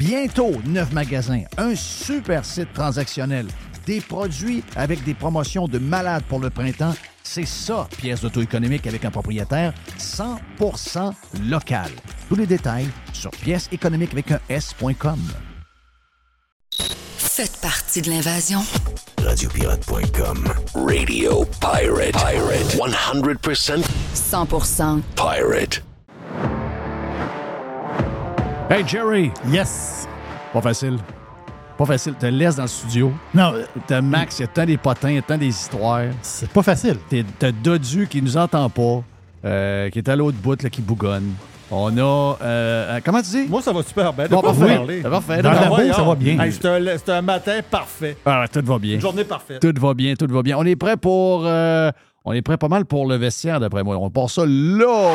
Bientôt, neuf magasins, un super site transactionnel, des produits avec des promotions de malades pour le printemps. C'est ça, pièce d'auto-économique avec un propriétaire 100% local. Tous les détails sur pièce économique avec un S.com. Faites partie de l'invasion. Radiopirate.com. Radio Pirate. Pirate. 100% 100% pirate. Hey Jerry, Yes. pas facile. Pas facile. Te laisse dans le studio. Non, T'as Max, il y a tant des potins, il y a tant des histoires. c'est pas facile. T'es- T'as Dodu qui nous entend pas, euh, qui est à l'autre bout, là, qui bougonne. On a. euh, euh, comment tu dis? Moi, ça va super bien. Bon, parfait. parler? Ça va faire. Dans la non, boue, ça va bien. Hey, c'est un, c'est un matin parfait. Ah, tout va bien. Une journée parfaite. Tout va bien, tout va bien. On est prêt pour. euh, on est prêt pas mal pour le vestiaire, d'après moi. On part ça là.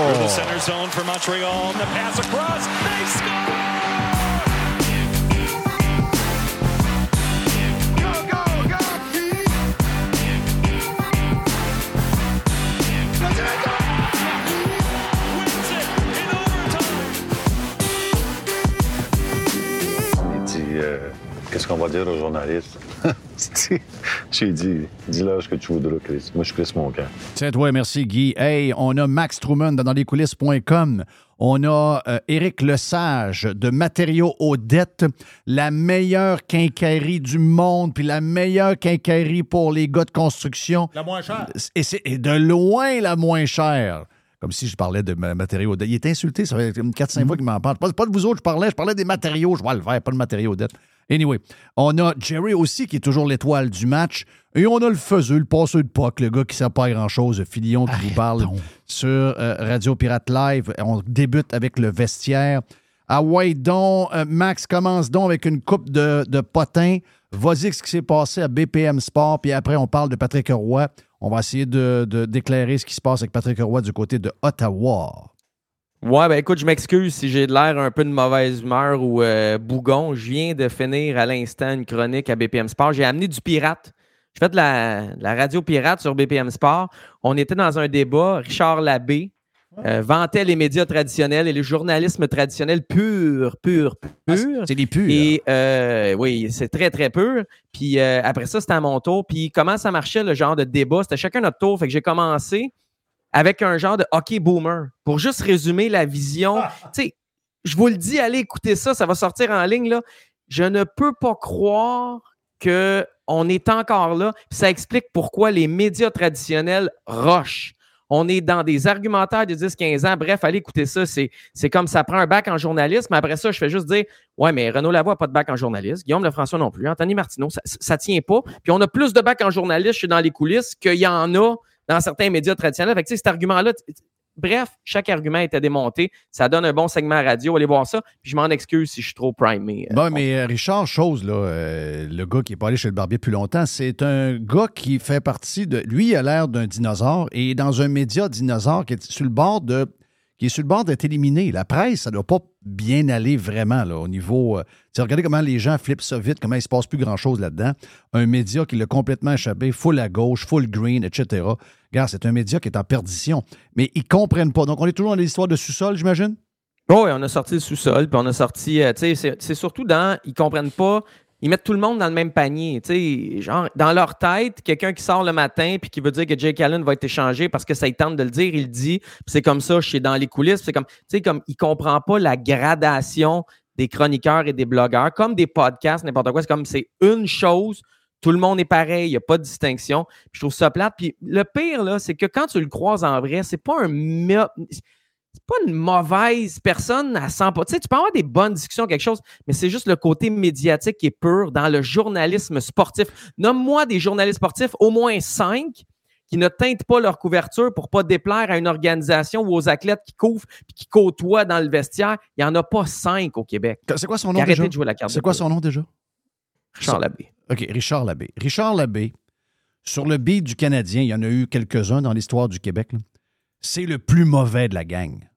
Euh, Qu'est-ce qu'on va dire aux journalistes? J'ai dit, dis-leur ce que tu voudras, Chris. Moi, je Chris mon cœur. Tiens, toi, merci, Guy. Hey, on a Max Truman dans lescoulisses.com. On a euh, Éric Lesage de Matériaux aux dettes, la meilleure quincaillerie du monde, puis la meilleure quincaillerie pour les gars de construction. La moins chère. Et c'est de loin la moins chère. Comme si je parlais de ma- matériaux aux dettes. Il est insulté, ça fait comme 4-5 fois qu'il m'en parle. Pas, pas de vous autres, je parlais, je parlais des matériaux, je vois le faire, pas de matériaux aux dettes. Anyway, on a Jerry aussi qui est toujours l'étoile du match. Et on a le faiseux, le passeur de POC, le gars qui ne sert pas à grand-chose, Filion qui vous parle sur euh, Radio Pirate Live. On débute avec le vestiaire. Ah ouais, donc, euh, Max commence donc avec une coupe de, de potins. Vas-y, ce qui s'est passé à BPM Sport, puis après, on parle de Patrick Roy. On va essayer de, de- ce qui se passe avec Patrick Roy du côté de Ottawa. Ouais, ben écoute, je m'excuse si j'ai de l'air un peu de mauvaise humeur ou euh, bougon. Je viens de finir à l'instant une chronique à BPM Sport. J'ai amené du pirate. J'ai fait de la, de la radio pirate sur BPM Sport. On était dans un débat. Richard Labbé euh, vantait les médias traditionnels et le journalisme traditionnel pur, pur, pur. C'est des purs. Et euh, oui, c'est très, très pur. Puis euh, après ça, c'était à mon tour. Puis comment ça marchait, le genre de débat? C'était chacun notre tour. Fait que j'ai commencé avec un genre de hockey boomer pour juste résumer la vision. tu sais, je vous le dis, allez écouter ça, ça va sortir en ligne. Là. Je ne peux pas croire qu'on est encore là. Puis ça explique pourquoi les médias traditionnels rushent. On est dans des argumentaires de 10-15 ans. Bref, allez écouter ça. C'est, c'est comme ça prend un bac en journalisme. Après ça, je fais juste dire Ouais, mais Renaud Lavoie n'a pas de bac en journalisme. Guillaume Lefrançois non plus. Anthony Martineau, ça ne tient pas. Puis on a plus de bac en journaliste, je dans les coulisses, qu'il y en a dans certains médias traditionnels. Fait que, cet argument-là, bref, chaque argument était démonté. Ça donne un bon segment radio. Allez voir ça. Puis je m'en excuse si je suis trop primé. Euh, Bon, mais euh, Richard Chose, là, euh, le gars qui n'est pas allé chez le barbier depuis longtemps, c'est un gars qui fait partie de. Lui, il a l'air d'un dinosaure et dans un média dinosaure qui est sur le bord de. Qui est sur le bord d'être éliminé. La presse, ça ne doit pas bien aller vraiment là, au niveau. euh, regardez comment les gens flippent ça vite, comment il ne se passe plus grand-chose là-dedans. Un média qui l'a complètement échappé, full à gauche, full green, etc. Regarde, c'est un média qui est en perdition. Mais ils ne comprennent pas. Donc, on est toujours dans l'histoire de sous-sol, j'imagine? Oh, oui, on a sorti le sous-sol, puis on a sorti, euh, tu sais, c'est- surtout dans, ils comprennent pas, ils mettent tout le monde dans le même panier, genre, dans leur tête, quelqu'un qui sort le matin, puis qui veut dire que Jake Allen va être échangé parce que ça il tente de le dire, il le dit, c'est comme ça, je suis dans les coulisses, c'est comme, tu sais, comme, il comprend pas la gradation des chroniqueurs et des blogueurs, comme des podcasts, n'importe quoi, c'est comme, c'est une chose, tout le monde est pareil, il n'y a pas de distinction. Je trouve ça plate. Puis le pire, là, c'est que quand tu le croises en vrai, c'est pas un c'est pas une mauvaise personne à 100 pas. Tu sais, tu peux avoir des bonnes discussions, quelque chose, mais c'est juste le côté médiatique qui est pur dans le journalisme sportif. Nomme-moi des journalistes sportifs, au moins cinq, qui ne teintent pas leur couverture pour pas déplaire à une organisation ou aux athlètes qui couvrent puis qui côtoient dans le vestiaire. Il n'y en a pas cinq au Québec. C'est quoi son nom arrêtez déjà? de jouer la carte C'est quoi son nom déjà? Richard Labbé. OK, Richard Labbé. Richard Labbé, sur le beat du Canadien, il y en a eu quelques-uns dans l'histoire du Québec. là. C'est le plus mauvais de la gang.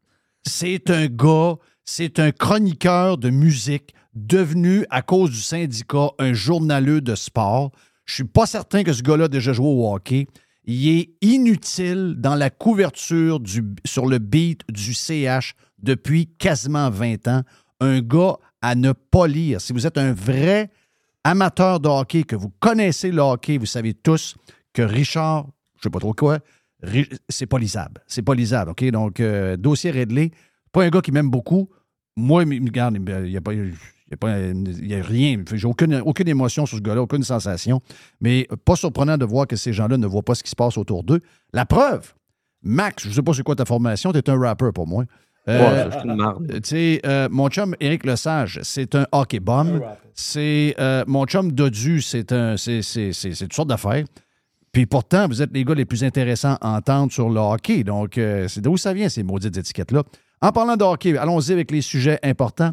C'est un gars, c'est un chroniqueur de musique devenu, à cause du syndicat, un journaleux de sport. Je suis pas certain que ce gars-là a déjà joué au hockey. Il est inutile dans la couverture sur le beat du CH depuis quasiment 20 ans. Un gars à ne pas lire. Si vous êtes un vrai amateur de hockey, que vous connaissez le hockey, vous savez tous que Richard, je sais pas trop quoi, c'est pas lisable. C'est pas lisable, OK? Donc, euh, dossier réglé. Pas un gars qui m'aime beaucoup. Moi, il me regarde, il n'y a pas. Il n'y a, rien. J'ai aucune, aucune émotion sur ce gars-là, aucune sensation. Mais pas surprenant de voir que ces gens-là ne voient pas ce qui se passe autour d'eux. La preuve, Max, je ne sais pas c'est quoi ta formation, tu es un rapper pour moi. Euh, Ouais, je euh, mon chum Éric Lesage, c'est un hockey bum. C'est euh, mon chum Dodu, c'est un, c'est, c'est, c'est, c'est toutes sortes d'affaires. Puis pourtant, vous êtes les gars les plus intéressants à entendre sur le hockey. Donc, euh, c'est d'où ça vient, ces maudites étiquettes-là. En parlant de hockey, allons-y avec les sujets importants.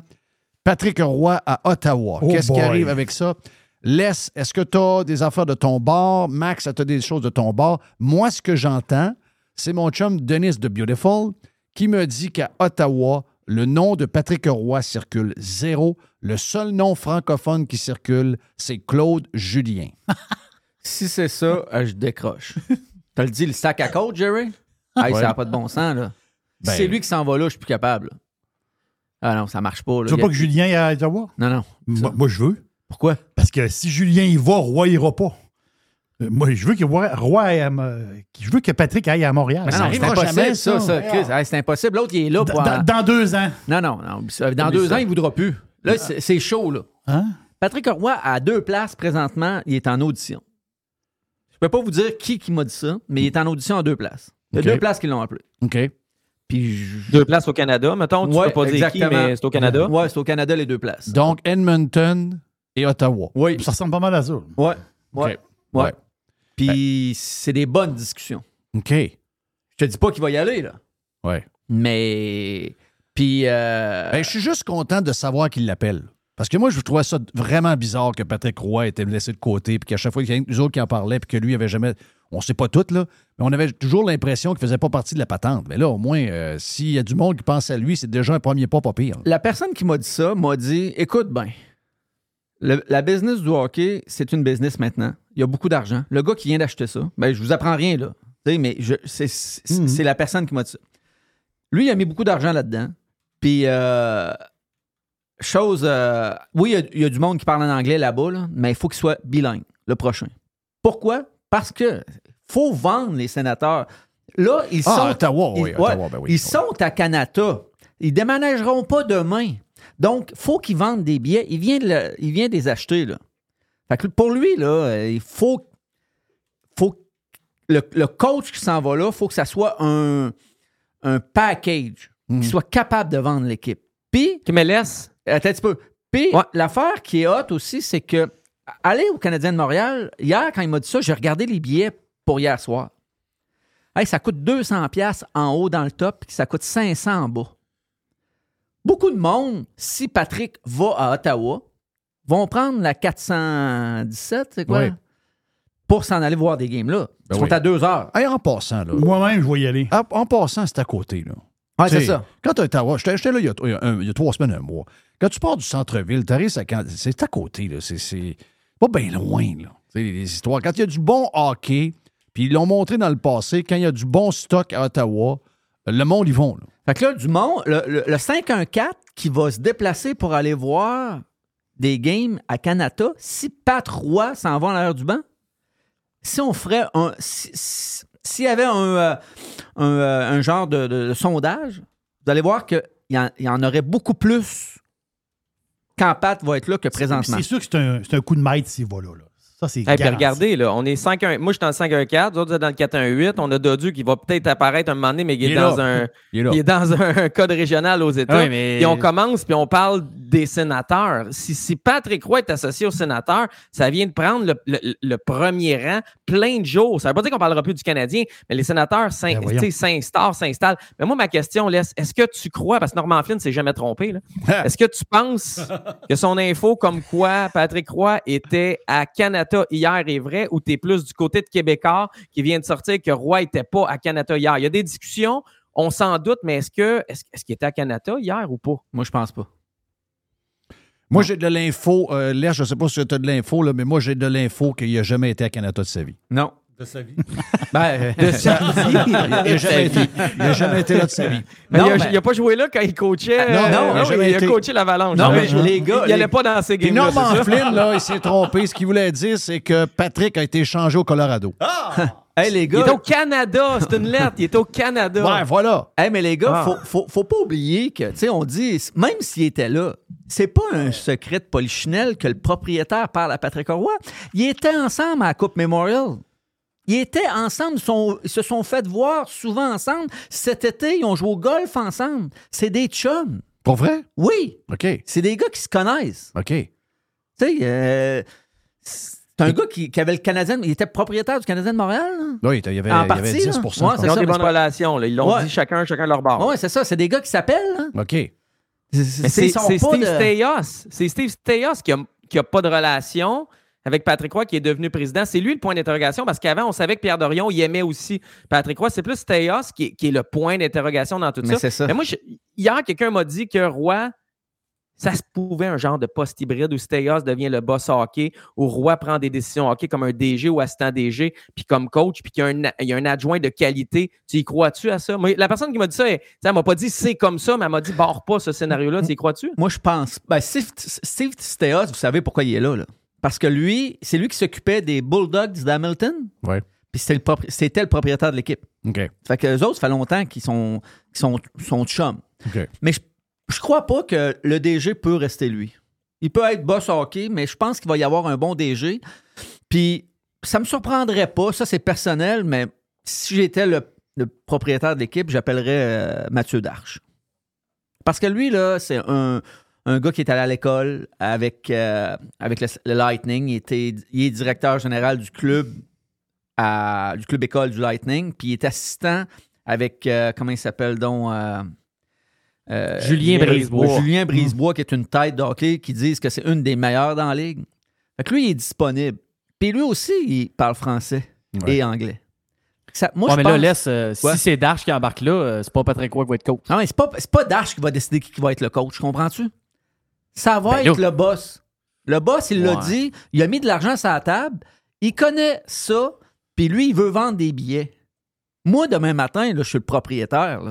Patrick Roy à Ottawa. Oh Qu'est-ce qui arrive avec ça? Laisse, est-ce que tu as des affaires de ton bord? Max, tu as des choses de ton bord? Moi, ce que j'entends, c'est mon chum Denis de Beautiful qui me dit qu'à Ottawa, le nom de Patrick Roy circule zéro. Le seul nom francophone qui circule, c'est Claude Julien. Si c'est ça, euh, je décroche. T'as le dit, le sac à côte, Jerry? Hey, Ouais. Ça n'a pas de bon sens, là. Si Ben- c'est lui qui s'en va là, je suis plus capable. là. Ah non, ça marche pas. Là. Tu veux pas que Julien aille à Ottawa? Non, non. Moi, moi, je veux. Pourquoi? Parce que si Julien y va, Roy ira pas. Euh, Moi, je veux que Roy, aille à je veux que Patrick aille à Montréal. Mais Ah ça jamais, ça, ça. ça, Chris. Hey, c'est impossible. L'autre, il est là Dans, pour. dans- dans deux ans. Non, non, non. Dans deux ans, il ne voudra plus. Là, c'est c'est chaud, là. Hein? Patrick Roy, à deux places présentement, il est en audition. Je peux pas vous dire qui, qui m'a dit ça, mais il est en audition à deux places. Il y a deux places qui l'ont appelé. OK. Puis je- Deux places au Canada, mettons. Tu Ouais, peux pas dire qui, exactement. mais c'est au Canada. Ouais, c'est au Canada, les deux places. Donc, Edmonton et Ottawa. Oui. Ça ressemble pas mal à ça. Ouais. Ouais. Ouais. Ouais. Puis c'est des bonnes discussions. OK. Je te dis pas qu'il va y aller, là. Ouais. Mais. Puis. euh, Ben, je suis juste content de savoir qu'il l'appelle. Parce que moi, je trouvais ça vraiment bizarre que Patrick Roy était laissé de côté, puis qu'à chaque fois qu'il y a nous autres qui en parlaient, puis que lui avait jamais. On sait pas tout, là, mais on avait toujours l'impression qu'il faisait pas partie de la patente. Mais là, au moins, euh, s'il y a du monde qui pense à lui, c'est déjà un premier pas pas pire. La personne qui m'a dit ça m'a dit écoute, ben, le- la business du hockey, c'est une business maintenant. Il y a beaucoup d'argent. Le gars qui vient d'acheter ça, ben, je vous apprends rien, là. Tu sais, mais c'est Mhm. c'est la personne qui m'a dit ça. Lui, il a mis beaucoup d'argent là-dedans. Puis, euh, chose. euh, oui, il y a- il y, a du monde qui parle en anglais là-bas, là, mais il faut qu'il soit bilingue, le prochain. Pourquoi? Parce que faut vendre les sénateurs. Là, ils Ah, sont. Ottawa, oui, ils, Ottawa, ouais, ben oui. ils Oui. sont à Canada. Ils déménageront pas demain. Donc, faut qu'ils vendent des billets. Il vient, de le- il vient de les acheter. Là. Fait que pour lui, là, euh, il faut, faut le, le coach qui s'en va là, il faut que ça soit un, un package, Mhm. qu'il soit capable de vendre l'équipe. Puis, Qui me laisse. Attends un petit peu. Puis, Ouais. l'affaire qui est hot aussi, c'est que aller au Canadien de Montréal, hier, quand il m'a dit ça, j'ai regardé les billets pour hier soir. Hey, ça coûte 200$ piastres en haut dans le top, puis ça coûte 500$ en bas. Beaucoup de monde, si Patrick va à Ottawa, vont prendre la 417, c'est quoi? Ouais. Pour s'en aller voir des games là. Ils Ben sont oui. à deux heures. Hey, en passant, là. Moi-même, je vais y aller. En, en passant, c'est à côté, là. C'est ça. Quand tu es à Ottawa, j'étais j'étais là il y, a, il y a un- il y a trois semaines, un mois. Quand tu pars du centre-ville, tu arrives à c'est à côté, là. C'est- pas bien loin, là. Les histoires. Quand il y a du bon hockey, puis ils l'ont montré dans le passé, quand il y a du bon stock à Ottawa, le monde, ils vont, là. Fait que là, le, le, le 5-1-4 qui va se déplacer pour aller voir des games à Canada, si Pat Roy s'en va en arrière du banc, si on ferait un. si- si- S'il y avait un, euh, euh, un genre de, sondage, vous allez voir qu'il y en aurait beaucoup plus quand Pat va être là que présentement. C'est sûr que c'est un, c'est un coup de maître s'il va là. là. Ça, c'est Hey, regardez, là, on est 5-1. Moi, je suis dans le 5-1-4. Vous autres, vous êtes dans le 4-1-8. On a Dodu qui va peut-être apparaître un moment donné, mais il est, dans, là. un, Il est là. il est dans un code régional aux États. Oui, mais- Et on commence, puis on parle des sénateurs. Si, si Patrick Roy est associé aux sénateurs, ça vient de prendre le, le- le premier rang plein de jours. Ça veut pas dire qu'on parlera plus du Canadien, mais les sénateurs Ben sais, s'installent, s'installent. Mais moi, ma question, laisse, est-ce que tu crois, parce que Norman Flynn s'est jamais trompé, est-ce que tu penses que son info comme quoi Patrick Roy était à Canada hier est vrai ou tu es plus du côté de Québécois qui vient de sortir que Roy n'était pas à Canada hier? Il y a des discussions, on s'en doute, mais est-ce que est-ce, est-ce qu'il était à Canada hier ou pas? Moi, je pense pas. Moi, j'ai de l'info. Euh, Là, je sais pas si tu as de l'info, là, mais moi, j'ai de l'info qu'il n'a jamais été à Canada de sa vie. Non. De sa vie. Ben, De sa vie. Il n'a jamais, été- il a jamais été là de sa vie. Mais Non, il, a, mais- il a pas joué là quand il coachait. Non, euh, non, il a jamais il a été. coaché l'Avalanche. Non, mais les gars, il n'allait les- pas dans ces games-là. Norman? Flynn, là, il s'est trompé. Ce qu'il voulait dire, c'est que Patrick a été échangé au Colorado. hey, les Il gars. est au Canada, c'est une lettre. Il est au Canada. Ouais, voilà. Hey, mais les gars, Ah. faut, faut, faut pas oublier que, tu sais, on dit, même s'il était là, c'est pas un secret de polichinelle que le propriétaire parle à Patrick Roy. Ils étaient ensemble à la Coupe Memorial. Ils étaient ensemble, ils, sont- ils se sont fait voir souvent ensemble. Cet été, ils ont joué au golf ensemble. C'est des chums. Pour vrai? Oui, OK. c'est des gars qui se connaissent. OK. Tu sais, euh, c'est un gars qui, qui avait le Canadien, il était propriétaire du Canadien de Montréal. là. Oui, il y avait, En il y avait partie, 10 là. je Ouais. Ils ont c'est des bonnes relations. là. Ils l'ont Ouais. dit chacun, chacun leur bord. Ouais, c'est ça, c'est des gars qui s'appellent. OK. Mais C'est Steve de- Steyos. C'est Steve Steyos qui a, qui a pas de relation avec Patrick Roy qui est devenu président. C'est lui le point d'interrogation parce qu'avant, on savait que Pierre Dorion, il aimait aussi Patrick Roy. C'est plus Steyos qui, est- qui est le point d'interrogation dans tout Mais ça. c'est ça. Mais moi, je- hier, quelqu'un m'a dit que Roy ça se pouvait un genre de poste hybride où Steyos devient le boss hockey, où Roy prend des décisions hockey comme un DG ou assistant DG, puis comme coach, puis qu'il y, a un- il y a un adjoint de qualité. Tu y crois-tu à ça? Moi, la personne qui m'a dit ça, elle, elle m'a pas dit c'est comme ça, mais elle m'a dit barre pas ce scénario-là. Tu y crois-tu? Moi, je pense. Ben, Steve, Steve Stéos, vous savez pourquoi il est là, là. Parce que lui, c'est lui qui s'occupait des Bulldogs d'Hamilton. Ouais. Puis c'était le, propri- c'était le propriétaire de l'équipe. OK. Fait que les autres, ça fait longtemps qu'ils sont, qu'ils sont, sont chums. OK. Mais je, je crois pas que le DG peut rester lui. Il peut être boss hockey, mais je pense qu'il va y avoir un bon DG. Puis ça me surprendrait pas, ça c'est personnel, mais si j'étais le, le propriétaire de l'équipe, j'appellerais euh, Mathieu Darche. Parce que lui, là, c'est un, un gars qui est allé à l'école avec, euh, avec le, le Lightning. Il, était, il est directeur général du club, à- du club école du Lightning. Puis il est assistant avec, euh, comment il s'appelle donc euh, Julien Brisebois. Julien Brisebois, qui est une tête de hockey, qui disent que c'est une des meilleures dans la ligue. Fait que lui, il est disponible. Puis lui aussi, il parle français Ouais. et anglais. Ça- moi, Ouais, je mais pense... là, laisse, euh, si c'est Darche qui embarque là, euh, c'est pas Patrick Roy qui va être coach. Non, mais c'est pas, c'est pas Dash qui va décider qui va être le coach, comprends-tu? Ça va Ben être le boss. Le boss, il l'a dit, il a mis de l'argent sur la table, il connaît ça, puis lui, il veut vendre des billets. Moi, demain matin, là, je suis le propriétaire.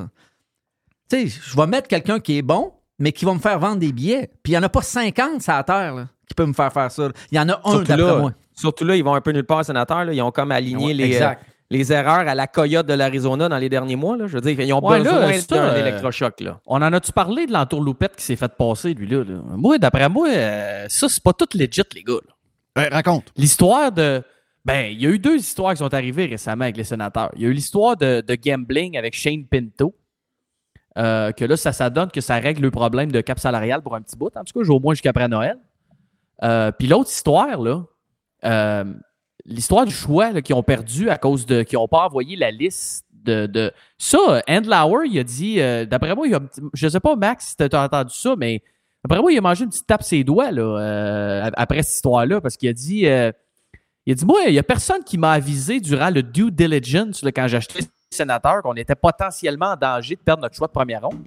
Tu sais, je vais mettre quelqu'un qui est bon, mais qui va me faire vendre des billets. Puis il n'y en a pas 50 sur la terre là, qui peut me faire faire ça. Il y en a un d'après moi. surtout là, ils vont un peu nulle part, sénateur. là. Ils ont comme aligné Ouais, les, exact. euh, les erreurs à la coyote de l'Arizona dans les derniers mois. Là. Je veux dire, ils ont Ouais, besoin d'un euh, électrochoc. Là. On en a-tu parlé de l'entourloupette qui s'est fait passer, lui-là? là? Moi, d'après moi, euh, ça, c'est pas tout legit, les gars. raconte. L'histoire de. Ben, il y a eu deux histoires qui sont arrivées récemment avec les sénateurs. Il y a eu l'histoire de, de gambling avec Shane Pinto. euh, que là, ça, ça donne que ça règle le problème de cap salarial pour un petit bout. En tout cas, au moins jusqu'après Noël. Euh, Puis l'autre histoire, là, euh, l'histoire du choix là, qu'ils ont perdu à cause de. qu'ils n'ont pas envoyé la liste de. de... Ça, Andlauer, il a dit. euh, D'après moi, il a, je sais pas, Max, si tu as entendu ça, mais après moi, il a mangé une petite tape ses doigts là, euh, après cette histoire-là parce qu'il a dit. euh, il a dit, moi, il n'y a personne qui m'a avisé durant le due diligence là, quand j'ai acheté le sénateur qu'on était potentiellement en danger de perdre notre choix de première ronde.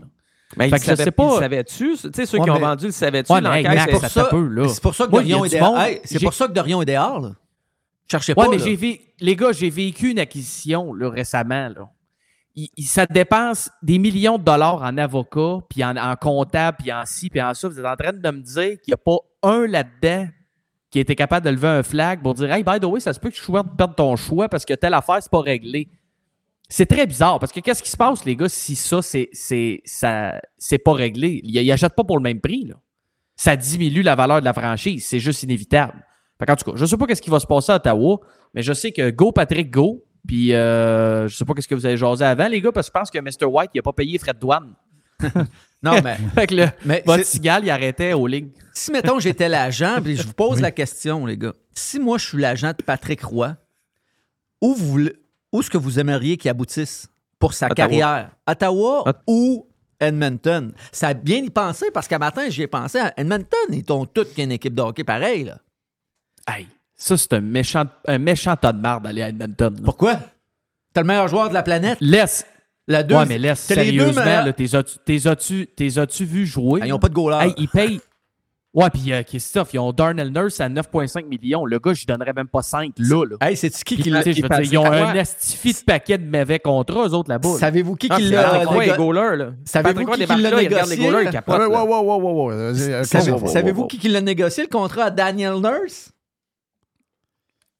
Mais Fait ils que je savaient- sais pas. ils savaient-tu? Tu sais, ceux Ouais, qui ont mais- vendu le savaient-tu? Ouais, c'est- ça se peut, là. C'est pour ça que Moi, il Dorion est dehors. Hey, c'est pour ça que Dorion est dehors. Là. Cherchez Ouais, pas. mais j'ai vé- les gars, j'ai vécu une acquisition là, récemment. Là. Il- il- ça dépense des millions de dollars en avocat, puis en, en comptable, puis en ci, puis en ça. Vous êtes en train de me dire qu'il n'y a pas un là-dedans qui était capable de lever un flag pour dire Hey, by the way, ça se peut que tu sois de perdre ton choix parce que telle affaire, c'est pas réglé. C'est très bizarre parce que qu'est-ce qui se passe, les gars, si ça, c'est, c'est, ça, c'est pas réglé? Ils n'achètent pas pour le même prix. Là. Ça diminue la valeur de la franchise. C'est juste inévitable. Fait en tout cas, je sais pas qu'est-ce qui va se passer à Ottawa, mais je sais que go Patrick go. Puis euh, je sais pas qu'est-ce que vous avez jasé avant, les gars, parce que je pense que Mr. White, il a pas payé frais de douane. Non, mais, Fait que le, mais votre cigale, il arrêtait aux lignes. si, mettons, j'étais l'agent, puis je vous pose la question, les gars. Si moi, je suis l'agent de Patrick Roy, où, vous, où est-ce que vous aimeriez qu'il aboutisse pour sa Ottawa. carrière? Ottawa Ot- ou Edmonton? Ça a bien y pensé, parce qu'à matin, j'y ai pensé. À Edmonton, ils ont toutes une équipe de hockey pareil. Là. Hey, ça, c'est un méchant, un méchant tas de marde d'aller à Edmonton. là. Pourquoi? T'as le meilleur joueur de la planète? Laisse. La deux, ouais, mais laisse, t'as les deux sérieusement, meilleurs- là, t'es as-tu- t'es as-tu t'es as-tu vu jouer? Ah, ils n'ont pas de goaler. Hey, ils payent. Ouais, puis euh, Christophe, ils ont Darnell Nurse à 9,5 millions. Le gars, je lui donnerais même pas 5 là. là. Hey, c'est qui Puis, qui tu l'a. sais, je veux dire, ils ont un astifi de paquet de mauvais contrats, eux autres, là-bas. là. Savez-vous qui, Ah, qui l'a. Patrick Roy négo- et goaler, là. Savez-vous Patrick Roy qui débarque l'a là, il regarde les négocié, goalers, là? il capote. Ouais, là. ouais, ouais, ouais, ouais, ouais. Vas-y, euh, Savez- calme-toi. Savez-vous qui, qui l'a négocié le contrat à Daniel Nurse?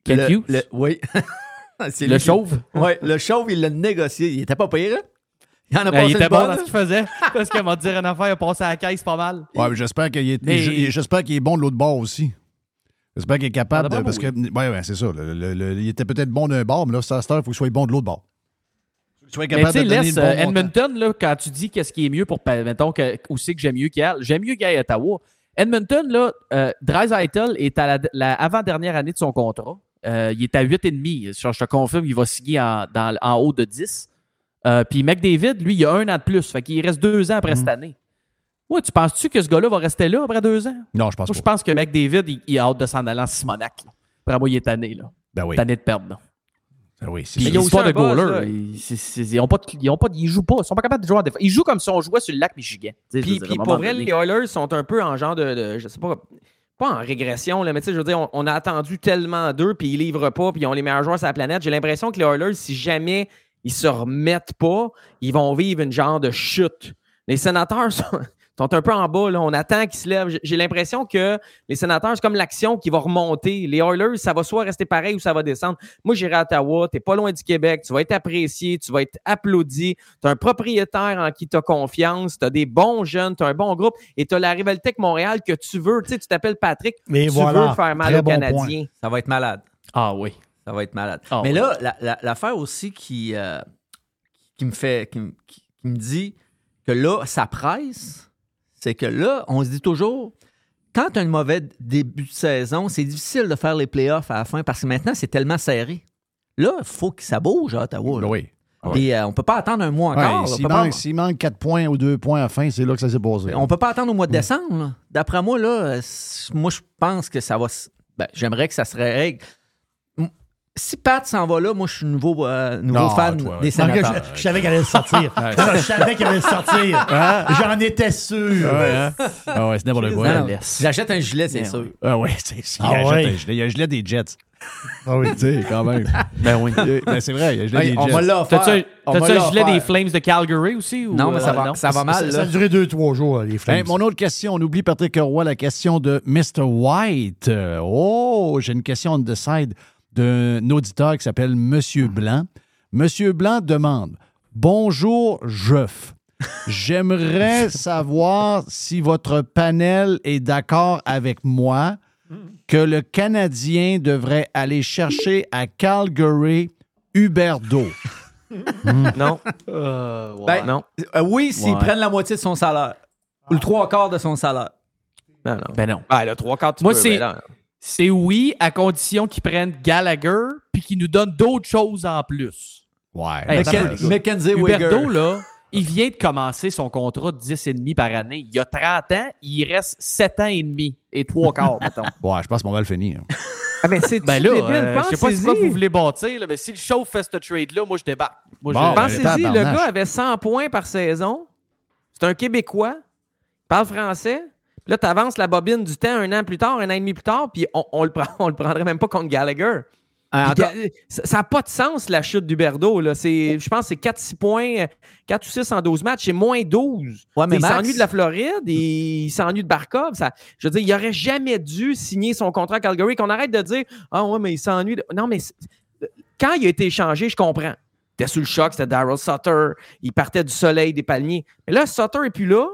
Kent Le- Hughes? le- oui. C'est Le lui chauve? Oui, le chauve, il l'a négocié. Il était pas pire, hein? Il en a Euh, passé il était bon bonne, dans hein? ce qu'il faisait. Parce qu'elle m'a dit une affaire, il a passé à la caisse pas mal. Ouais, mais j'espère qu'il est, Mais- qu'il est bon de l'autre bord aussi. J'espère qu'il est capable Ah, de. Parce que, ouais, ouais, c'est ça. le- le- le- il était peut-être bon d'un bord, mais là, ça, à cette heure, il faut qu'il soit bon de l'autre bord. Mais capable tu sais, de donner laisse le bon euh, montant. Edmonton, là, quand tu dis qu'est-ce qui est mieux pour, mettons, que, où c'est que j'aime mieux qu'il j'aime mieux qu'il y ait à Ottawa. Edmonton, là, euh, Draisaitl est à la, la avant-dernière année de son contrat. Euh, il est à 8,5. Je, je te confirme, il va signer en, dans- en haut de 10. Euh, Puis McDavid, lui, il a un an de plus. Fait qu'il reste deux ans après Mhm. cette année. Ouais, tu penses-tu que ce gars-là va rester là après deux ans? Non, je pense Moi, je pas. pense que McDavid, il, il a hâte de s'en aller en Simonac. là. Après moi, il est tanné, là. Ben oui. Tanné de perdre, là. Ah oui, c'est l'histoire de goaler, ils, c'est- c'est- ils ont pas, de- ils ont pas, ils jouent pas, ils sont pas capables de jouer en défense. Ils jouent comme si on jouait sur le lac Michigan. Puis, pour vrai, les Oilers sont un peu en genre de, de- je sais pas, pas en régression, là, mais tu sais, je veux dire, on, a attendu tellement d'eux, puis ils livrent pas, puis ils ont les meilleurs joueurs sur la planète. J'ai l'impression que les Oilers, si jamais ils se remettent pas, ils vont vivre une genre de chute. Les sénateurs sont, sont un peu en bas, là. on attend qu'ils se lèvent. J'ai- l'impression que les sénateurs, c'est comme l'action qui va remonter. Les Oilers, ça va soit rester pareil ou ça va descendre. Moi, j'irai à Ottawa, t'es pas loin du Québec, tu vas être apprécié, tu vas être applaudi, tu as un propriétaire en qui tu as confiance, tu as des bons jeunes, tu as un bon groupe et tu as la rivalité avec Montréal que tu veux. Tu sais, tu t'appelles Patrick, tu voilà. veux faire mal aux bon Canadiens. Ça va être malade. Ah oui. Ça va être malade. Ah Mais là, la- la- l'affaire aussi qui, euh, qui me fait, qui- qui me dit que là, ça presse, c'est que là, on se dit toujours, quand tu as un mauvais début de saison, c'est difficile de faire les playoffs à la fin parce que maintenant, c'est tellement serré. Là, il faut que ça bouge à Ottawa. là. Oui. Puis, euh, on peut pas attendre un mois encore. S'il on, peut pas, manque, s'il manque 4 points ou 2 points à la fin, c'est là que ça s'est posé. on peut pas attendre au mois de décembre. là. D'après moi, là, moi, je pense que ça va. Ben, J'aimerais que ça se règle. Si Pat s'en va là, moi, je suis nouveau, euh, nouveau Non, fan toi, ouais. des Non, sénateurs. je, je savais qu'elle allait sortir. Non, je savais qu'elle allait sortir. J'en étais sûr. Ouais, hein? Ah ouais, c'est n'importe quoi. J'achète un gilet, c'est sûr. Ah ouais, c'est c'est- Ah il, achète ouais. un gilet. il y a un gilet des Jets. Ah oui. Tu sais, quand même. Ben oui. ben, c'est vrai, il y a un gilet Hey, des on Jets. va l'offrir. T'as-tu un, On t'as-tu va un gilet des Flames de Calgary aussi? Ou, Non, mais ça euh, va, non? ça va mal. Ça a duré deux, trois jours, les Flames. Hey, mon autre question, on oublie Patrick Roy, la question de Mr. White. Euh, Oh, j'ai une question on the side d'un auditeur qui s'appelle Monsieur Blanc. Monsieur Blanc demande Bonjour, Jeff. J'aimerais savoir si votre panel est d'accord avec moi que le Canadien devrait aller chercher à Calgary Huberdo. Non, Ben, non, euh, oui, s'ils Ouais. prennent la moitié de son salaire. Ou le trois quarts de son salaire. non, non. Ben non. Ben, le trois quarts, tu Moi, peux. C'est oui, à condition qu'ils prennent Gallagher puis qu'ils nous donnent d'autres choses en plus. Ouais. Hey. Mackenzie Huberto, là, il vient de commencer son contrat de 10,5 par année. Il y a 30 ans, il reste 7 ans et demi et 3 quarts, mettons. Ouais, je pense qu'on va le finir. Ah, ben, c'est Ben là, euh, je sais pas quoi que vous voulez bâtir, là, mais si le show fait ce trade-là, moi, je débarque. Moi, Bon, je- ben, Pensez-y, le gars avait 100 points par saison. C'est un Québécois. Il parle français. Là, tu avances la bobine du temps un an plus tard, un an et demi plus tard, puis on, on le, prend, on le prendrait même pas contre Gallagher. Ah, Ga- ça n'a pas de sens, la chute. C'est- Je pense que c'est 4-6 points, 4 ou 6 en 12 matchs. C'est moins 12. Ouais, mais il s'ennuie de la Floride, et il s'ennuie de Barkov. Ça, je veux dire, il n'aurait jamais dû signer son contrat à Calgary. Qu'on arrête de dire Ah ouais, mais il s'ennuie. de- Non, mais quand il a été échangé, je comprends. Était sous le choc, c'était Daryl Sutter. Il partait du soleil, des palmiers. Mais là, Sutter n'est plus là.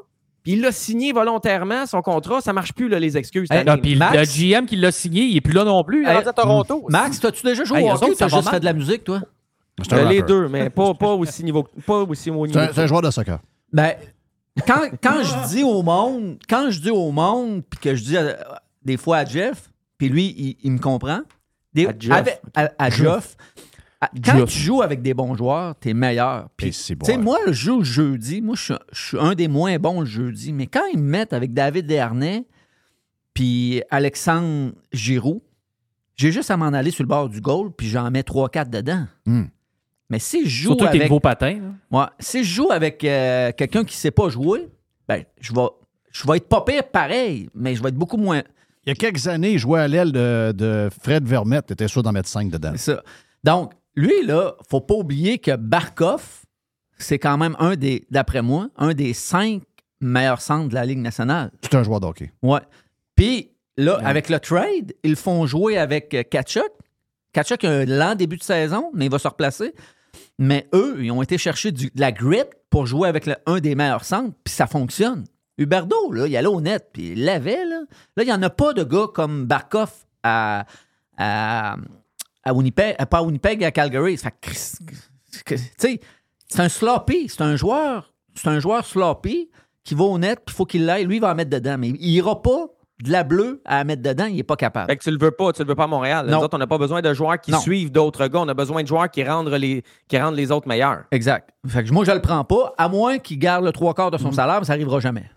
Puis il l'a signé volontairement, son contrat. Ça marche plus, là, les excuses. Hey, puis Max- le GM qui l'a signé, il est plus là non plus. Il est Hey, rendu à Toronto. Max, t'as-tu déjà joué Hey, au hockey? ou t'as juste fait de la musique, toi? Euh, les deux, mais pas, pas aussi niveau, pas aussi C'est niveau. un, c'est un joueur de soccer. Ben, quand, quand je dis au monde, quand je dis au monde, puis que je dis des fois à Jeff, puis lui, il, il me comprend. Des, À Jeff. avec- à, à Jeff. À- Quand tu joues avec des bons joueurs, t'es meilleur. Puis, Et c'est bon, tu moi, je joue le jeudi. Moi, je suis, je suis un des moins bons le jeudi. Mais quand ils me mettent avec David Dernay, puis Alexandre Giroux, j'ai juste à m'en aller sur le bord du goal, puis j'en mets 3-4 dedans. Hmm. Mais si je joue Surtout avec tes avec... nouveaux patins. là. Ouais. Si je joue avec euh, quelqu'un qui ne sait pas jouer, ben, je vais, je vais être pas pire pareil, mais je vais être beaucoup moins. Il y a quelques années, il jouait à l'aile de, de Fred Vermette. T'étais sûr d'en mettre 5 dedans. C'est ça. Donc, lui, là, faut pas oublier que Barkov, c'est quand même un des, d'après moi, un des cinq meilleurs centres de la Ligue nationale. C'est un joueur de hockey. Ouais. Puis, là, avec le trade, ils font jouer avec euh, Kachuk. Kachuk a un lent début de saison, mais il va se replacer. Mais eux, ils ont été chercher du- de la grit pour jouer avec le- un des meilleurs centres, puis ça fonctionne. Huberdo, là, il allait au net, puis il l'avait. Là, là il n'y en a pas de gars comme Barkov à, à, à Winnipeg, euh, pas à Winnipeg, à Calgary. Tu sais, c'est un sloppy, c'est un joueur, c'est un joueur sloppy qui va au net, puis il faut qu'il l'aille. Lui, il va en mettre dedans, mais il ira pas de la bleue à mettre dedans, il n'est pas capable. Fait que tu le veux pas, tu le veux pas à Montréal. Non. Nous autres, on n'a pas besoin de joueurs qui Non. suivent d'autres gars. On a besoin de joueurs qui rendent les, qui rendent les autres meilleurs. Exact. Fait que moi, je le prends pas, à moins qu'il garde le trois quarts de son salaire, mais ça arrivera jamais.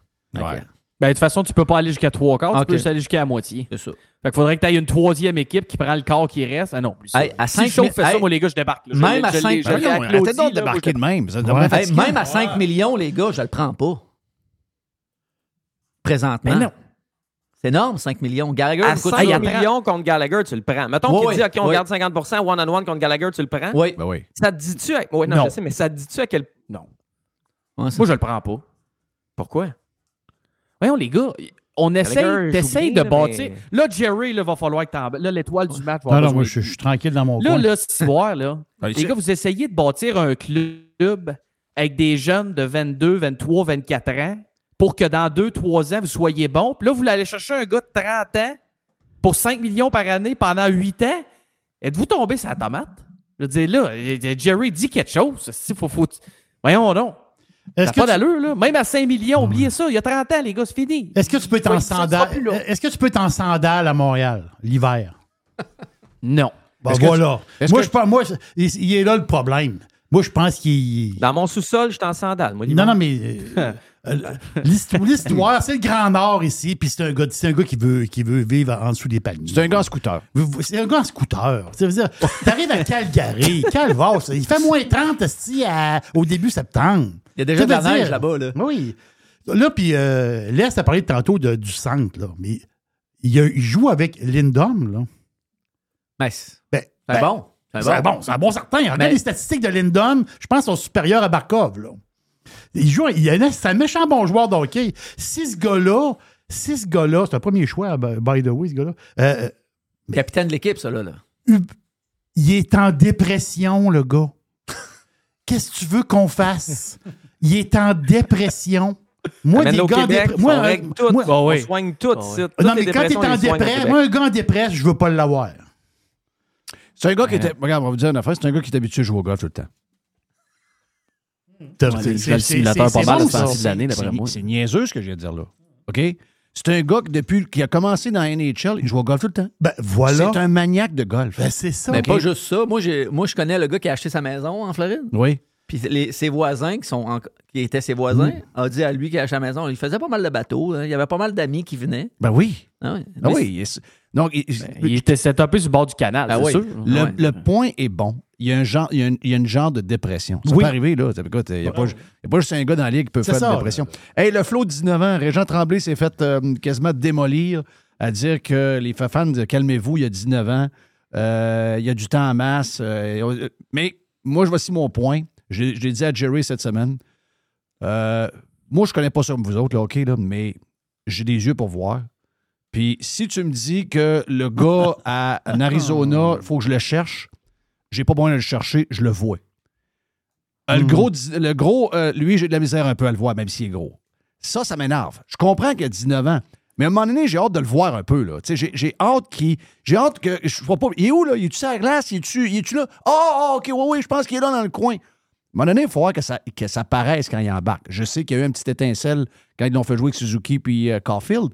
Ben, de toute façon, tu peux pas aller jusqu'à trois quarts, tu peux juste aller jusqu'à la moitié. C'est ça. Fait qu'il faudrait que tu aies une troisième équipe qui prend le quart qui reste. Ah non, plus ça. Hey, à si cinq le show mille- fait ça, moi, les gars, je débarque. là. Je même à je l'ai- cinq- je l'ai Voyons, applaudi, Arrêtez donc de là, débarquer de même. Ça Ouais. Hey, même à 5 millions, les gars, je le prends pas. Présentement. Mais non. C'est énorme, 5 millions. Gallagher, À me coûte 5 ça. il y a millions contre Gallagher, tu le prends. Mettons Ouais, qu'il dit, OK, on ouais. garde 50% one-on-one contre Gallagher, tu le prends? Oui. Ben oui. Ça te dit-tu... à- Ouais, non, Non. je sais, mais ça te dit-tu à quel... Non. Moi, je le prends pas. Pourquoi? Voyons, les gars, on essaye, t'essayes de là, bâtir. mais- Là, Jerry, là, va falloir que t'en. Là, l'étoile du match va Non, non, moi, je je suis tranquille dans mon Là, coin. là, ce soir, là, Allez, les c'est- gars, vous essayez de bâtir un club avec des jeunes de 22, 23, 24 ans pour que dans 2, 3 ans, vous soyez bons. Puis là, vous aller chercher un gars de 30 ans pour 5 millions par année pendant 8 ans. Êtes-vous tombé sur la tomate? Je veux dire, là, Jerry dit quelque chose. Si, faut, faut... Voyons donc. Est-ce que, pas tu, d'allure, là. Même à 5 millions, oubliez ça. Il y a 30 ans, les gars, c'est fini. est-ce que tu peux être en sandales? Est-ce que tu peux être en sandales à Montréal l'hiver? Non. Ben voilà. Moi, que- je pense, moi, il, il est là le problème. Moi, je pense qu'il. Dans mon sous-sol, je suis en sandales. Moi, Non, non, mais euh, euh, l'histoire, c'est le Grand Nord ici, puis c'est un gars, c'est un gars qui veut, qui veut vivre en dessous des palmiers. C'est un gars en scooter. C'est un gars en scooter. Ça veut dire, t'arrives à Calgary, Calvas, il fait moins 30 esti, à- au début septembre. Il y a déjà de la dire- neige là-bas. Là. Oui. Là, puis euh, Lest a parlé tantôt de- du centre, là, mais il, y a- il joue avec Lindom, là. Mais c'est Ben, c'est ben, bon. C'est bon, c'est un bon certain. Regarde Mais- les statistiques de Lindom, je pense, sont supérieures à Barkov, là. Il joue, il est c'est un méchant bon joueur de hockey. Si ce gars-là, si ce gars-là, c'est un premier choix, by the way, ce gars-là, euh, Capitaine de l'équipe, ça, là. là. il est en dépression, le gars. Qu'est-ce que tu veux qu'on fasse? Il est en dépression. Moi, Amène des gars en dépre- moi, on euh, règle tout. moi- Bon, On oui. soigne tout oui. Non, mais quand t'es en on les soigne au dépresse, Québec. moi, un gars en dépresse, je veux pas l'avoir. C'est un gars qui était. Regarde, on va vous dire une affaire. C'est un gars qui est habitué à jouer au golf tout le temps. C'est- le simulateur pas mal de l'année, d'après moi. Niaiseux ce que je viens de dire là. OK? C'est un gars qui, depuis qu'il a commencé dans NHL, il joue au golf tout le temps. Ben, voilà. C'est un maniaque de golf. Ben, c'est ça. Mais pas juste ça. Moi, moi, je connais le gars qui a acheté sa maison en Floride. Oui. Puis les- ses voisins, qui, sont en- qui étaient ses voisins, ont dit à lui qui a acheté la maison, il faisait pas mal de bateaux. hein. Il y avait pas mal d'amis qui venaient. Ben oui. Ah. Ben Mais oui. il est- Donc, il- Il était sur le bord du canal, Ah c'est oui. sûr. le, Ouais. le point est bon. Il y a un genre, il y a une, il y a une genre de dépression. Ça Oui. peut arriver, là. Écoute, il n'y a, pas- il y a pas juste un gars dans la ligue qui peut faire ça, de dépression. Hey, le Flo, 19 ans, Régent Tremblay s'est fait euh, quasiment démolir à dire que les fans, calmez-vous, il y a 19 ans, euh, il y a du temps en masse. euh, mais moi, voici mon point. Je l'ai je l'ai dit à Jerry cette semaine. Euh, moi, je connais pas ça comme vous autres, là, OK, là, mais j'ai des yeux pour voir. Puis si tu me dis que le gars à, en Arizona, il faut que je le cherche, j'ai pas besoin de le chercher, je le vois. Euh, Le gros, le gros euh, lui, j'ai de la misère un peu à le voir, même s'il est gros. Ça, ça m'énerve. Je comprends qu'il a 19 ans. Mais à un moment donné, j'ai hâte de le voir un peu. Là. J'ai, j'ai hâte qu'il. J'ai hâte que. Je vois pas. Il est où, là? Il est-tu sur la glace? Il est-tu, il est-tu là? Ah, oh, OK, oui, oui, je pense qu'il est là dans le coin. À un moment donné, il faut voir que ça, que ça paraisse quand il embarque. Je sais qu'il y a eu une petite étincelle quand ils l'ont fait jouer avec Suzuki puis euh, Caulfield,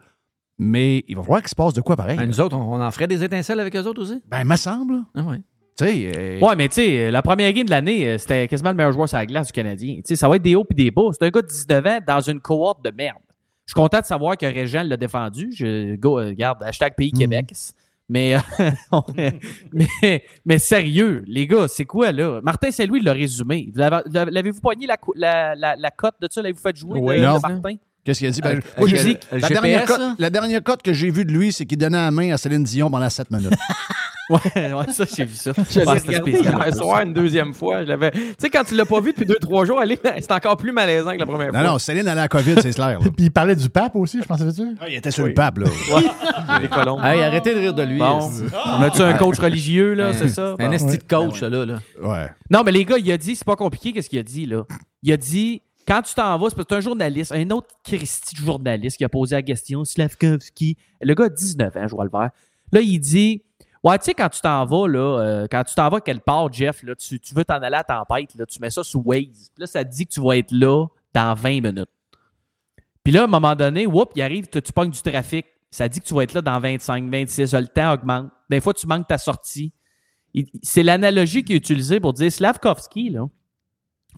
mais il va falloir qu'il se passe de quoi pareil. Ben, nous autres, on, on en ferait des étincelles avec eux autres aussi. Ben, il me semble. Ah ouais. Euh, Ouais, mais tu sais, la première game de l'année, euh, c'était quasiment le meilleur joueur sur la glace du Canadien. Tu sais, ça va être des hauts et des bas. C'est un gars de 19 ans dans une cohorte de merde. Je suis content de savoir que Régent l'a défendu. Je go, euh, regarde, hashtag Pays Québec. Mais, euh, mais, mais sérieux, les gars, c'est quoi là? Martin Saint-Louis l'a résumé. Vous l'avez- L'avez-vous pogné la, la, la, la cote de ça? L'avez-vous fait jouer? Oui. de- de. Martin? Qu'est-ce qu'il a dit? Ben, Euh, moi, euh, dernière cote, la dernière cote que j'ai vue de lui, c'est qu'il donnait la main à Céline Dion pendant 7 minutes. Ouais, ouais, ça, j'ai vu ça. Je l'ai regardé spécial. hier soir une deuxième fois. Je l'avais- Tu sais, quand tu l'as pas vu depuis deux, trois jours, allez, c'est encore plus malaisant que la première non, fois. non, Céline allait à la COVID, c'est clair. Puis il parlait du pape aussi, je pense, ça veut dire. Ah, il était sur le pape, là. Les colombes. Hey, arrêtez de rire de lui. Bon. On a-tu un coach religieux, là, c'est ça? Un esti de coach, là. là. Ouais. Non, mais les gars, il a dit, c'est pas compliqué, qu'est-ce qu'il a dit, là? Il a dit, quand tu t'en vas, c'est parce que c'est un journaliste, un autre Christy journaliste qui a posé la question, Slavkovski. Le gars a 19 ans, je vois le vert. Là, il dit, ouais, tu sais, quand tu t'en vas, là, euh, quand tu t'en vas quelque part, Jeff, là, tu, tu veux t'en aller à tempête, là, tu mets ça sous Waze. Puis là, ça te dit que tu vas être là dans 20 minutes. Puis là, à un moment donné, whoop, il arrive, tu, tu pognes du trafic. Ça dit que tu vas être là dans 25, 26. Le temps augmente. Des fois, tu manques ta sortie. C'est l'analogie qui est utilisée pour dire Slavkovski, là.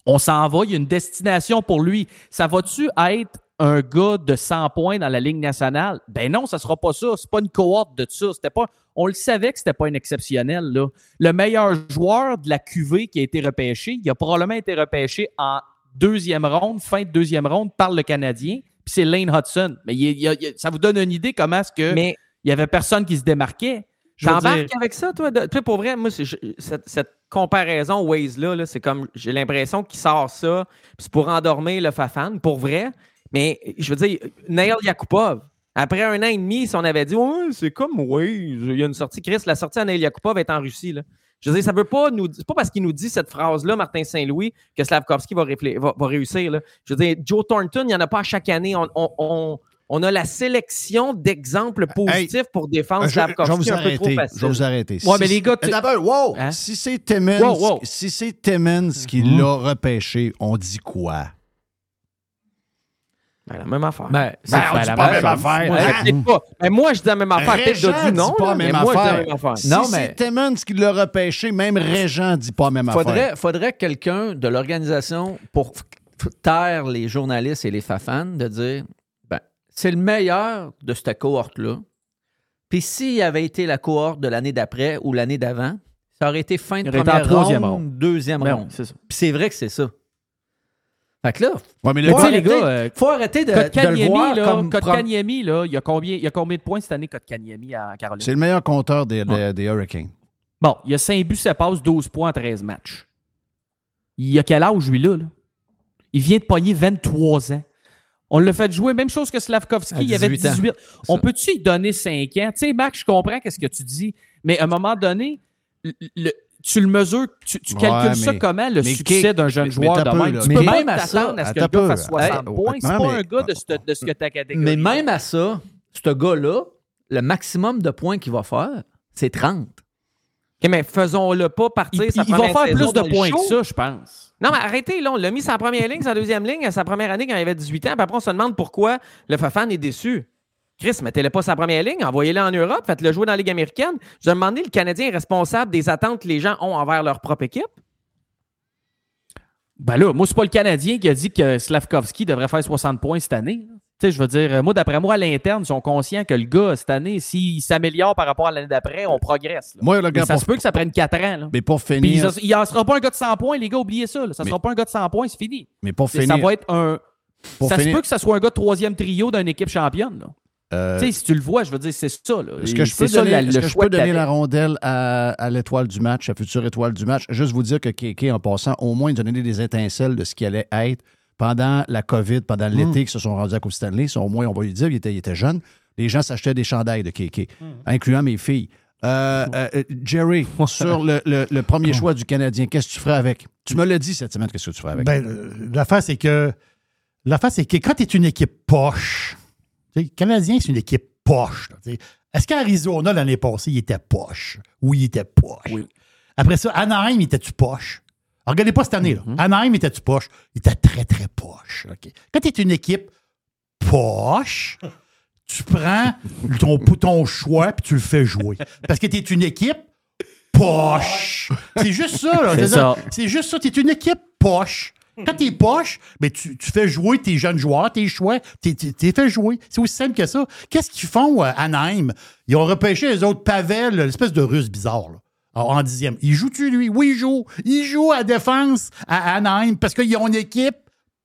On s'en va, il y a une destination pour lui. Ça va-tu être un gars de 100 points dans la Ligue nationale. Ben non, ça sera pas ça. C'est pas une cohorte de ça. C'était pas, on le savait que c'était pas un exceptionnel. Là. Le meilleur joueur de la QV qui a été repêché, il a probablement été repêché en deuxième ronde, fin de deuxième ronde par le Canadien. Puis c'est Lane Hudson. Mais il- il- il- ça vous donne une idée comment est-ce que Mais il y avait personne qui se démarquait. T'embarques dire- avec ça, toi? De, pour vrai, moi, je- cette, cette comparaison Waze-là, là, c'est comme, j'ai l'impression qu'il sort ça, puis c'est pour endormir le Fafan, pour vrai. Mais, je veux dire, Nail Yakupov, après un an et demi, si on avait dit, c'est comme Waze, il y a une sortie, Chris, la sortie à Nail Yakupov est en Russie, là. Je veux dire, ça veut pas nous c'est pas parce qu'il nous dit cette phrase-là, Martin Saint-Louis, que Slavkovski va, va, va réussir. Là. Je veux dire, Joe Thornton, il n'y en a pas à chaque année. On, on- on- on a la sélection d'exemples positifs pour défendre Euh, Je, vais Slavkovski vous un peu trop arrêter. facile. Je vais vous arrêter. Ouais, mais les gars, Mais tu- d'abord, wow! Hein? Si c'est Timmins, Wow, wow. si c'est Timmins qui l'a repêché, on dit quoi? Ben, la même affaire. Ben, c'est Ben, la pas même la même affaire. Moi, Hein? je- Peut-être pas. Ben, moi, je dis la même affaire. Peut-être dit non, dit pas mais même moi, je dis la affaire. même affaire. Si Non, c'est mais- Timmins qui l'a repêché, même Régent dit pas la même affaire. Faudrait, faudrait que quelqu'un de l'organisation, pour taire les journalistes et les fafans, de dire ben, c'est le meilleur de cette cohorte-là. Puis s'il avait été la cohorte de l'année d'après ou l'année d'avant, ça aurait été fin de première ronde, deuxième ronde. c'est c'est vrai que c'est ça. Fait que là, Ouais, mais Mais le tu gars- sais, les gars, euh, faut arrêter de, de le voir là, comme... Kotkaniemi, là, il y a combien, il y a combien de points cette année, Kotkaniemi à Caroline? c'est le meilleur compteur des, des- des Hurricanes. Bon, il y a 5 buts, ça passe 12 points en 13 matchs. Il a quel âge, lui, là? là? Il vient de pogner 23 ans. On l'a fait jouer, même chose que Slavkovski, il avait 18 ans. 18. On peut-tu y donner 5 ans? Tu sais, Max, je comprends qu'est-ce que tu dis, mais à un moment donné, le- le- tu le mesures, tu, tu Ouais, calcules ça mais- comment, le succès d'un jeune joueur de peu. Tu Mais peux même même à ça, t'attendre à ce que le gars peu. fasse 60 Hey, points. C'est pas mais- un gars de, ce- de ce que ta catégorie. Mais même à ça, ce gars-là, le maximum de points qu'il va faire, c'est 30. OK, mais faisons-le pas partir il, sa il va faire plus de points que ça, je pense. Non, mais arrêtez, là. On l'a mis sa première ligne, sa deuxième ligne, à sa première année quand il avait 18 ans. Puis après, on se demande pourquoi le Fafan est déçu. Chris, mettez-le pas sa première ligne, envoyez-le en Europe, faites-le jouer dans la Ligue américaine. Je me demandais, le Canadien est responsable des attentes que les gens ont envers leur propre équipe. Ben là, moi, c'est pas le Canadien qui a dit que Slavkovski devrait faire 60 points cette année. Tu sais, je veux dire, moi, d'après moi, à l'interne, ils sont conscients que le gars, cette année, s'il s'améliore par rapport à l'année d'après, on progresse. là. Moi, le Mais gars, ça pour- se peut que ça prenne 4 ans. Là. mais pour Puis finir, ça- il ne sera pas un gars de 100 points, les gars, oubliez ça. là. Ça ne Mais- sera pas un gars de 100 points, c'est fini. mais pour C'est- finir, Ça va être un. pour ça se peut que ça soit un gars de troisième trio d'une équipe championne. là. Euh, Tu sais, si tu le vois, je veux dire, c'est ça. là. Est-ce que je peux C'est ça, donner, le que je peux donner la rondelle à, à l'étoile du match, à future étoile du match? Juste vous dire que Kéké, en passant, au moins, il a donné des étincelles de ce qui allait être pendant la COVID, pendant Hmm. l'été, qui se sont rendus à Coupe Stanley. Ça, au moins, on va lui dire, il était, il était jeune. Les gens s'achetaient des chandails de Kéké, Hmm. incluant mes filles. Euh, euh, Jerry, sur le, le- le premier choix du Canadien, qu'est-ce que tu ferais avec? Tu me l'as dit cette semaine, qu'est-ce que tu ferais avec? Ben, euh, l'affaire, c'est que. L'affaire, c'est que quand tu es une équipe poche, tu sais, le Canadien, c'est une équipe poche. Est-ce qu'Arizona, l'année passée, il était poche? Oui, il était poche. Oui. Après ça, Anaheim, il était-tu poche? Alors, regardez pas cette année, là. Anaheim, il était-tu poche? Il était très, très poche. Quand tu es une équipe poche, tu prends ton, ton choix puis tu le fais jouer. Parce que tu es une équipe poche. C'est juste ça. C'est juste ça. Tu es une équipe poche. Quand t'es poche, ben tu, fais jouer tes jeunes joueurs, tes choix, t'es t'es- fait jouer. C'est aussi simple que ça. Qu'est-ce qu'ils font à Anaheim? Ils ont repêché les autres Pavel, l'espèce de russe bizarre, en dixième. Il joue-tu, lui? Oui, il joue. Il joue à défense à Anaheim parce qu'ils ont une équipe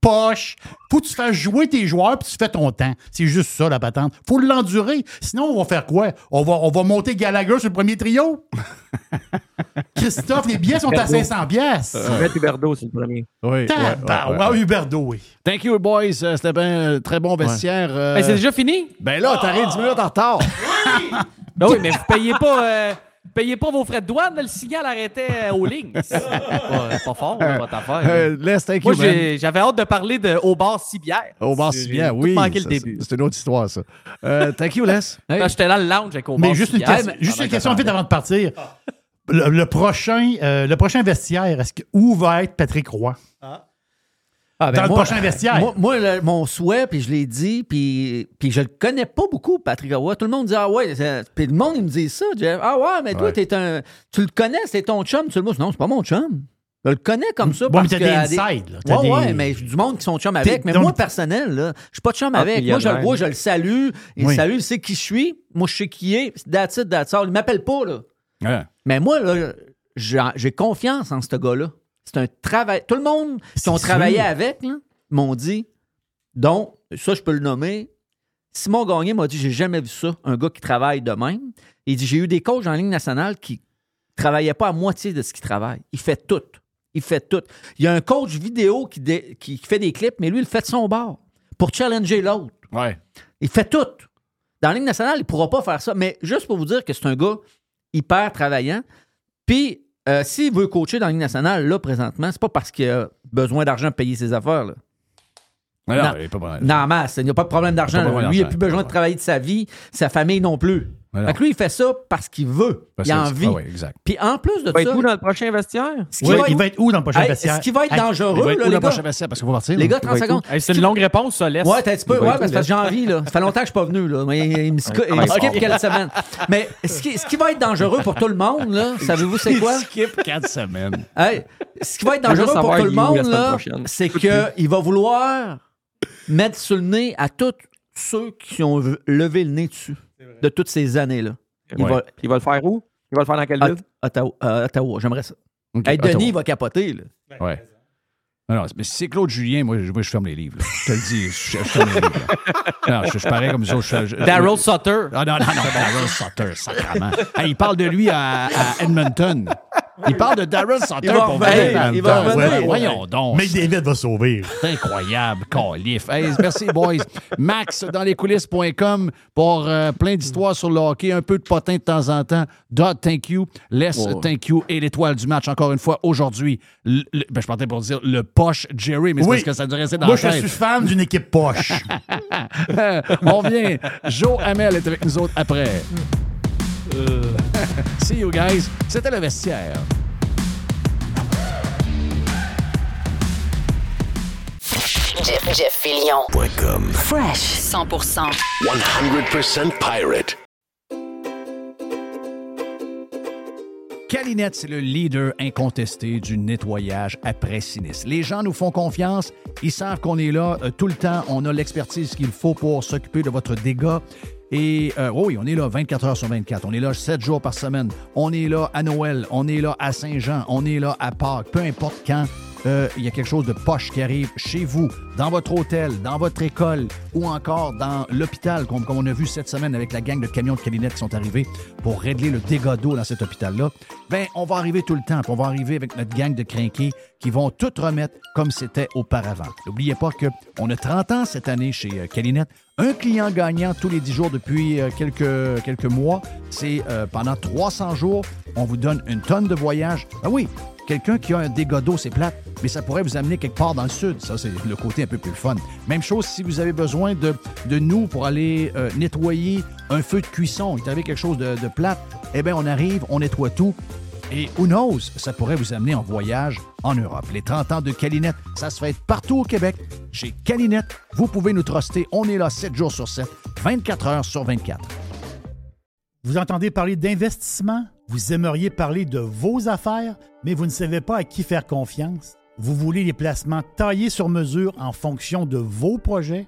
poche. Faut que tu fasses jouer tes joueurs puis tu fais ton temps. C'est juste ça, la patente. Faut l'endurer. Sinon, on va faire quoi? On va, on va monter Gallagher sur le premier trio? Christophe, les billets sont à 500 pièces. Brett Huberdeau, c'est le premier. oui, Tabarouette, Huberdeau, oui. Thank you, boys. Euh, C'était bien euh, très bon vestiaire. euh, Ben, c'est déjà fini? ben là, t'arrives 10 minutes en retard. Ben oui, mais vous payez pas, euh, payez pas vos frais de douane. Le signal arrêtait euh, aux lignes. C'est pas, pas fort, là, votre affaire. Euh, laisse, thank Moi, j'avais hâte de parler de, au bar Cibière. Au bar oui. manqué le début. c'est- une autre histoire, ça. Euh, thank you, Les. Quand j'étais dans le lounge avec au Mais bar juste une Cibière, mais- juste une que question vite avant de partir. Le, le prochain, euh, le prochain vestiaire, est-ce que, où va être Patrick Roy? Ah, Dans le prochain vestiaire. Moi, moi, le- mon souhait, puis je l'ai dit, puis, puis je le connais pas beaucoup, Patrick Roy. Tout le monde dit Ah ouais, puis le monde, il me dit ça, Jeff. Ah ouais, mais toi, Ouais. t'es un. Tu le connais, c'est ton chum. Tu le vois, non, c'est pas mon chum. Je le connais comme ça. Bon, mais t'as des insides, Ouais, des- ouais, mais du monde qui sont chum T'es- avec. Mais donc- moi, personnel, là, je suis pas chum Ah, avec. Moi, je le vois, je le salue. Il Oui. salue, il sait qui je suis. Moi, je sais qui est. That's it, that's all. Il m'appelle pas, là. Ouais. Mais moi, là, j'ai confiance en ce gars-là. C'est un travail. Tout le monde qui ont travaillé avec m'ont dit, donc, ça, je peux le nommer. Simon Gagné m'a dit J'ai jamais vu ça, un gars qui travaille de même. Il dit J'ai eu des coachs en ligne nationale qui travaillaient pas à moitié de ce qu'ils travaillent. Il fait tout. Il fait tout. Il y a un coach vidéo qui, dé- qui fait des clips, mais lui, il fait de son bord pour challenger l'autre. Ouais. Il fait tout. Dans la Ligue nationale, il ne pourra pas faire ça. Mais juste pour vous dire que c'est un gars hyper travaillant. Puis, euh, s'il veut coacher dans la Ligue nationale, là, présentement, c'est pas parce qu'il a besoin d'argent pour payer ses affaires. Là. Non, Non. il n'y a pas de problème d'argent. Lui, il n'a plus besoin de travailler de sa vie, sa famille non plus. Non. Fait que lui, il fait ça parce qu'il veut. Parce il a envie. Ah ouais, exact. Puis en plus de Il va être ça, où dans le prochain vestiaire? ce qui Ouais, va il être- va être où dans le prochain Hey, vestiaire? ce qui va être Hey, dangereux, Il va être là, où les la gars? prochaine vestiaire? Parce qu'on va partir. Les gars, 30 Il va être où? secondes. Hey, c'est une longue réponse, ça, laisse. Ouais, t'as un petit peu. Ouais, parce que j'ai envie, là. Ça fait longtemps que je suis pas venu, là. Mais il me, sc- il me skip quelques semaines. Mais ce qui, ce qui va être dangereux pour tout le monde, là, savez-vous c'est quoi? Il skip quatre semaines. Hey, ce qui va être dangereux pour tout le monde, là, c'est qu'il va vouloir mettre sur le nez à tous ceux qui ont levé le nez dessus de toutes ces années-là. Il Ouais. va. Il va le faire où? Il va le faire dans quelle à- ville? Ottawa, euh, Ottawa, j'aimerais ça. OK, Hey, Denis, Ottawa. il va capoter, là. Ouais. Non, non, mais si c'est Claude Julien, moi, je, moi, je ferme les livres. là. Je te le dis, je, je ferme les livres. là. Non, je, je parais comme ça. Je, je- Daryl Sutter. Ah non, non, non, Daryl Sutter, sacrément. Hey, il parle de lui à, à Edmonton. Il parle de Daryl Sutter pour revenir, venir il va Edmonton. revenir. Ouais, Voyons donc. Mais David va sauver. C'est incroyable, calife. Hey, merci, boys. Max, dans les coulisses.com pour euh, plein d'histoires sur le hockey, un peu de potin de temps en temps. Dot, thank you. Les, thank you. Et l'étoile du match, encore une fois, aujourd'hui. Le- le- ben, je partais pour dire le poche Jerry, mais c'est Oui. parce que ça devrait rester dans Moi, la je tête. suis fan d'une équipe poche. On vient. Joe Hamel est avec nous autres après. Euh, See you guys. C'était le vestiaire. Jeff, Jeff Fillion. Point com. Fresh. 100%. 100% pirate. Calinette, c'est le leader incontesté du nettoyage après sinistre. Les gens nous font confiance. Ils savent qu'on est là euh, tout le temps. On a l'expertise qu'il faut pour s'occuper de votre dégât. Et euh, oui, on est là 24 heures sur 24. On est là 7 jours par semaine. On est là à Noël. On est là à Saint-Jean. On est là à Pâques. Peu importe quand euh, il y a quelque chose de poche qui arrive chez vous, dans votre hôtel, dans votre école ou encore dans l'hôpital, comme, on a vu cette semaine avec la gang de camions de Calinette qui sont arrivés pour régler le dégât d'eau dans cet hôpital-là, ben on va arriver tout le temps. On va arriver avec notre gang de crinqués qui vont tout remettre comme c'était auparavant. N'oubliez pas qu'on a 30 ans cette année chez euh, Calinette. Un client gagnant tous les 10 jours depuis euh, quelques, quelques mois. C'est euh, pendant 300 jours, on vous donne une tonne de voyage. Ah oui, quelqu'un qui a un dégât d'eau, c'est plate, mais ça pourrait vous amener quelque part dans le sud. Ça, c'est le côté un peu plus fun. Même chose si vous avez besoin de, nous pour aller euh, nettoyer un feu de cuisson. Est arrivé quelque chose de, de plate. Eh bien, on arrive, on nettoie tout. Et who knows, ça pourrait vous amener en voyage en Europe. Les 30 ans de Calinette, ça se fait partout au Québec. Chez Calinette, vous pouvez nous truster. On est là 7 jours sur 7, 24 heures sur 24. Vous entendez parler d'investissement? Vous aimeriez parler de vos affaires, mais vous ne savez pas à qui faire confiance? Vous voulez les placements taillés sur mesure en fonction de vos projets?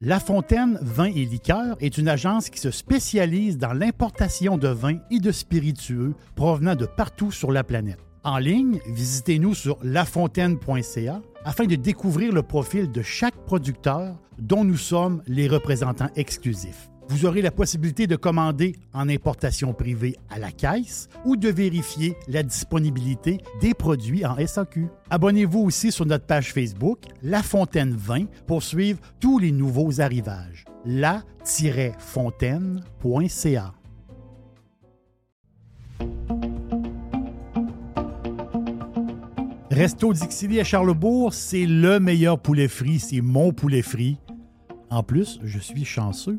La Fontaine Vin et Liqueurs est une agence qui se spécialise dans l'importation de vins et de spiritueux provenant de partout sur la planète. En ligne, visitez-nous sur lafontaine.ca afin de découvrir le profil de chaque producteur dont nous sommes les représentants exclusifs. Vous aurez la possibilité de commander en importation privée à la caisse ou de vérifier la disponibilité des produits en SAQ. Abonnez-vous aussi sur notre page Facebook La Fontaine 20 pour suivre tous les nouveaux arrivages. la-fontaine.ca Resto Dixili à Charlebourg, c'est le meilleur poulet frit. C'est mon poulet frit. En plus, je suis chanceux.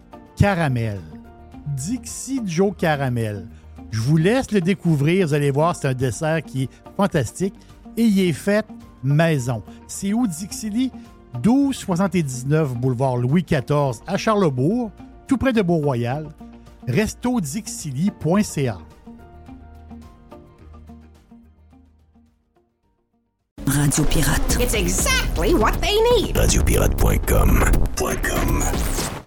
Caramel. Dixie Joe Caramel. Je vous laisse le découvrir. Vous allez voir, c'est un dessert qui est fantastique. Et il est fait maison. C'est où Dixili? 1279 boulevard Louis XIV à Charlebourg, tout près de Beau-Royal. restodixili.ca. Radio Pirate. It's exactly what they need. Radiopirate.com.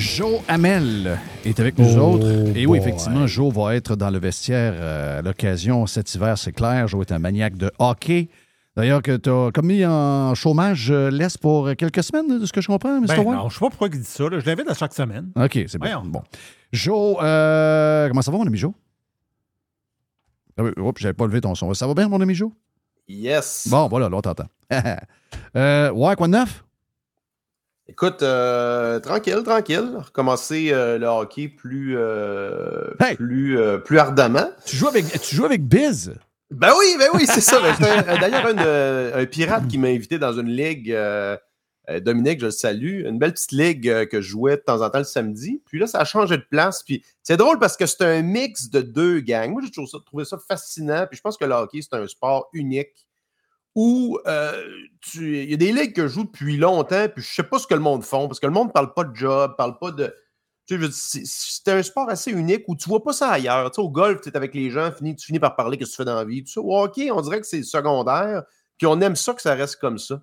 Joe Hamel est avec nous Oh autres. Et oui, boy. effectivement, Joe va être dans le vestiaire euh, à l'occasion cet hiver, c'est clair. Joe est un maniaque de hockey. D'ailleurs, que tu as comme mis en chômage, euh, laisse pour quelques semaines, de ce que je comprends, Mr. Ben non, je sais pas pourquoi il dit ça. là. Je l'invite à chaque semaine. OK, c'est bien. Bon. Joe, euh, comment ça va, mon ami Joe? Ah oui, oups, j'avais pas levé ton son. Ça va bien, mon ami Joe? Yes. Bon, voilà, là, on t'entend. euh, ouais, quoi de neuf? Écoute, euh, tranquille, tranquille. Recommencer euh, le hockey plus, euh, Hey! plus, plus ardemment. Tu joues avec, tu joues avec Biz? Ben oui, ben oui, c'est ça. Ben, D'ailleurs, un, un pirate qui m'a invité dans une ligue, Dominique, je le salue, une belle petite ligue que je jouais de temps en temps le samedi. Puis là, ça a changé de place. Puis c'est drôle parce que c'est un mix de deux gangs. Moi, j'ai toujours trouvé ça fascinant. Puis je pense que le hockey, c'est un sport unique où euh, tu- il y a des ligues que je joue depuis longtemps, puis je sais pas ce que le monde font, parce que le monde parle pas de job, parle pas de. Tu sais, c'est- un sport assez unique où tu vois pas ça ailleurs. Tu sais, au golf, tu es avec les gens, tu finis par parler que tu fais dans la vie. Tout ça. Au hockey, on dirait que c'est secondaire, puis on aime ça que ça reste comme ça.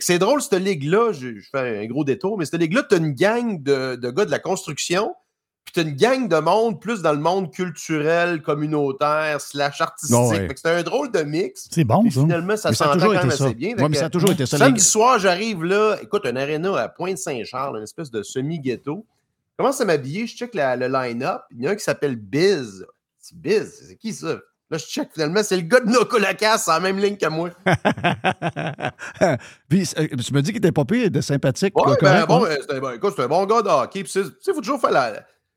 C'est drôle, cette ligue-là, je, je fais un gros détour, mais cette ligue-là, tu as une gang de, de gars de la construction, puis tu as une gang de monde plus dans le monde culturel, communautaire, slash artistique. Oh, ouais. Fait que c'est un drôle de mix. C'est bon, ça. finalement, ça s'entend quand même assez bien. Ouais, mais ça a toujours été ça, Samedi soir, j'arrive là, écoute, un aréna à Pointe-Saint-Charles, une espèce de semi-ghetto. Je commence à m'habiller, je check la- le line-up. Il y en a un qui s'appelle Biz. C'est Biz, c'est qui ça? Là, je check finalement, c'est le gars de Noco Lacas, c'est la même ligne que moi. Puis, euh, tu me dis qu'il était pas pire, de sympathique. Ouais, ben, correct, bon, ouais? euh, c'est un, bon- écoute, c'est un bon gars de hockey. Puis, tu sais, faut toujours faire la,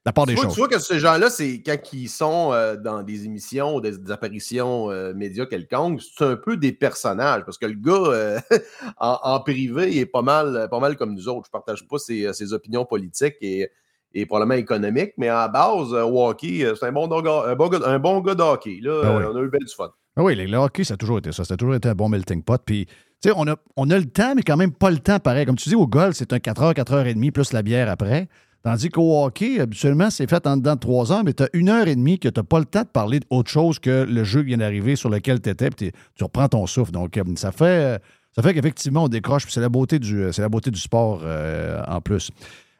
la part des tu vois, choses. tu vois que ces gens-là, c'est quand ils sont euh, dans des émissions ou des, des apparitions euh, médias quelconques, c'est un peu des personnages. Parce que le gars, euh, en, en privé, il est pas mal, pas mal comme nous autres. Je partage pas ses, ses opinions politiques et, et probablement économiques, mais à la base, euh, euh, c'est un bon, gars, un, bon gars, un bon gars de hockey. Là, Ah oui. Euh, on a eu bien du fun. Ah oui, le, le hockey, ça a toujours été ça. Ça a toujours été un bon melting pot. Puis, tu sais, on a, on a le temps, mais quand même pas le temps pareil. Comme tu dis, au golf, c'est un 4h, 4h30 plus la bière après. Tandis qu'au hockey, habituellement, c'est fait en dedans de 3 heures, mais tu as une heure et demie que tu n'as pas le temps de parler d'autre chose que le jeu qui vient d'arriver sur lequel tu étais, puis tu reprends ton souffle. Donc, euh, ça fait, euh, ça fait qu'effectivement, on décroche, puis c'est la beauté du, c'est la beauté du sport euh, en plus.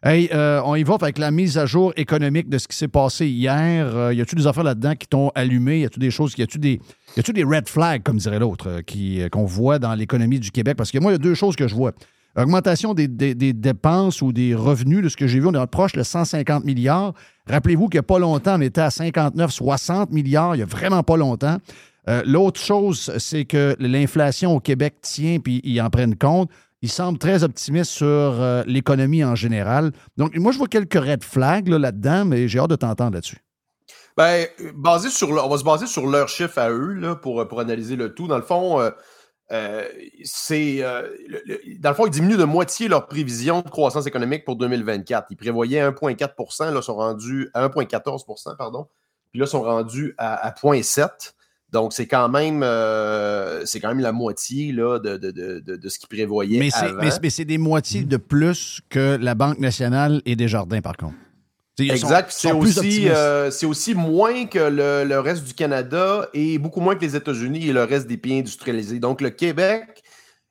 Hey, euh, on y va avec la mise à jour économique de ce qui s'est passé hier. Euh, y a-tu des affaires là-dedans qui t'ont allumé? Y a-tu des choses, y a-tu des, des red flags, comme dirait l'autre, euh, qui, euh, qu'on voit dans l'économie du Québec? Parce que moi, il y a deux choses que je vois. Augmentation des, dépenses ou des revenus, de ce que j'ai vu, on est proche de 150 milliards. Rappelez-vous qu'il n'y a pas longtemps, on était à 59, 60 milliards, il n'y a vraiment pas longtemps. Euh, L'autre chose, c'est que l'inflation au Québec tient puis ils en prennent compte. Ils semblent très optimistes sur euh, l'économie en général. Donc, moi, je vois quelques red flags là, là-dedans, mais j'ai hâte de t'entendre là-dessus. Ben, euh, basé sur on va se baser sur leurs chiffres à eux pour, pour analyser le tout. Dans le fond, euh, c'est euh, le- le- dans le fond, ils diminuent de moitié leur prévision de croissance économique pour 2024. Ils prévoyaient 1,4 là, sont rendus à 1,14 pardon. Puis là, ils sont rendus à, à 0,7 donc, c'est quand même euh, c'est quand même la moitié là, de, de, de, de- de ce qu'ils prévoyaient Mais c'est, mais c'est des moitiés de plus que la Banque nationale et Desjardins, par contre. Exact. C'est aussi, euh, c'est aussi moins que le, le reste du Canada et beaucoup moins que les États-Unis et le reste des pays industrialisés. Donc, le Québec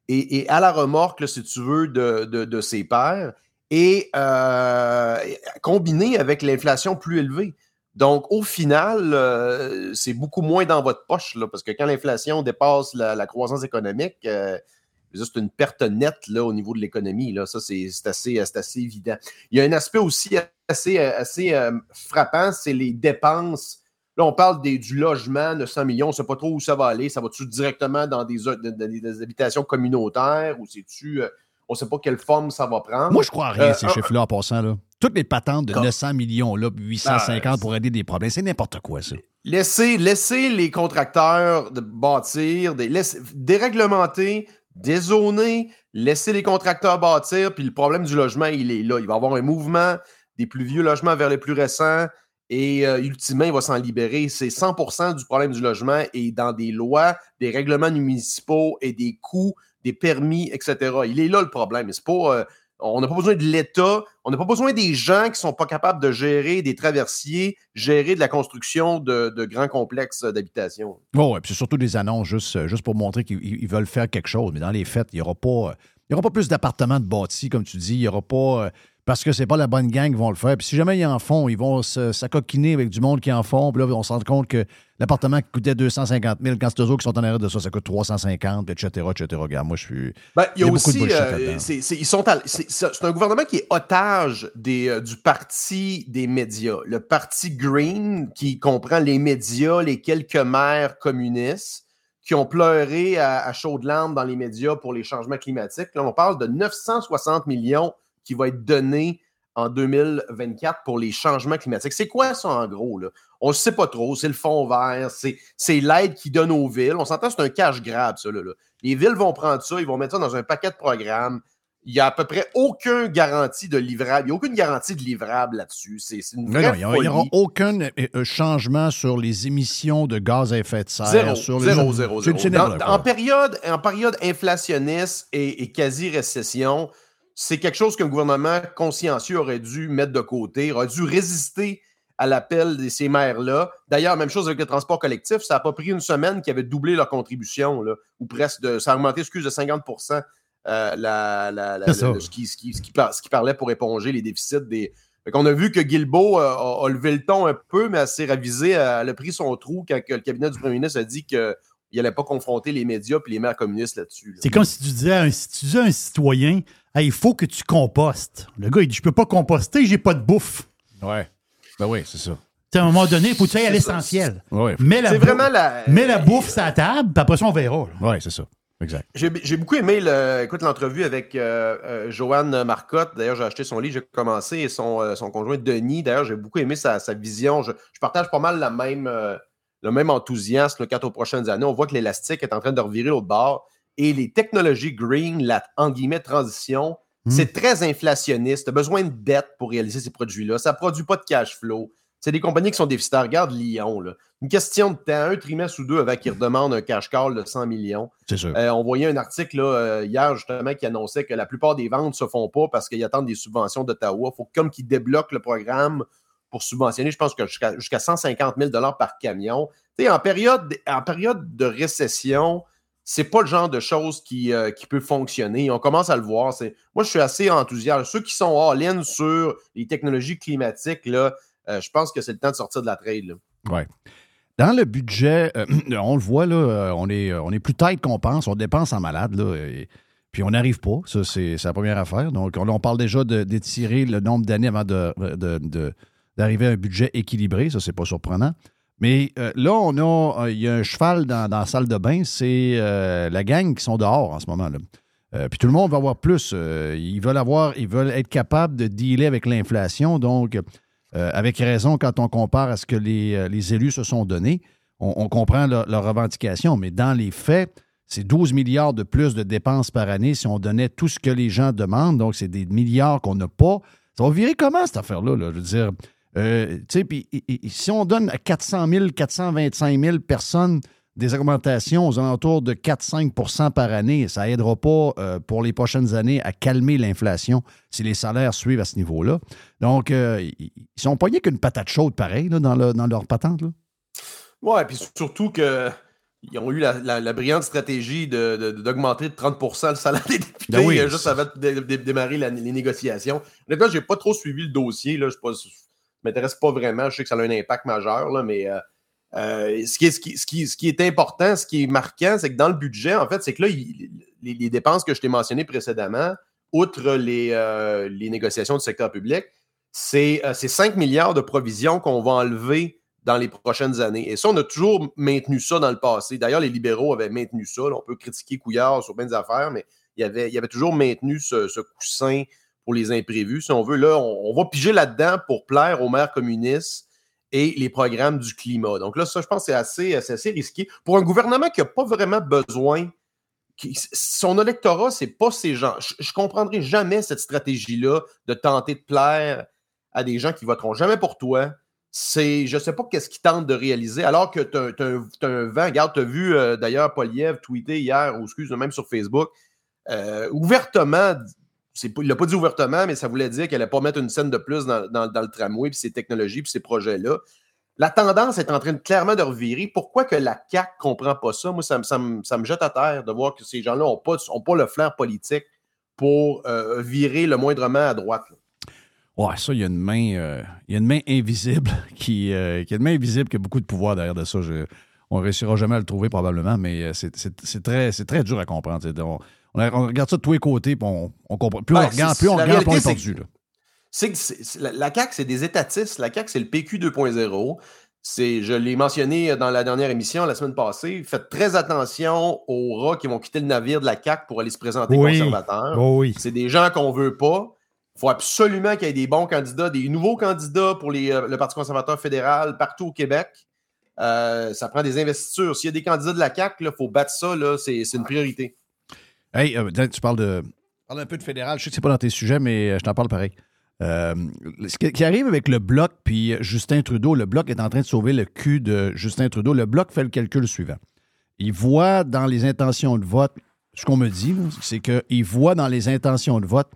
est, est à la remorque, là, si tu veux, de, de, de ses pairs et euh, combiné avec l'inflation plus élevée. Donc, au final, euh, c'est beaucoup moins dans votre poche, là, parce que quand l'inflation dépasse la, la croissance économique, c'est une perte nette là, au niveau de l'économie. Ça, c'est assez, c'est assez évident. Il y a un aspect aussi assez, assez euh, frappant, c'est les dépenses. Là, on parle des, du logement de 100 millions. On ne sait pas trop où ça va aller. Ça va-tu directement dans des, des habitations communautaires ou c'est-tu. euh, on ne sait pas quelle forme ça va prendre. Moi, je crois à rien, Euh, ces chiffres-là, en passant. Là. Toutes les patentes de Comme- 900 millions, là, puis 850 Ah, pour aider des problèmes, c'est n'importe quoi, ça. Laissez, laissez les contracteurs de bâtir, des, laissez- déréglementer, dézoner, laissez les contracteurs bâtir, puis le problème du logement, il est là. Il va y avoir un mouvement des plus vieux logements vers les plus récents, et euh, ultimement, il va s'en libérer. C'est 100% du problème du logement, et dans des lois, des règlements municipaux et des coûts, des permis, etc. Il est là le problème. C'est pas... euh, on n'a pas besoin de l'État, on n'a pas besoin des gens qui ne sont pas capables de gérer des traversiers, gérer de la construction de, de grands complexes d'habitation. Oh, ouais, puis c'est surtout des annonces juste, juste pour montrer qu'ils ils veulent faire quelque chose. Mais dans les faits, il n'y aura pas. aura pas plus d'appartements de bâtis, comme tu dis. Il n'y aura pas. euh, parce que c'est pas la bonne gang qui vont le faire. Puis si jamais ils en font, ils vont se- s'acoquiner avec du monde qui en font. Puis là, on se rend compte que l'appartement qui coûtait 250 000, quand c'est eux autres qui sont en arrêt de ça, ça coûte 350 etc., etc. Regarde, moi, je suis. Ben, il y a, aussi, euh, c'est ils sont un gouvernement qui est otage des, euh, du parti des médias. Le parti Green, qui comprend les médias, les quelques maires communistes, qui ont pleuré à, à chaudes larmes dans les médias pour les changements climatiques. Là, on parle de 960 millions qui va être donné en 2024 pour les changements climatiques. C'est quoi ça en gros? Là? On ne sait pas trop. C'est le fond vert, c'est l'aide qu'ils donnent aux villes. On s'entend, c'est un cash grab, ça. Là, là. Les villes vont prendre ça, ils vont mettre ça dans un paquet de programmes. Il n'y a à peu près aucune garantie de livrable. Il n'y a aucune garantie de livrable là-dessus. C'est c'est une Non, vraie non, il n'y aura aucun euh, euh, changement sur les émissions de gaz à effet de serre. Zéro, sur les- zéro, zéro, Dans- en, période, en période inflationniste et, et quasi-récession, c'est quelque chose qu'un gouvernement consciencieux aurait dû mettre de côté, aurait dû résister à l'appel de ces maires-là. D'ailleurs, même chose avec le transport collectif, ça n'a pas pris une semaine qu'ils avaient doublé leur contribution, là, ou presque, de, ça a augmenté, excuse, de 50 euh, la, la- la- ce, qui, ce qui- ce qui par- ce qui parlait pour éponger les déficits des. Qu'on a vu que Guilbeault euh, a, a levé le ton un peu, mais s'est ravisée, elle a pris son trou quand que le cabinet du premier ministre a dit qu'il n'allait pas confronter les médias et les maires communistes là-dessus. là. C'est comme si tu disais à un, si tu disais à un citoyen Hey, il faut que tu compostes. Le gars, il dit Je peux pas composter, j'ai pas de bouffe. Ouais. Ben oui, c'est ça. À un moment donné, il faut que tu ailles à l'essentiel. Ouais. Mets la, C'est bou- vraiment la. mets la bouffe sur la table, puis après ça, on verra. Ouais, c'est ça. Exact. J'ai j'ai beaucoup aimé le, écoute, l'entrevue avec euh, euh, Joanne Marcotte. D'ailleurs, j'ai acheté son livre, j'ai commencé, et son, euh, son conjoint Denis. D'ailleurs, j'ai beaucoup aimé sa, sa vision. Je, je partage pas mal la même, euh, le même enthousiasme quant aux prochaines années. On voit que l'élastique est en train de revirer l'autre bord. Et les technologies green, la en guillemets transition, Mm. c'est très inflationniste. Tu as besoin de dette pour réaliser ces produits-là. Ça ne produit pas de cash flow. C'est des compagnies qui sont déficitaires. Regarde Lyon. Là. Une question de temps, un trimestre ou deux avant qu'ils redemandent un cash call de 100 millions. C'est sûr. Euh, on voyait un article là, euh, hier justement qui annonçait que la plupart des ventes ne se font pas parce qu'ils attendent des subventions d'Ottawa. Il faut comme qu'ils débloquent le programme pour subventionner, je pense que jusqu'à jusqu'à 150 000 par camion. En période, en période de récession, c'est pas le genre de choses qui, euh, qui peut fonctionner. On commence à le voir. Moi, je suis assez enthousiaste. Ceux qui sont all-in sur les technologies climatiques, là, euh, je pense que c'est le temps de sortir de la trade. Ouais. Dans le budget, euh, on le voit, là, on est, on est plus tête qu'on pense, on dépense en malade, là, puis on n'arrive pas. Ça, c'est la première affaire. Donc, on, parle déjà d'étirer le nombre d'années avant de- d'arriver à un budget équilibré. Ça, c'est pas surprenant. Mais euh, là, on a, euh, il y a un cheval dans, dans la salle de bain, c'est euh, la gang qui sont dehors en ce moment. là. Puis tout le monde va avoir plus. ils veulent avoir, ils veulent être capables de dealer avec l'inflation. Donc, avec raison, quand on compare à ce que les, les élus se sont donnés, on, comprend leur- revendications. Mais dans les faits, c'est 12 milliards de plus de dépenses par année si on donnait tout ce que les gens demandent. Donc, c'est des milliards qu'on n'a pas. Ça va virer comment, cette affaire-là? là? Je veux dire, euh, tu sais, puis et- et- si on donne à 400 000, 425 000 personnes des augmentations aux alentours de 4-5% par année, ça n'aidera pas euh, pour les prochaines années à calmer l'inflation si les salaires suivent à ce niveau-là. Donc, euh, ils sont pognés qu'une patate chaude pareil là, dans, le- dans leur patente. Ouais, puis surtout que ils ont eu la, la- la brillante stratégie de- de- d'augmenter de, 30% le salaire des députés Ben oui. euh, juste avant de dé- dé- démarrer la- les négociations. Honnêtement, j'ai pas trop suivi le dossier. Là. Je pas, m'intéresse pas vraiment. Je sais que ça a un impact majeur, là, mais euh, euh, ce, qui est, ce, qui, ce, qui, ce, qui est, important, ce qui est marquant, c'est que dans le budget, en fait, c'est que là, les, dépenses que je t'ai mentionnées précédemment, outre les, euh, les négociations du secteur public, c'est 5 milliards de provisions qu'on va enlever dans les prochaines années. Et ça, on a toujours maintenu ça dans le passé. D'ailleurs, les libéraux avaient maintenu ça. On peut critiquer Couillard sur bien des affaires, mais il y avait, il y avait toujours maintenu ce coussin pour les imprévus. Si on veut, là, on, va piger là-dedans pour plaire aux maires communistes et les programmes du climat. Donc là, ça, je pense que c'est assez, assez risqué. Pour un gouvernement qui n'a pas vraiment besoin, son électorat, c'est pas ces gens. Je ne comprendrai jamais cette stratégie-là de tenter de plaire à des gens qui voteront jamais pour toi. C'est, je sais pas qu'est-ce qu'ils tentent de réaliser, alors que tu as, un vent. Regarde, tu as vu euh, d'ailleurs Poliev tweeter hier, ou excuse, même sur Facebook, euh, ouvertement il ne l'a pas dit ouvertement, mais ça voulait dire qu'elle n'allait pas mettre une scène de plus dans, dans, le tramway, puis ces technologies, puis ces projets-là. La tendance est en train de clairement de revirer. Pourquoi que la CAQ ne comprend pas ça? Moi, ça, ça, ça, me jette à terre de voir que ces gens-là n'ont pas, ont pas le flair politique pour euh, virer le moindrement à droite. Là. Ouais, ça, il y a une main, euh, y a une main invisible qui, euh, qui a une main invisible qui a beaucoup de pouvoir derrière de ça. Je, on ne réussira jamais à le trouver probablement, mais c'est très, très dur à comprendre. On, regarde ça de tous les côtés, puis on, on comprend. Plus Ben, on regarde, plus on regarde, plus on est perdu. La, la CAQ, c'est des étatistes. La CAQ, c'est le PQ 2.0. C'est, je l'ai mentionné dans la dernière émission la semaine passée. Faites très attention aux rats qui vont quitter le navire de la CAQ pour aller se présenter Oui. conservateurs. Oh oui. C'est des gens qu'on veut pas. Il faut absolument qu'il y ait des bons candidats, des nouveaux candidats pour les, euh, le Parti conservateur fédéral partout au Québec. Euh, ça prend des investitures. S'il y a des candidats de la CAQ, il faut battre ça. c'est une priorité. Hey, euh, tu parles de. Parle un peu de fédéral. Je sais que c'est pas dans tes sujets, mais euh, je t'en parle pareil. Euh, ce qui arrive avec le Bloc puis Justin Trudeau, le Bloc est en train de sauver le cul de Justin Trudeau. Le Bloc fait le calcul suivant. Il voit dans les intentions de vote, ce qu'on me dit, c'est qu'il voit dans les intentions de vote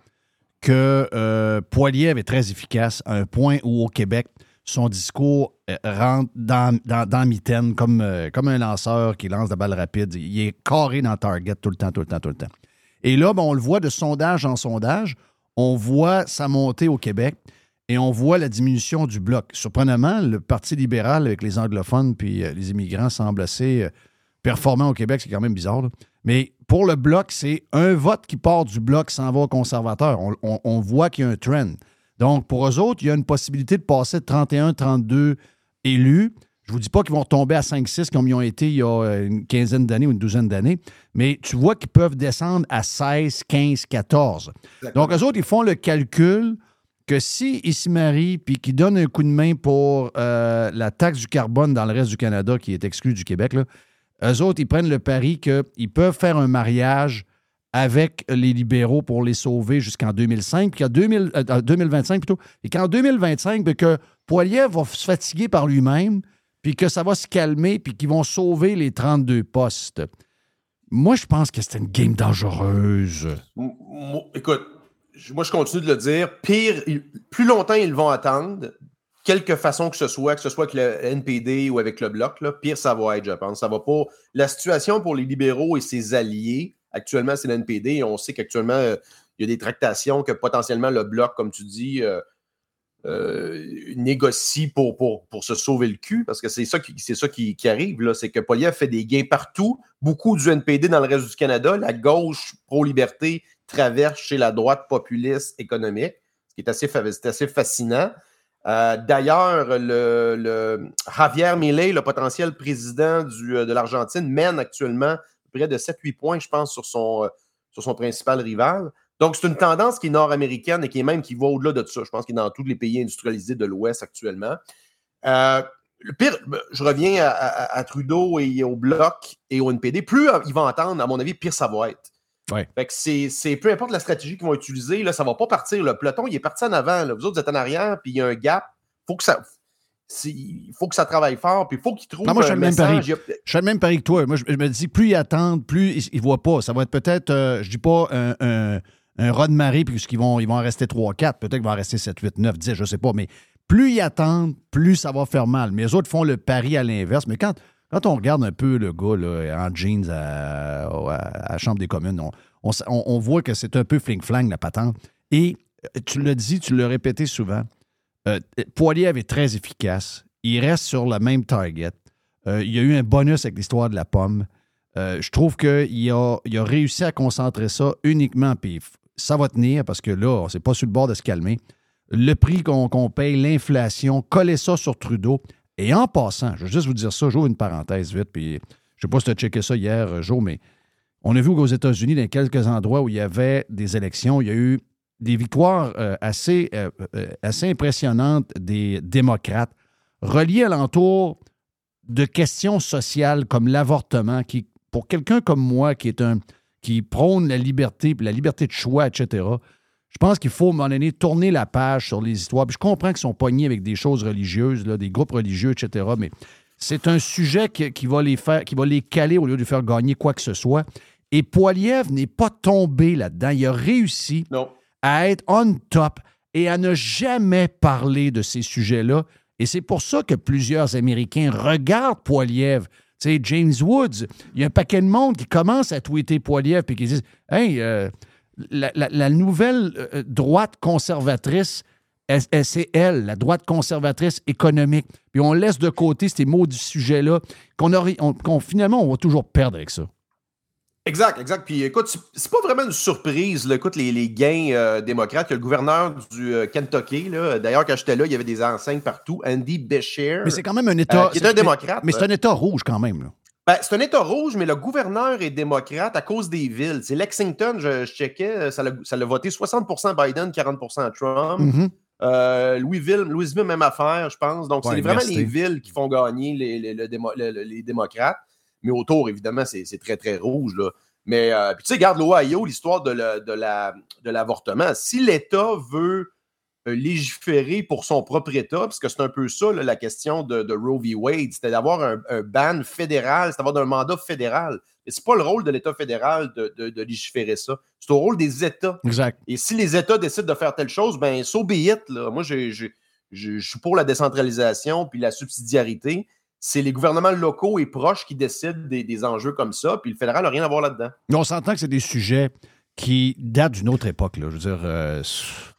que euh, Poiliev est très efficace à un point où au Québec, son discours euh, rentre dans, dans, dans mitaine comme, euh, un lanceur qui lance la balle rapide. Il est carré dans target tout le temps, tout le temps, tout le temps. Et là, ben, on le voit de sondage en sondage. On voit sa montée au Québec et on voit la diminution du bloc. Surprenamment, le Parti libéral avec les anglophones puis euh, les immigrants semble assez performant au Québec. C'est quand même bizarre. Mais pour le bloc, c'est un vote qui part du bloc s'en va au conservateur. On, on- on voit qu'il y a un trend. Donc, pour eux autres, il y a une possibilité de passer de 31-32 élus. Je ne vous dis pas qu'ils vont tomber à 5-6 comme ils ont été il y a euh, une quinzaine d'années ou une douzaine d'années, mais tu vois qu'ils peuvent descendre à 16, 15, 14. Donc, eux autres, ils font le calcul que si ils s'y marient puis qu'ils donnent un coup de main pour euh, la taxe du carbone dans le reste du Canada, qui est exclu du Québec, là, eux autres, ils prennent le pari qu'ils peuvent faire un mariage avec les libéraux pour les sauver jusqu'en 2005, puis qu'en 2000 euh, 2025 plutôt, et qu'en 2025, ben, que Poilier va se fatiguer par lui-même, puis que ça va se calmer, puis qu'ils vont sauver les 32 postes. Moi, je pense que c'est une game dangereuse. Écoute, moi je continue de le dire. Pire, plus longtemps ils vont attendre, quelque façon que ce soit, que ce soit avec le NPD ou avec le Bloc, là, pire ça va être, je pense. Ça va pas. La situation pour les libéraux et ses alliés, actuellement, c'est le NPD. Et on sait qu'actuellement, euh, il y a des tractations que potentiellement le Bloc, comme tu dis, euh, euh, négocie pour, pour, pour se sauver le cul, parce que c'est ça qui, c'est ça qui, arrive, là, c'est que Poliev fait des gains partout, beaucoup du NPD dans le reste du Canada, la gauche pro-liberté traverse chez la droite populiste économique, ce qui est assez, c'est assez fascinant. D'ailleurs, le, Javier Milei, le potentiel président de l'Argentine, mène actuellement près de 7-8 points, je pense, sur son, euh, sur son principal rival. Donc, c'est une tendance qui est nord-américaine et qui est même qui va au-delà de ça. Je pense qu'il est dans tous les pays industrialisés de l'Ouest actuellement. Euh, le pire, je reviens à, à- à Trudeau et au Bloc et au NPD. Plus euh, ils vont entendre, à mon avis, pire ça va être. Ouais. Fait que c'est, peu importe la stratégie qu'ils vont utiliser, là, ça va pas partir. Le peloton, il est parti en avant. là. Vous autres, vous êtes en arrière, puis il y a un gap. Faut que ça, il faut que ça travaille fort, puis il faut qu'ils trouvent Non, moi, je un le même pari. Je fais le même pari que toi. Moi, je, je me dis, plus ils attendent, plus ils ne voient pas. Ça va être peut-être, euh, je dis pas un, un, un raz de marée, puisqu'ils vont, ils vont en rester 3-4. Peut-être qu'ils vont en rester 7, 8, 9, 10, je ne sais pas. Mais plus ils attendent, plus ça va faire mal. Mais les autres font le pari à l'inverse. Mais quand, quand on regarde un peu le gars là, en jeans à, à- la Chambre des communes, on, on voit que c'est un peu fling-flang, la patente. Et euh, tu l'as dit, tu l'as répété souvent, Euh, Poiliev est très efficace. Il reste sur le même target. Euh, il y a eu un bonus avec l'histoire de la pomme. Euh, je trouve qu'il a, réussi à concentrer ça uniquement, puis ça va tenir parce que là, c'est pas sur le bord de se calmer. Le prix qu'on paye, l'inflation, coller ça sur Trudeau. Et en passant, je vais juste vous dire ça, j'ouvre une parenthèse vite, puis je sais pas si tu as checké ça hier, Joe, mais on a vu qu'aux États-Unis, dans quelques endroits où il y avait des élections, il y a eu des victoires euh, assez, euh, euh, assez impressionnantes des démocrates, reliées alentour de questions sociales comme l'avortement, qui, pour quelqu'un comme moi, qui est un qui prône la liberté, la liberté de choix, etc., je pense qu'il faut, à un moment donné, tourner la page sur les histoires. Puis je comprends qu'ils sont pognés avec des choses religieuses, là, des groupes religieux, etc., mais c'est un sujet qui, qui va les faire, qui va les caler au lieu de faire gagner quoi que ce soit. Et Poiliev n'est pas tombé là-dedans. Il a réussi à être on top et à ne jamais parler de ces sujets-là. Et c'est pour ça que plusieurs Américains regardent Poiliev. Tu sais, James Woods, il y a un paquet de monde qui commence à tweeter Poiliev et qui disent Hey, euh, la, nouvelle euh, droite conservatrice, c'est elle, la droite conservatrice économique. Puis on laisse de côté ces maudits sujets-là qu'on qu'on- finalement, on va toujours perdre avec ça. Exact, exact. Puis écoute, c'est- pas vraiment une surprise. là. Écoute, les, les gains euh, démocrates, il y a le gouverneur du euh, Kentucky. D'ailleurs, quand j'étais là, il y avait des enseignes partout. Andy Beshear. Mais c'est quand même un État. euh, qui est un démocrate. Mais c'est un État rouge quand même. là. Ben, c'est un État rouge, mais le gouverneur est démocrate à cause des villes. C'est Lexington, je, je checkais, ça l'a voté 60% Biden, 40% Trump. Mhm. Euh, Louisville, Louisville, même affaire, je pense. Donc, Ouais, c'est vraiment les villes qui font gagner les, les- démo- les démocrates. Mais autour, évidemment, c'est très, très rouge. Là. Mais, euh, puis tu sais, regarde l'Ohio, l'histoire de la- de la- de l'avortement. si l'État veut euh, légiférer pour son propre État, parce que c'est un peu ça, là, la question de, de Roe v. Wade, c'était d'avoir un, un ban fédéral, c'est d'avoir un mandat fédéral. Et c'est pas le rôle de l'État fédéral de, de- de légiférer ça. C'est au rôle des États. Exact. Et si les États décident de faire telle chose, ben, so be it, là. Moi, je suis pour la décentralisation puis la subsidiarité. C'est les gouvernements locaux et proches qui décident des, des enjeux comme ça, puis le fédéral n'a rien à voir là-dedans. On s'entend que c'est des sujets qui datent d'une autre époque. Là. Je veux dire, euh, je-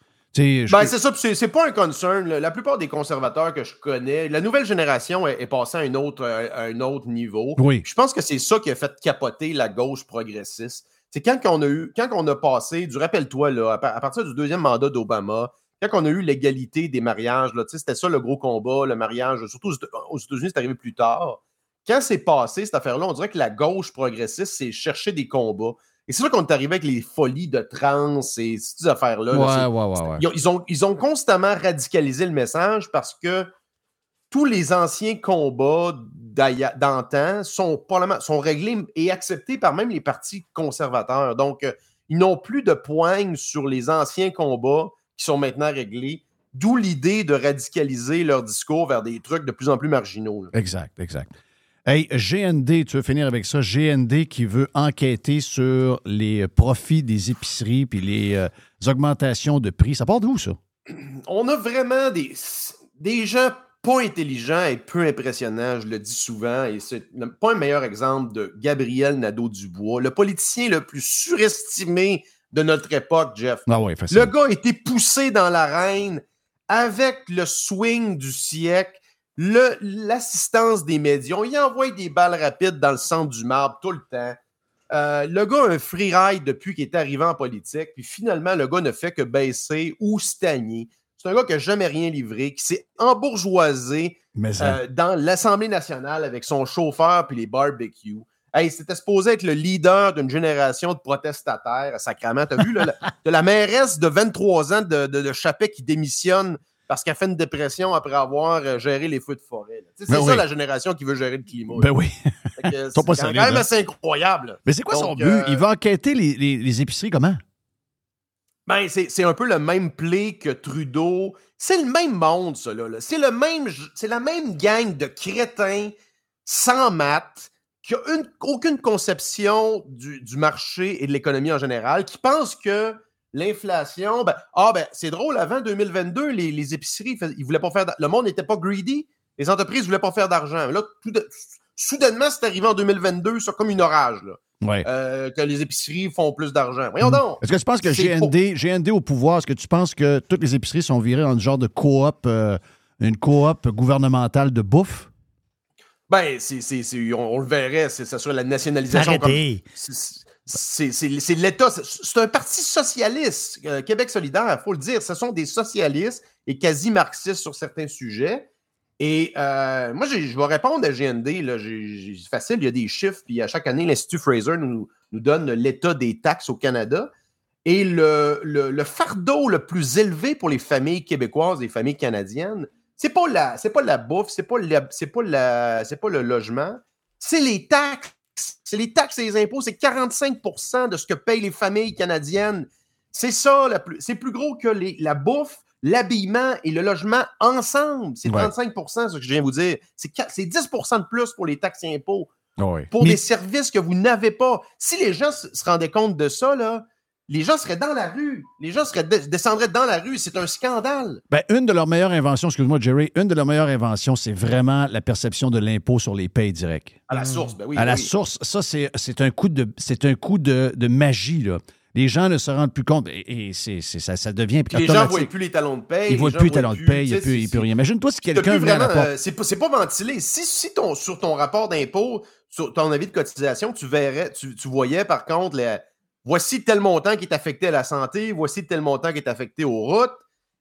Ben, c'est ça, c'est pas un concern. là. La plupart des conservateurs que je connais, la nouvelle génération est, est passée à un autre, à un autre niveau. Oui. Je pense que c'est ça qui a fait capoter la gauche progressiste. C'est quand on a eu, quand on a passé, du rappelle-toi, à partir du deuxième mandat d'Obama, quand on a eu l'égalité des mariages, c'était ça le gros combat, le mariage, surtout aux Éta- aux États-Unis, c'est arrivé plus tard. Quand c'est passé, cette affaire-là, on dirait que la gauche progressiste s'est chercher des combats. Et c'est là qu'on est arrivé avec les folies de trans et ces affaires-là. là. Ouais, C'est- ouais, ouais, ouais. ils ont, ils ont- ils ont constamment radicalisé le message parce que tous les anciens combats d'antan sont, sont réglés et acceptés par même les partis conservateurs. Donc, euh, ils n'ont plus de poigne sur les anciens combats qui sont maintenant réglés. D'où l'idée de radicaliser leur discours vers des trucs de plus en plus marginaux. là. Exact, exact. Hey, GND, tu veux finir avec ça? GND qui veut enquêter sur les profits des épiceries puis les euh, augmentations de prix. Ça part d'où, ça? on a vraiment des, des gens pas intelligents et peu impressionnants, je le dis souvent, et c'est pas un meilleur exemple de Gabriel Nadeau-Dubois, le politicien le plus surestimé de notre époque, Jeff. Ah facile. Le gars a été poussé dans l'arène avec le swing du siècle, le- l'assistance des médias. On y envoie des balles rapides dans le centre du marbre tout le temps. Euh, le gars a un freeride depuis qu'il est arrivé en politique, puis finalement, le gars ne fait que baisser ou stagner. C'est un gars qui n'a jamais rien livré, qui s'est embourgeoisé Mais euh, dans l'Assemblée nationale avec son chauffeur puis les barbecues. Hey, c'était supposé être le leader d'une génération de protestataires, sacrément. T'as vu, là, la, de la mairesse de 23 ans de, de, de Chapet qui démissionne parce qu'elle fait une dépression après avoir euh, géré les feux de forêt. sais, C'est Ben ça oui. la génération qui veut gérer le climat. Ben là. oui. C'est quand même hein. assez incroyable. Mais c'est quoi son but? euh, Il va enquêter les, les- les épiceries comment? Ben, c'est c'est un peu le même play que Trudeau. C'est le même monde, ça, là. là. C'est le même, c'est la même gang de crétins sans maths qui a une- aucune conception du, du marché et de l'économie en général, qui pensent que l'inflation, ben, ah ben, c'est drôle, avant 2022, les, les épiceries, ils voulaient pas faire, le monde n'était pas greedy, les entreprises voulaient pas faire d'argent. Là, tout de- soudainement, c'est arrivé en 2022, ça comme une orage, là. Ouais. euh, que les épiceries font plus d'argent. Voyons donc. Est-ce que tu penses que C'est. GND, GND au pouvoir, est-ce que tu penses que toutes les épiceries sont virées en genre de coop, euh, une coop gouvernementale de bouffe? Ben, c'est, on, on le verrait, c'est, ça serait la nationalisation. Arrêtez. c'est- l'État. C'est, un parti socialiste. euh, Québec solidaire, il faut le dire. Ce sont des socialistes et quasi marxistes sur certains sujets. Et euh, moi, je vais répondre à GND. Là, c'est facile, il y a des chiffres. Puis à chaque année, l'Institut Fraser nous, nous donne l'état des taxes au Canada. Et le, le- le fardeau le plus élevé pour les familles québécoises, les familles canadiennes, c'est pas la, c'est pas la bouffe, c'est pas, la- c'est pas, la, c'est pas le logement, c'est les taxes. C'est les taxes et les impôts, c'est 45% de ce que payent les familles canadiennes. C'est ça, la plus- c'est plus gros que les- la bouffe, l'habillement et le logement ensemble. C'est Ouais. 35% ce que je viens de vous dire. C'est qua- c'est 10 de plus pour les taxes et impôts Oui. pour Mais- des services que vous n'avez pas. Si les gens se se rendaient compte de ça, là, les gens seraient dans la rue. Les gens seraient de- descendraient dans la rue. C'est un scandale. Ben, une de leurs meilleures inventions, excuse-moi, Jerry, une de leurs meilleures inventions, c'est vraiment la perception de l'impôt sur les payes directs. À la source, ben oui. à ben la source, ça, c'est un coup de, c'est un coup de, de magie. Là. Les gens ne se rendent plus compte. Et, et c'est, c'est- ça, ça devient les gens ne voient plus les talons de paye. Ils ne voient plus les talons de paye, il n'y a plus, rien. Imagine-toi si quelqu'un venait à la vraiment, porte. euh, c'est pas, c'est pas ventilé. Si, si ton, sur ton rapport d'impôt, sur ton avis de cotisation, tu verrais, tu, tu voyais par contre, les- voici tel montant qui est affecté à la santé, voici tel montant qui est affecté aux routes.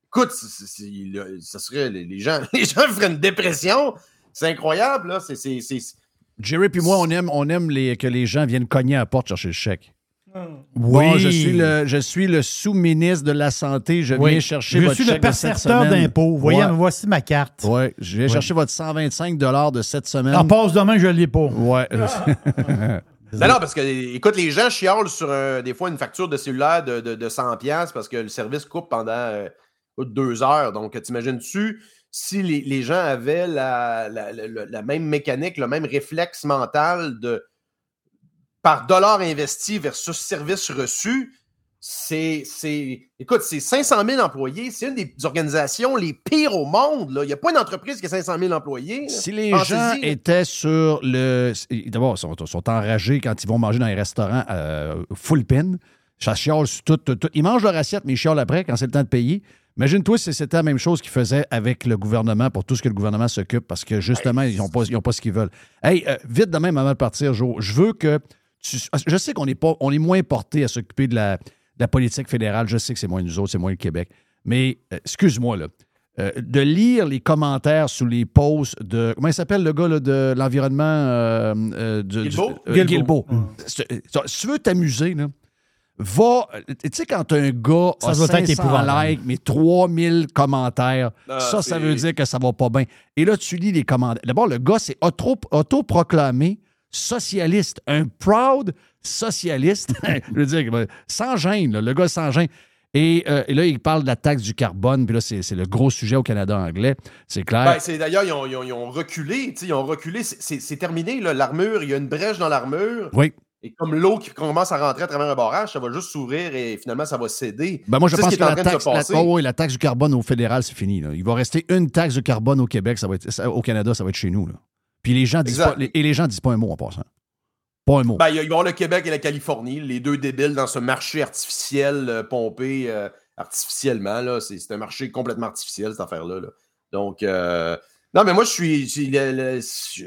Écoute, c'est- c'est- c'est- le- ça serait, les les gens, les gens feraient une dépression. C'est incroyable, là. C'est, c'est, c'est- Jerry puis moi, on aime, on aime les, que les gens viennent cogner à la porte chercher le chèque. Oui. Bon, je suis le, je suis le sous-ministre de la Santé. Je Oui. viens chercher Je votre suis chèque le de cette percepteur d'impôts. Voyez, Ouais. voici ma carte. Oui, je viens chercher votre 125 de cette semaine. En passe demain, je ne l'ai pas. Ouais. Non, non, parce que, écoute, les gens chialent sur un- des fois une facture de cellulaire de, de, de 100$ parce que le service coupe pendant euh, deux heures. Donc, t'imagines-tu si les, les gens avaient la, la, la- la même mécanique, le même réflexe mental de par dollar investi versus service reçu? C'est, c'est, écoute, c'est 500 000 employés. C'est une des organisations les pires au monde. là. Il n'y a pas une entreprise qui a 500 000 employés. Si les gens étaient sur le. D'abord, ils sont, sont enragés quand ils vont manger dans les restaurants euh, full pin. Ça chiale sur tout, tout, tout. Ils mangent leur assiette, mais ils chialent après quand c'est le temps de payer. Imagine-toi si c'était la même chose qu'ils faisaient avec le gouvernement pour tout ce que le gouvernement s'occupe parce que justement, ils n'ont pas, ils ont pas ce qu'ils veulent. Hey, euh, vite de même avant de partir, Joe, je veux que tu. Je sais qu'on est, pas, on est moins porté à s'occuper de la, la politique fédérale. Je sais que c'est moins nous autres, c'est moins le Québec. Mais euh, excuse-moi, là. euh, de lire les commentaires sous les posts de. Comment il s'appelle le gars là, de l'environnement euh, euh, de- Guilbeault? Guilbeault. Si si tu veux t'amuser, là, va. Tu sais, quand un gars Ça a doit être 500 épouvantable. likes, mais 3000 commentaires, Ah, ça, ça veut dire que ça va pas bien. Et là, tu lis les commentaires. D'abord, le gars s'est auto- autoproclamé socialiste, un proud socialiste. Je veux dire, sans gêne, là, le gars sans gêne. Et, euh, et là, il parle de la taxe du carbone, puis là, c'est c'est le gros sujet au Canada anglais, c'est clair. Ben, c'est d'ailleurs, ils ont, ils ont- ils ont reculé, ils ont reculé, c'est- terminé, là, l'armure, il y a une brèche dans l'armure, oui. et comme l'eau qui commence à rentrer à travers un barrage, ça va juste s'ouvrir et finalement, ça va céder. Ben moi, je pense que la taxe, la, oh oui, la taxe du carbone au fédéral, c'est fini. là. Il va rester une taxe de carbone au Québec, ça va être, ça- au Canada, ça va être chez nous. là. Puis les gens disent pas, les- et les gens disent pas un mot en passant. Pas un mot. Ben, il y a- il va y avoir le Québec et la Californie, les deux débiles dans ce marché artificiel euh, pompé euh, artificiellement. là. C'est c'est un marché complètement artificiel, cette affaire-là. là. Donc, euh, non, mais moi, je suis je suis le- le-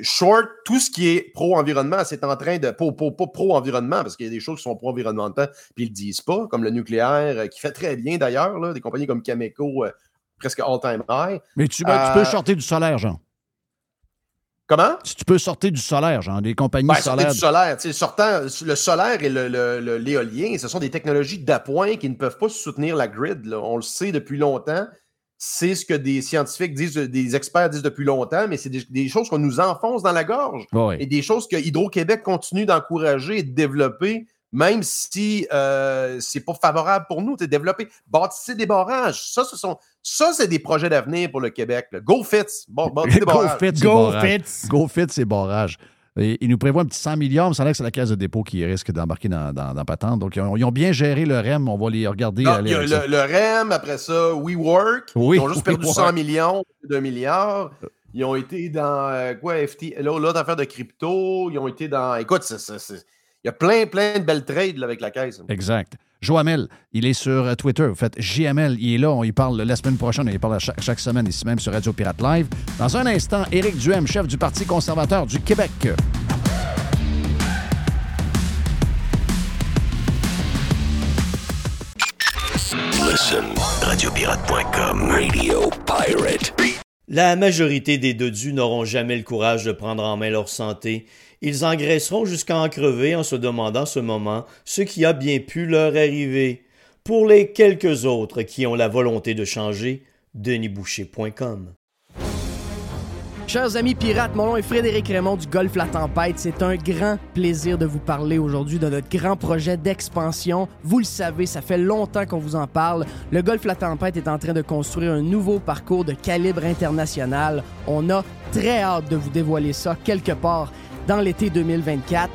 short. Tout ce qui est pro-environnement, c'est en train de. Pas, pas- pas pro-environnement, parce qu'il y a des choses qui sont pro-environnementales, puis ils le disent pas, comme le nucléaire, qui fait très bien d'ailleurs, là, des compagnies comme Cameco, presque all-time high. Mais tu, ben, tu peux sortir du solaire, Jean. Comment? Si tu peux sortir du solaire, Jean, des compagnies Ben, solaires. du solaire. tu sais, sortant, le solaire et l'éolien, ce sont des technologies d'appoint qui ne peuvent pas soutenir la grid. là. On le sait depuis longtemps. C'est ce que des scientifiques disent, des experts disent depuis longtemps, mais c'est des, des choses qu'on nous enfonce dans la gorge. Et des choses que Hydro-Québec continue d'encourager et de développer, même si euh, c'est pas favorable pour nous. de Développer, bâtissez des barrages. Ça, ce sont, ça c'est des projets d'avenir pour le Québec. là. Go! Bon, des Go barrages. Fit, c'est Go. Fits. Go Fit, c'est barrage. Et ils nous prévoient un petit 100 millions, mais ça a l'air que c'est la caisse de dépôt qui risque d'embarquer dans, dans, dans Patente. Donc, ils ont, ils ont bien géré le REM. On va les regarder. Non, aller il le, le REM, après ça, WeWork. Oui, ils ont juste perdu WeWork. 100 millions, 2 milliards. Ils ont été dans euh, quoi, FT, là, l'autre affaire de crypto. Ils ont été dans. Écoute, c'est- il y a plein, plein de belles trades là, avec la caisse. Exact. Joamel, il est sur euh, Twitter. Vous faites JML, il est là. On y parle la semaine prochaine. On y parle chaque, chaque semaine ici même sur Radio Pirate Live. Dans un instant, Éric Duhem, chef du Parti conservateur du Québec. Listen, radiopirate.com, Radio Pirate. La majorité des dodus n'auront jamais le courage de prendre en main leur santé. Ils engraisseront jusqu'à en crever en se demandant ce moment ce qui a bien pu leur arriver. Pour les quelques autres qui ont la volonté de changer, denisboucher.com. Chers amis pirates, mon nom est Frédéric Raymond du Golfe La Tempête. C'est un grand plaisir de vous parler aujourd'hui de notre grand projet d'expansion. Vous le savez, ça fait longtemps qu'on vous en parle. Le Golfe La Tempête est en train de construire un nouveau parcours de calibre international. On a très hâte de vous dévoiler ça quelque part dans l'été 2024.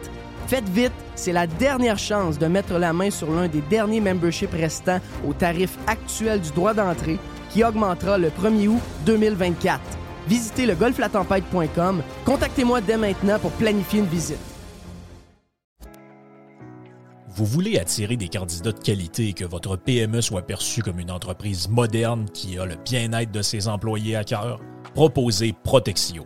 Faites vite, c'est la dernière chance de mettre la main sur l'un des derniers memberships restants au tarif actuel du droit d'entrée qui augmentera le 1er août 2024. Visitez le golflatempête.com. Contactez-moi dès maintenant pour planifier une visite. Vous voulez attirer des candidats de qualité et que votre PME soit perçue comme une entreprise moderne qui a le bien-être de ses employés à cœur? Proposez Protexio,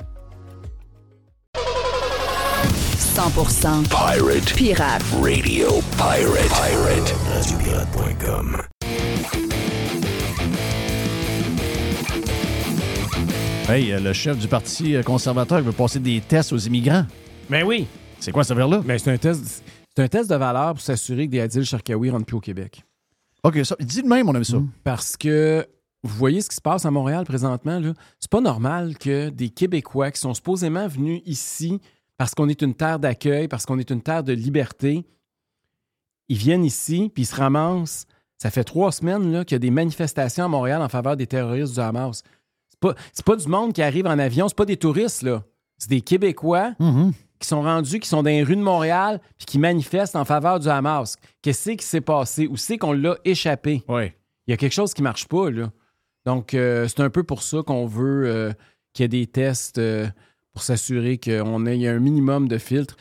100% Pirate. Pirate. Radio Pirate. Pirate. Radiopirate.com. Hey, euh, le chef du Parti euh, conservateur veut passer des tests aux immigrants. Ben oui. C'est quoi cette affaire-là? Ben, c'est un test. C'est un test de valeur pour s'assurer que des Adil Sharkawi rentrent plus au Québec. OK, ça, dis de même, on aime ça. Parce que vous voyez ce qui se passe à Montréal présentement, là. C'est pas normal que des Québécois qui sont supposément venus ici parce qu'on est une terre d'accueil, parce qu'on est une terre de liberté, ils viennent ici, puis ils se ramassent. Ça fait trois semaines là, qu'il y a des manifestations à Montréal en faveur des terroristes du Hamas. C'est pas, pas du monde qui arrive en avion, c'est pas des touristes, là. C'est des Québécois qui sont rendus, qui sont dans les rues de Montréal, puis qui manifestent en faveur du Hamas. Qu'est-ce qui s'est passé? Où c'est qu'on l'a échappé? Oui. Il y a quelque chose qui marche pas, là. Donc, euh, c'est un peu pour ça qu'on veut euh, qu'il y ait des tests euh, pour s'assurer qu'on ait un minimum de filtres.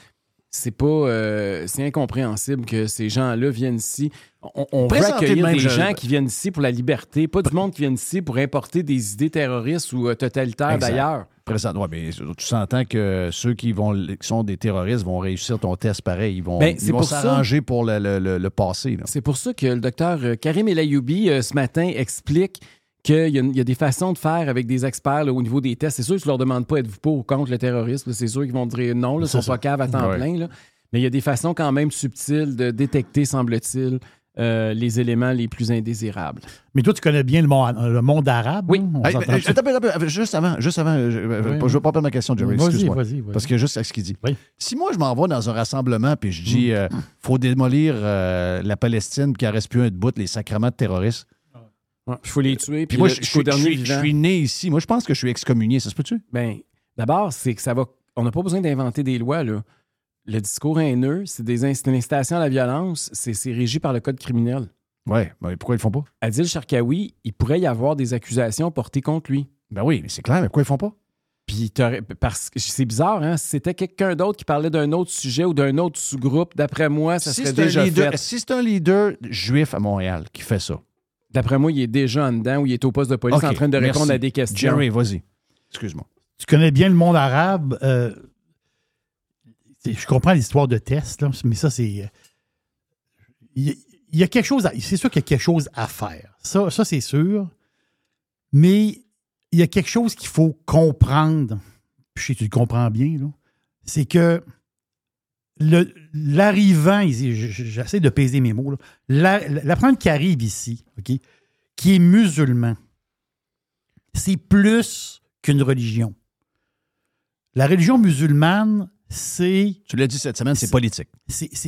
C'est pas. euh, c'est incompréhensible que ces gens-là viennent ici. On, on veut accueillir des gens qui viennent ici pour la liberté, pas du monde qui viennent ici pour importer des idées terroristes ou euh, totalitaires d'ailleurs. Ouais, mais tu s'entends que ceux qui, vont, qui sont des terroristes vont réussir ton test pareil. Ils vont, Ben, vont pour s'arranger pour le, le- le- le passé. C'est pour ça que le docteur euh, Karim Elayoubi, euh, ce matin, explique qu'il y, y a des façons de faire avec des experts là, au niveau des tests. C'est sûr que tu leur demandes pas êtes-vous pour ou contre le terrorisme. C'est sûr qu'ils vont te dire non, là, ils sont ça. pas caves à temps Ouais. plein. là. Mais il y a des façons quand même subtiles de détecter, semble-t-il, euh, les éléments les plus indésirables. Mais toi, tu connais bien le monde, le monde arabe. Oui. hein? Hey, mais, attends, attends, attends, juste avant, juste avant je ne Oui. veux pas perdre ma question, Jerry. Vas-y, excuse-moi. Parce que juste à ce qu'il dit. Oui. Si moi, je m'en vais dans un rassemblement puis je Mm. dis euh, faut démolir euh, la Palestine puis qu'il ne reste plus un de bout, les sacrements de terroristes. Il faut les tuer. Puis Puis moi, le- je, suis- dernier je né ici. Moi, je pense que je suis excommunié. Ça se peut-tu? Ben, d'abord, c'est que ça va. On n'a pas besoin d'inventer des lois, là. Le discours haineux, c'est des inst- une incitation à la violence, c'est régi par le code criminel. Oui. Ben, pourquoi ils le font pas? Adil Sharkawi, il pourrait y avoir des accusations portées contre lui. Ben oui, mais c'est clair. Mais pourquoi ils le font pas? Puis parce que c'est bizarre, hein? Si c'était quelqu'un d'autre qui parlait d'un autre sujet ou d'un autre sous-groupe, d'après moi, ça Si serait déjà leader- fait. si c'est un leader juif à Montréal qui fait ça. D'après moi, il est déjà en dedans ou il est au poste de police en train de répondre merci. à des questions. Jerry, vas-y. Excuse-moi. Tu connais bien le monde arabe. euh, je comprends l'histoire de test, là, mais ça, c'est. euh, il y, a- il y a quelque chose, à- c'est sûr qu'il y a quelque chose à faire. Ça, ça c'est sûr. Mais il y a quelque chose qu'il faut comprendre. Puis je sais que tu le comprends bien, là. C'est que l'arrivant, ici, j'essaie de peser mes mots, là. La, qui arrive ici, qui est musulman, c'est plus qu'une religion. La religion musulmane, c'est. Tu l'as dit cette semaine, c'est politique.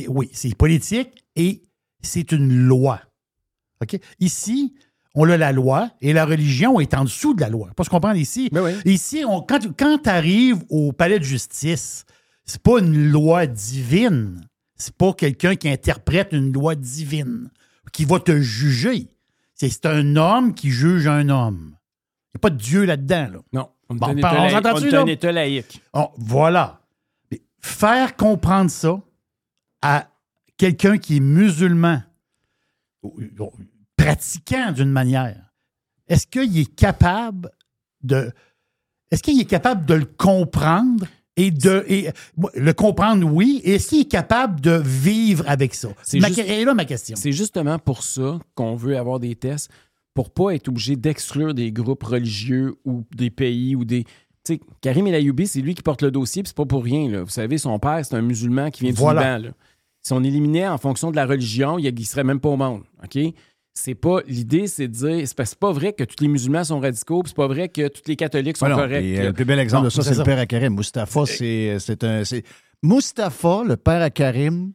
Oui, c'est politique et c'est une loi. Ici, on a la loi et la religion est en dessous de la loi. Pas se comprendre ici. Ici, on- quand, quand tu arrives au palais de justice, c'est pas une loi divine. C'est pas quelqu'un qui interprète une loi divine qui va te juger. C'est, un homme qui juge un homme. Il n'y a pas de Dieu là-dedans. Là. Non. On est Bon, un on État laïque. s'entend-tu, On est un État laïque. Voilà. Mais Faire comprendre ça à quelqu'un qui est musulman, pratiquant d'une manière, est-ce qu'il est capable de. Est-ce qu'il est capable de le comprendre? Et de. et- le comprendre, oui. Et est-ce qu'il est capable de vivre avec ça? C'est Ma- juste- Et là, ma question. C'est justement pour ça qu'on veut avoir des tests, pour pas être obligé d'exclure des groupes religieux ou des pays ou des. Tu sais, Karim El Ayoubi, c'est lui qui porte le dossier, puis c'est pas pour rien. Là. Vous savez, son père, c'est un musulman qui vient Voilà. du Liban. là. Si on éliminait en fonction de la religion, il ne serait même pas au monde. OK? C'est pas. L'idée, c'est de dire. C'est pas, c'est pas vrai que tous les musulmans sont radicaux, puis c'est pas vrai que tous les catholiques sont non, corrects. puis, euh, le plus bel exemple Non, de ça, c'est le père à Karim. Mustapha, c'est c'est un. c'est- Mustapha, le père à Karim,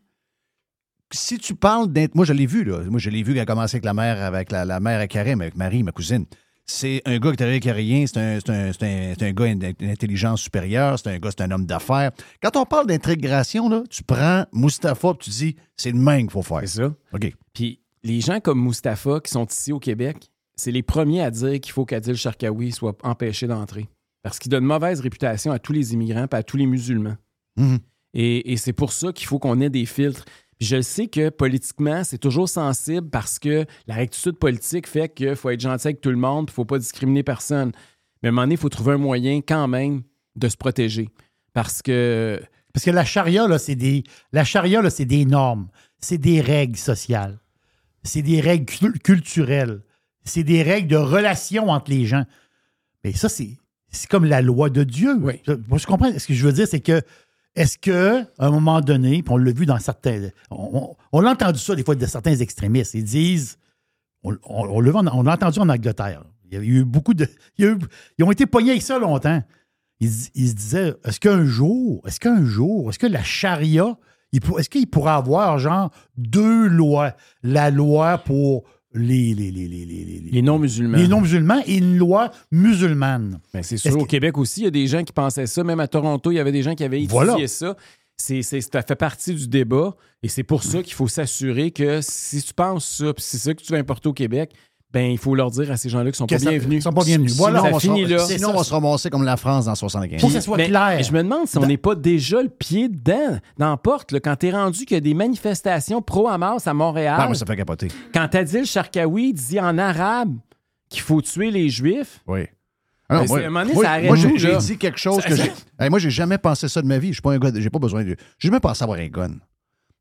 si tu parles d'être. Moi, je l'ai vu, là. Moi, je l'ai vu quand a commencé avec la mère, avec la, la mère à Karim, avec Marie, ma cousine. C'est un gars qui est avec rien, c'est un, c'est un, c'est un, c'est un gars d'intelligence supérieure, c'est un gars, c'est un homme d'affaires. Quand on parle d'intégration, là, tu prends Mustapha et tu dis, c'est le même qu'il faut faire. C'est ça. OK. Puis les gens comme Mustapha qui sont ici au Québec, c'est les premiers à dire qu'il faut qu'Adil Sharkawi soit empêché d'entrer. Parce qu'il donne mauvaise réputation à tous les immigrants et à tous les musulmans. Mhm. Et, et c'est pour ça qu'il faut qu'on ait des filtres. Puis je sais que politiquement, c'est toujours sensible parce que la rectitude politique fait qu'il faut être gentil avec tout le monde, il ne faut pas discriminer personne. Mais à un moment donné, il faut trouver un moyen quand même de se protéger. Parce que Parce que la charia, là, c'est des. La charia, là, c'est des normes. C'est des règles sociales. C'est des règles cul- culturelles. C'est des règles de relation entre les gens. Mais ça, c'est. Comme la loi de Dieu. Je, moi, je comprends. Ce que je veux dire, c'est que. Est-ce que, à un moment donné, puis on l'a vu dans certains. On, on- entendu ça des fois de certains extrémistes. Ils disent. On, on- on l'a on l'a entendu en Angleterre. Il y a eu beaucoup de. il y a eu- ils ont été poignés avec ça longtemps. Ils, ils se disaient est-ce qu'un jour, est-ce qu'un jour, est-ce que la charia, pour- est-ce qu'il pourra avoir genre deux lois? La loi pour les, les, les, les, les, les- les non-musulmans. les non-musulmans et une loi musulmane. Ben, c'est Est-ce sûr, au que- Québec aussi, il y a des gens qui pensaient ça. Même à Toronto, il y avait des gens qui avaient étudié Voilà. ça. C'est, c'est- ça fait partie du débat. Et c'est pour ça qu'il faut s'assurer que si tu penses ça, puis c'est ça que tu veux importer au Québec, ben il faut leur dire à ces gens-là qu'ils sont Que pas ça- bienvenus. qu'ils sont pas bienvenus. Sinon, Voilà, ça on va finit se- là. Sinon, on va se ramasser comme la France dans 75. Faut que ça soit Mais- clair. mais je me demande si on n'est pas déjà le pied dedans, dans la porte, là, quand t'es rendu qu'il y a des manifestations pro-Hamas à Montréal. Ah, moi, ça fait capoter. Quand Adil Sharkawi dit en arabe qu'il faut tuer les Juifs. Oui. Ah non, Ben, moi, c'est- à un moment donné, moi, ça arrête moi, j'ai, dit quelque chose que j'ai. Hey, moi, j'ai jamais pensé ça de ma vie. Je suis pas un gars. de- J'ai pas besoin de. J'ai jamais pensé avoir un gun.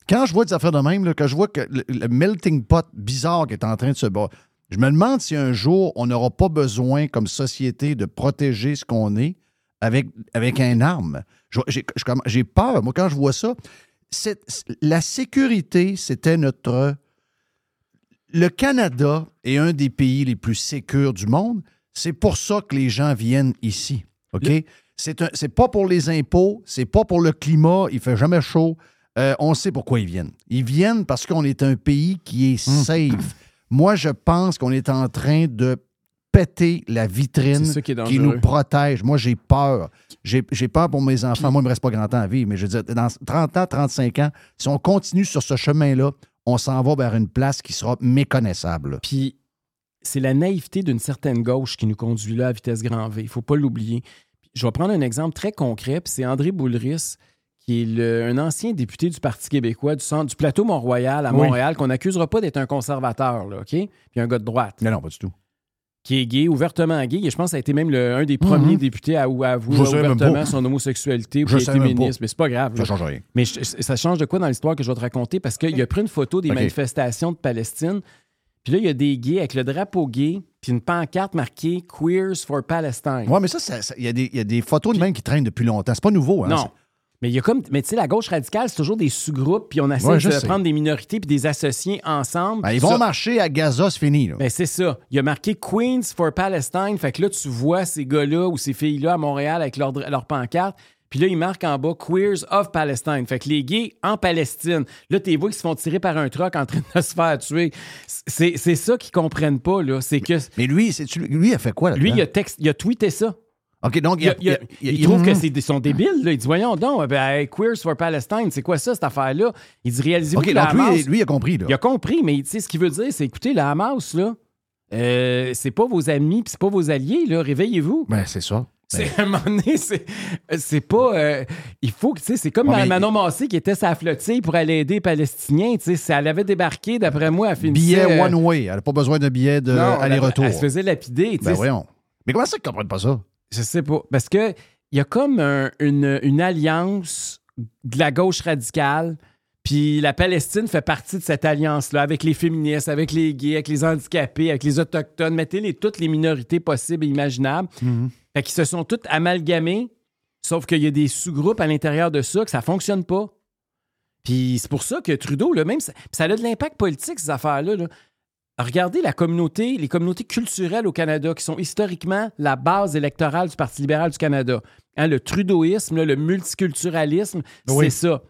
Quand je vois des affaires de même, là, quand je vois que le, le melting pot bizarre qui est en train de se battre, je me demande si un jour on n'aura pas besoin, comme société, de protéger ce qu'on est avec, avec un arme. J'ai, peur. Moi, quand je vois ça, la sécurité, c'était notre. Le Canada est un des pays les plus sécurs du monde. C'est pour ça que les gens viennent ici. OK? C'est pas pour les impôts, c'est pas pour le climat, il fait jamais chaud. Euh, on sait pourquoi ils viennent. Ils viennent parce qu'on est un pays qui est Hum. safe. Moi, je pense qu'on est en train de péter la vitrine qui nous protège. Moi, j'ai peur. J'ai, peur pour mes enfants. Moi, il me reste pas grand temps à vivre, mais je veux dire, dans 30 ans, 35 ans, si on continue sur ce chemin-là, on s'en va vers une place qui sera méconnaissable. Puis c'est la naïveté d'une certaine gauche qui nous conduit là à vitesse grand V. Il faut pas l'oublier. Je vais prendre un exemple très concret, puis c'est André Boulris, qui est le- un ancien député du Parti québécois du centre du plateau Mont-Royal à Oui. Montréal, qu'on n'accusera pas d'être un conservateur, là, OK? Puis un gars de droite. Mais non, pas du tout. qui est gay, ouvertement gay. Et je pense que ça a été même le- un des premiers Mhm. députés à, à avouer ouvertement son homosexualité ou qui a été pas. Mais c'est pas grave. Ça là. change rien. Mais je- ça change de quoi dans l'histoire que je vais te raconter? Parce qu'il a pris une photo des manifestations de Palestine. Puis là, il y a des gays avec le drapeau gay, puis une pancarte marquée Queers for Palestine. Ouais, mais ça, il y, a des- il y a des photos de même qui traînent depuis longtemps. C'est pas nouveau. Hein? Non. Mais il y a comme. Mais tu sais, la gauche radicale, c'est toujours des sous-groupes, puis on essaie Ouais, de sais. prendre des minorités puis des associés ensemble. Ben, ils vont Ça- marcher à Gaza, c'est fini. Là. Ben, c'est ça. Il y a marqué Queens for Palestine. Fait que là, tu vois ces gars-là ou ces filles-là à Montréal avec leur, leur pancarte. Puis là, ils marquent en bas Queers of Palestine. Fait que les gays en Palestine. Là, t'es vois qui se font tirer par un truck en train de se faire tuer. C'est c'est ça qu'ils comprennent pas, là. C'est que. Mais lui, c'est lui, il a fait quoi là Lui, il a, il a tweeté ça. OK, donc, Il, trouve que Mhm. c'est des sont débiles. Là. Il dit Voyons donc, ben, Queers for Palestine, c'est quoi ça, cette affaire-là? Il dit Réalisez-vous OK, que la donc lui, Hamas- lui, il a compris. Là. il a compris, mais tu sais, ce qu'il veut dire, c'est écoutez, la Hamas, là, euh, c'est pas vos amis puis c'est pas vos alliés, là. Réveillez-vous. Ben, c'est ça. C'est, à un moment donné, c'est, pas. euh, il faut que, tu sais, c'est comme Ouais, Manon Massé qui était sa flottille pour aller aider les Palestiniens. Tu sais, elle avait débarqué, d'après moi, elle finissait. Billet euh, one way. Elle n'a pas besoin de billet non, elle- se faisait lapider. Ben, voyons. Mais comment ça qu'ils ne comprennent pas ça? Je sais pas. Parce que il y a comme un- une, une alliance de la gauche radicale. Puis la Palestine fait partie de cette alliance-là, avec les féministes, avec les gays, avec les handicapés, avec les autochtones. Mettez-les toutes les minorités possibles et imaginables. Fait qu'ils se sont toutes amalgamés, sauf qu'il y a des sous-groupes à l'intérieur de ça, que ça fonctionne pas. Puis c'est pour ça que Trudeau, là, même, ça, ça a de l'impact politique, ces affaires-là. là. Regardez la communauté, les communautés culturelles au Canada, qui sont historiquement la base électorale du Parti libéral du Canada. Hein, le trudeauisme, le multiculturalisme, Oui. c'est ça.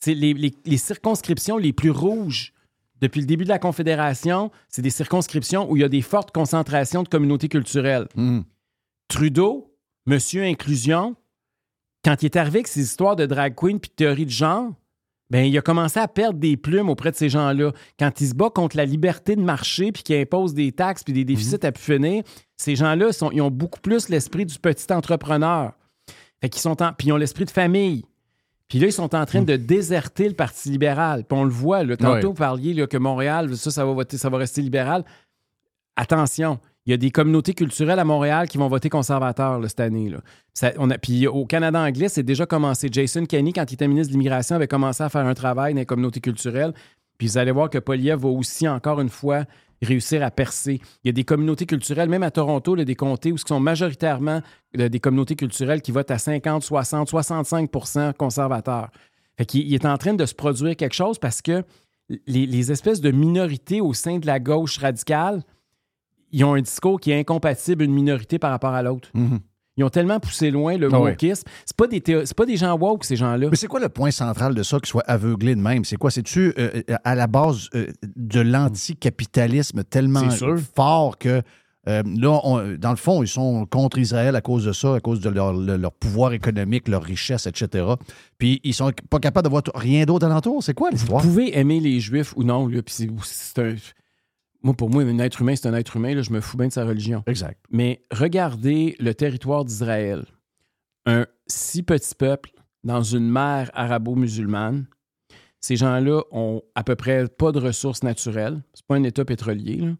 C'est les, les- les circonscriptions les plus rouges depuis le début de la Confédération, c'est des circonscriptions où il y a des fortes concentrations de communautés culturelles. Trudeau, Monsieur Inclusion, quand il est arrivé avec ses histoires de drag queen puis de théorie de genre, ben, il a commencé à perdre des plumes auprès de ces gens-là. Quand il se bat contre la liberté de marché puis qu'il impose des taxes puis des déficits à pu finir, ces gens-là, sont- ils ont beaucoup plus l'esprit du petit entrepreneur. Fait qu'ils sont en- puis ils ont l'esprit de famille. Puis là, ils sont en train de déserter le Parti libéral. Puis on le voit, là, tantôt, vous parliez là, que Montréal, ça, ça va voter, ça va rester libéral. Attention, il y a des communautés culturelles à Montréal qui vont voter conservateur cette année. A, puis au Canada anglais, c'est déjà commencé. Jason Kenney, quand il était ministre de l'Immigration, avait commencé à faire un travail dans les communautés culturelles. Puis vous allez voir que Poliev va aussi, encore une fois, réussir à percer. Il y a des communautés culturelles, même à Toronto, là, des comtés où ce sont majoritairement euh, des communautés culturelles qui votent à 50, 60, 65% conservateurs. Fait qu'il il est en train de se produire quelque chose parce que les espèces de minorités au sein de la gauche radicale, ils ont un discours qui est incompatible une minorité par rapport à l'autre. Ils ont tellement poussé loin le Ah ouais. wokisme. C'est pas des c'est pas des gens woke ces gens-là. Mais c'est quoi le point central de ça, qu'ils soient aveuglés de même? C'est quoi? C'est-tu euh, euh, à la base euh, de l'anticapitalisme tellement C'est fort que euh, là, on- dans le fond, ils sont contre Israël à cause de ça, à cause de leur, le- leur pouvoir économique, leur richesse, etc. Puis ils sont pas capables de voir rien d'autre alentour? C'est quoi Vous l'histoire? pouvez aimer les Juifs ou non. Là, puis c'est- c'est un- Moi, pour moi, un être humain, c'est un être humain. Là, je me fous bien de sa religion. Exact. Mais regardez le territoire d'Israël. Un si petit peuple dans une mer arabo-musulmane. Ces gens-là ont à peu près pas de ressources naturelles. C'est pas un État pétrolier. là.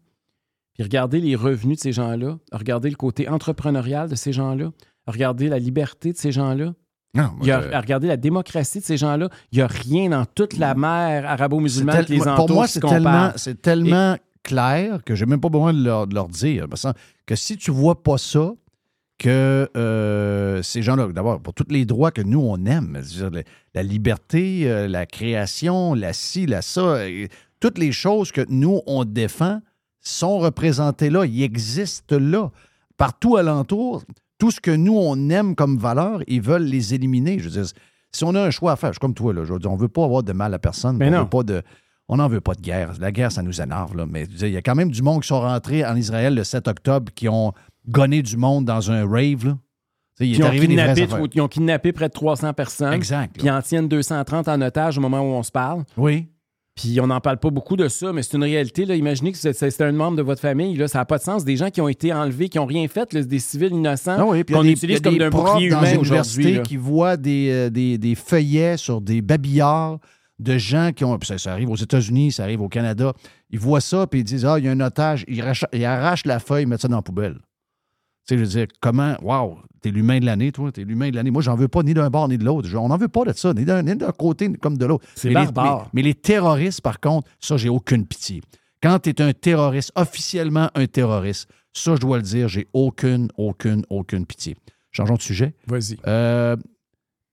Puis regardez les revenus de ces gens-là. Regardez le côté entrepreneurial de ces gens-là. Regardez la liberté de ces gens-là. Non, moi, Il y a, je- regardez la démocratie de ces gens-là. Il n'y a rien dans toute la mer arabo-musulmane qui les entoure. Pour moi, tellement, c'est tellement clair que j'ai même pas besoin de leur, de leur dire. Que si tu vois pas ça, que euh, ces gens-là, d'abord, pour tous les droits que nous, on aime, la, la liberté, euh, la création, la ci, la ça, toutes les choses que nous, on défend sont représentées là, ils existent là. Partout alentour, tout ce que nous, on aime comme valeur, ils veulent les éliminer. Je veux dire, si on a un choix à faire, je suis comme toi, là, je veux dire, on ne veut pas avoir de mal à personne. Mais on non. veut pas de. On n'en veut pas de guerre. La guerre, ça nous énerve. Là. Mais il y a quand même du monde qui sont rentrés en Israël le 7 octobre qui ont gonné du monde dans un rave. Là. Il est ils, ont arrivé kidnappé, ils ont kidnappé près de 300 personnes. Exact, Puis en tiennent 230 en otage au moment où on se parle. Oui. Puis on n'en parle pas beaucoup de ça, mais c'est une réalité. Là. Imaginez que c'est- un membre de votre famille. Là. Ça n'a pas de sens. Des gens qui ont été enlevés, qui n'ont rien fait, là, des civils innocents, Ah oui, puis qu'on utilise comme des d'un bouclier humain aujourd'hui. qui voient des, euh, des, des feuillets sur des babillards de gens qui ont. Ça, ça arrive aux États-Unis, ça arrive au Canada. Ils voient ça, puis ils disent Ah, il y a un otage. Ils, racha- ils arrachent la feuille, ils mettent ça dans la poubelle. Tu sais, je veux dire, comment. Waouh, t'es l'humain de l'année, toi. T'es l'humain de l'année. Moi, j'en veux pas ni d'un bord ni de l'autre. Je- On n'en veut pas de ça, ni d'un ni d'un côté ni comme de l'autre. C'est Mais les- barbare. mais- mais les terroristes, par contre, ça, j'ai aucune pitié. Quand tu es un terroriste, officiellement un terroriste, ça, je dois le dire, j'ai aucune, aucune, aucune pitié. Changeons de sujet. Vas-y. Euh,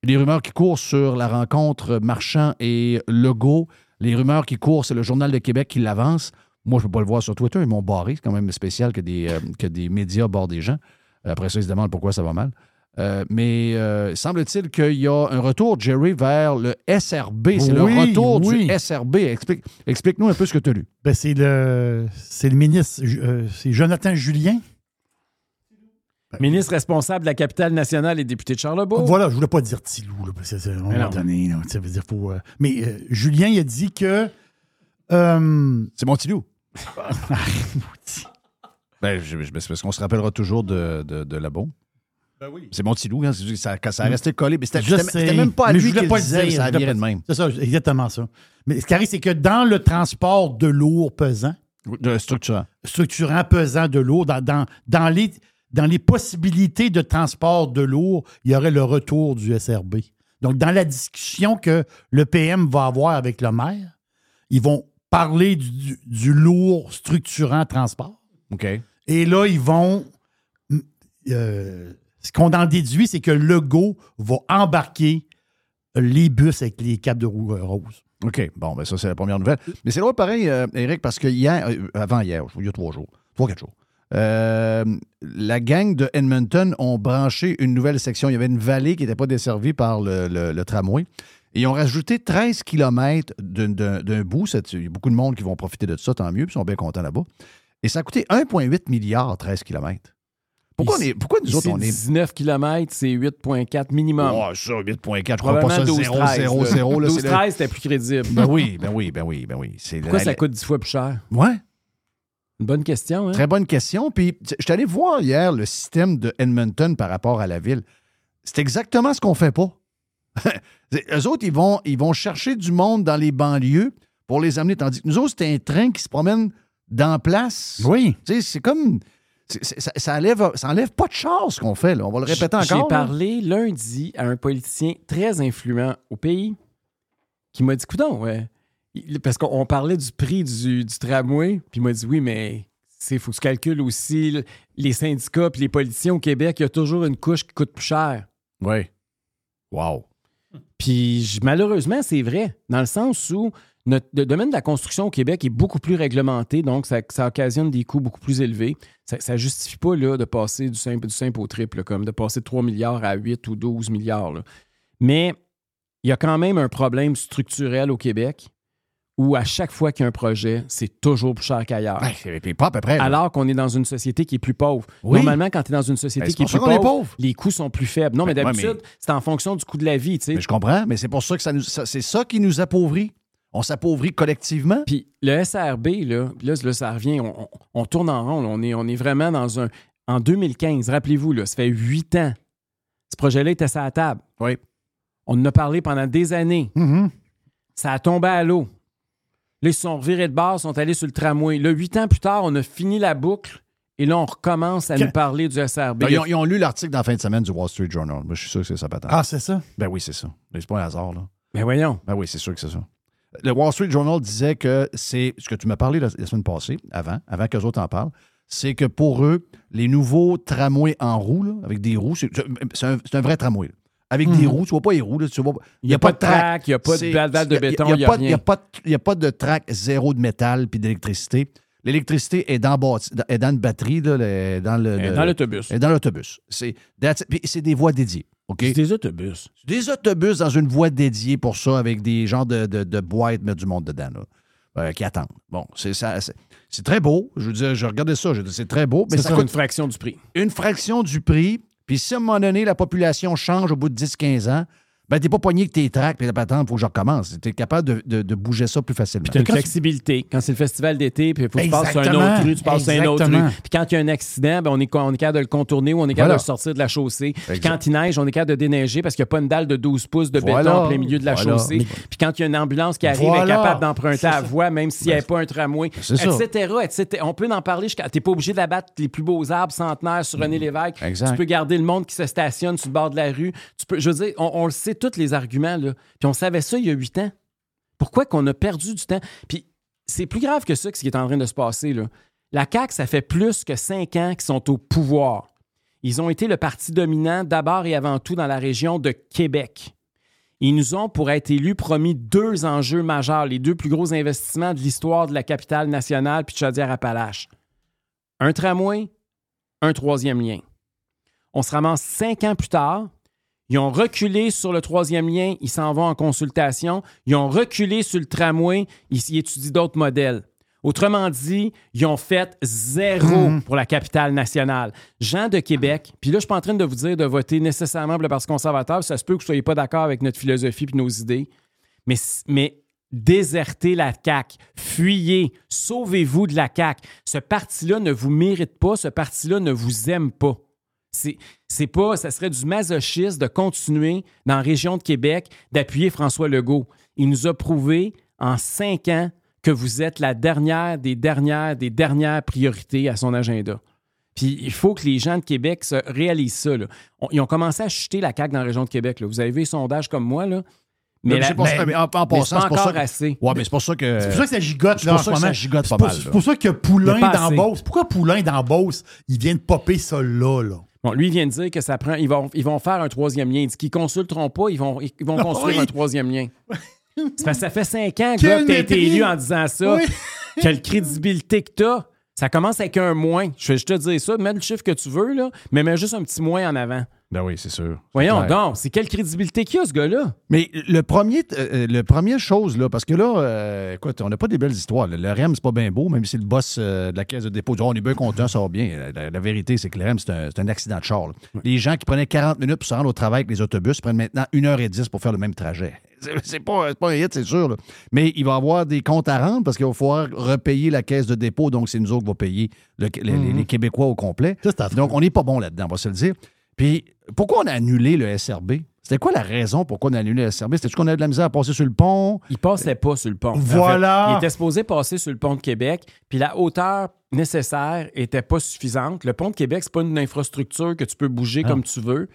les rumeurs qui courent sur la rencontre Marchand et Legault, les rumeurs qui courent, c'est le Journal de Québec qui l'avance. Moi, je ne peux pas le voir sur Twitter, ils m'ont barré. C'est quand même spécial que des, euh, que des médias bordent des gens. Après ça, ils se demandent pourquoi ça va mal. Euh, mais euh, semble-t-il qu'il y a un retour, Jerry, vers le SRB. C'est le retour oui. du SRB. Explique- Explique-nous un peu ce que tu as lu. Ben, c'est le, c'est le ministre, c'est Jonathan Julien. Ministre responsable de la capitale nationale et député de Charlebourg. Voilà, je voulais pas dire Tilou, là, parce que c'est un moment donné, là, ça veut dire faut. euh, mais euh, Julien, il a dit que. euh, c'est mon Tilou. Ben, je- je- c'est parce qu'on se rappellera toujours de, de, de Labo. Ben oui. C'est mon petit loup, hein, ça, ça a resté collé. Mais c'était même pas à mais lui je voulais pas le disait, dire, ça virait de même. C'est ça, exactement ça. Mais ce qui arrive, c'est que dans le transport de lourd pesant, De structurant. structurant pesant de lourd, dans, dans, dans les, dans les possibilités de transport de lourd, il y aurait le retour du SRB. Donc, dans la discussion que le PM va avoir avec le maire, ils vont parler du, du- du lourd structurant transport. OK. Et là, ils vont. euh, ce qu'on en déduit, c'est que Legault va embarquer les bus avec les capes de roue euh, roses. OK. Bon, ben ça, c'est la première nouvelle. Mais c'est drôle pareil, euh, Eric, parce que hier, euh, avant hier, il y a trois jours, trois, quatre jours, euh, la gang de Edmonton ont branché une nouvelle section. Il y avait une vallée qui n'était pas desservie par le, le- le tramway. Et ils ont rajouté 13 km d'un- bout. Il y a beaucoup de monde qui vont profiter de ça, tant mieux, puis ils sont bien contents là-bas. Et ça a coûté 1,8 milliard, 13 km. Pourquoi, on est, pourquoi nous autres, on est 19 km, c'est 8,4 minimum. Oh, ça, 8.4, je crois pas ça, 0, 12-13, 0, là. 0. là, c'est le- 12-13, c'était plus crédible. Ben oui, ben oui, ben oui, ben oui. Pourquoi la- ça coûte 10 fois plus cher? Ouais. Une bonne question, hein? Très bonne question. Puis, je suis allé voir hier le système de Edmonton par rapport à la ville. C'est exactement ce qu'on fait pas. Eux autres, ils vont, ils vont chercher du monde dans les banlieues pour les amener. Tandis que nous autres, c'est un train qui se promène dans place. Oui. Tu sais, c'est comme. ça, ça enlève, ça enlève pas de chance ce qu'on fait. Là. On va le répéter encore. J'ai parlé lundi à un politicien très influent au pays qui m'a dit Coudon, ouais. Parce qu'on parlait du prix du, du tramway, puis il m'a dit Oui, mais il faut que tu calcules aussi les syndicats puis les politiciens au Québec. Il y a toujours une couche qui coûte plus cher. Oui. Wow. Puis malheureusement, c'est vrai, dans le sens où notre, le domaine de la construction au Québec est beaucoup plus réglementé, donc ça, ça occasionne des coûts beaucoup plus élevés. Ça ne justifie pas là, de passer du simple, du simple au triple, comme de passer de 3 milliards à 8 ou 12 milliards. là. Mais il y a quand même un problème structurel au Québec où à chaque fois qu'il y a un projet, c'est toujours plus cher qu'ailleurs. Puis pas à peu près. là. Alors qu'on est dans une société qui est plus pauvre. Oui. Normalement, quand tu es dans une société Ben, c'est qui est plus est pauvre, les coûts sont plus faibles. Non, mais Ben, ouais, d'habitude, mais- c'est en fonction du coût de la vie. tu sais. Mais je comprends, mais c'est pour ça que ça nous, ça- c'est ça qui nous appauvrit. On s'appauvrit collectivement. Puis le SRB, là, là, là, ça revient, on, on- on tourne en rond. là. On, est, on est vraiment dans un. En 2015, rappelez-vous, là, ça fait huit ans. Ce projet-là était à la table. Oui. On en a parlé pendant des années. Mm-hmm. Ça a tombé à l'eau. Là, ils se sont revirés de base, sont allés sur le tramway. Là, huit ans plus tard, on a fini la boucle et là, on recommence à Que- nous parler du SRB. Ben, ils, ont, ils ont lu l'article dans la fin de semaine du Wall Street Journal. Moi, je suis sûr que c'est ça, patate. Ah, c'est ça? Ben oui, c'est ça. C'est pas un hasard, là. Ben voyons. Ben oui, c'est sûr que c'est ça. Le Wall Street Journal disait que c'est ce que tu m'as parlé la, la semaine passée, avant, avant qu'eux autres en parlent, c'est que pour eux, les nouveaux tramways en roue, là, avec des roues, c'est un, vrai tramway. là. Avec des Mhm. roues, tu vois pas les roues, là, tu vois, Il y a pas de track, il y a pas de balle de béton, il y a a Il n'y a, pas de- il y a pas de track zéro de métal puis d'électricité. L'électricité est dans, est dans une batterie, là, le- dans le- dans l'autobus. dans l'autobus. C'est des voies dédiées. C'est des autobus. Des autobus dans une voie dédiée pour ça, avec des genres de, de, de boîtes, mettre du monde dedans, là, euh, qui attendent. Bon, c'est ça. C'est très beau. Je veux dire, je regardais ça, je c'est très beau, mais ça sur coûte une fraction du prix. une fraction du prix. Puis si à un moment donné, la population change au bout de 10-15 ans, Ben, t'es pas pogné que tes tracts la patente, faut que je recommence. T'es capable de, de- de bouger ça plus facilement. Puis tu as une Quand tu- flexibilité. Quand c'est le festival d'été, puis il faut que tu passes sur un autre rue, tu passes sur un autre rue. Puis quand il y a un accident, ben, on, est, on est capable de le contourner ou on est capable Voilà. de le sortir de la chaussée. Puis quand il neige, on est capable de déneiger parce qu'il n'y a pas une dalle de 12 pouces de béton Voilà. en plein milieu de la Voilà. chaussée. Mais- Puis quand il y a une ambulance qui arrive, elle est capable d'emprunter la voie, même s'il n'y avait pas un tramway, etc., etc. On peut en parler jusqu'à... Tu n'es pas obligé d'abattre les plus beaux arbres centenaires sur René Lévesque. Exact. Tu peux garder le monde qui se stationne sur le bord de la rue. Tu peux, je veux dire, on, on le sait, tous les arguments. Là. Puis on savait ça il y a huit ans. Pourquoi qu'on a perdu du temps? Puis c'est plus grave que ça, ce qui est en train de se passer. Là. La CAQ, ça fait plus que cinq ans qu'ils sont au pouvoir. Ils ont été le parti dominant d'abord et avant tout dans la région de Québec. Ils nous ont, pour être élus, promis deux enjeux majeurs, les deux plus gros investissements de l'histoire de la capitale nationale puis de Chaudière-Appalaches. Un tramway, un troisième lien. On se ramasse cinq ans plus tard. Ils ont reculé sur le troisième lien, ils s'en vont en consultation. Ils ont reculé sur le tramway, ils, étudient d'autres modèles. Autrement dit, ils ont fait zéro Mhm. pour la capitale nationale. Gens de Québec, puis là, je suis pas en train de vous dire de voter nécessairement pour le Parti conservateur. Ça se peut que vous soyez pas d'accord avec notre philosophie et nos idées. Mais, mais désertez la CAQ, fuyez, sauvez-vous de la CAQ. Ce parti-là ne vous mérite pas, ce parti-là ne vous aime pas. C'est, c'est pas, ça serait du masochisme de continuer dans la région de Québec d'appuyer François Legault. Il nous a prouvé en cinq ans que vous êtes la dernière des dernières des dernières priorités à son agenda. Puis il faut que les gens de Québec se réalisent ça. là. On- ils ont commencé à chuter la CAQ dans la région de Québec. là. Vous avez vu les sondages comme moi, là. Mais, Mais la- ça- mais en- en mais passant, c'est ça encore que- assez. Ouais, mais c'est pour ça que. C'est pour ça que ça gigote, c'est là, pour en ça ce que ça moment. gigote C'est pas mal, C'est pour ça que Poulain dans. Beauce. Pourquoi Poulain dans Beauce, il vient de popper ça là, là? Bon, lui, il vient de dire que ça prend. Ils vont, ils vont faire un troisième lien. Il dit qu'ils consulteront pas, ils vont, ils vont construire Oui. un troisième lien. C'est parce que ça fait cinq ans, Quel gars, que tu as été élu en disant ça. Oui. Quelle crédibilité que tu as. Ça commence avec un moins. Je vais juste te dire ça. Mets le chiffre que tu veux, là, mais mets juste un petit moins en avant. Ben oui, c'est sûr. Voyons donc, c'est quelle crédibilité qu'il y a, ce gars-là? Mais le premier, euh, le première chose, là, parce que là, euh, écoute, on n'a pas des belles histoires. là. Le REM, c'est pas bien beau, même si le boss euh, de la caisse de dépôt dit Oh, on est bien content, ça va bien. La, la vérité, c'est que le REM, c'est un, c'est un accident de char. là. Les gens qui prenaient 40 minutes pour se rendre au travail avec les autobus prennent maintenant 1h10 pour faire le même trajet. C'est- C'est pas, c'est pas un hit, c'est sûr. là. Mais il va y avoir des comptes à rendre parce qu'il va falloir repayer la caisse de dépôt. Donc, c'est nous autres qui va payer le- les, les- les Québécois au complet. Donc, on n'est pas bon là-dedans, on va se le dire. Puis, pourquoi on a annulé le SRB? C'était quoi la raison pourquoi on a annulé le SRB? C'était-tu qu'on avait de la misère à passer sur le pont? Il passait pas sur le pont. En Voilà. fait, il était supposé passer sur le pont de Québec, puis la hauteur nécessaire était pas suffisante. Le pont de Québec, c'est pas une infrastructure que tu peux bouger Ah. comme tu veux.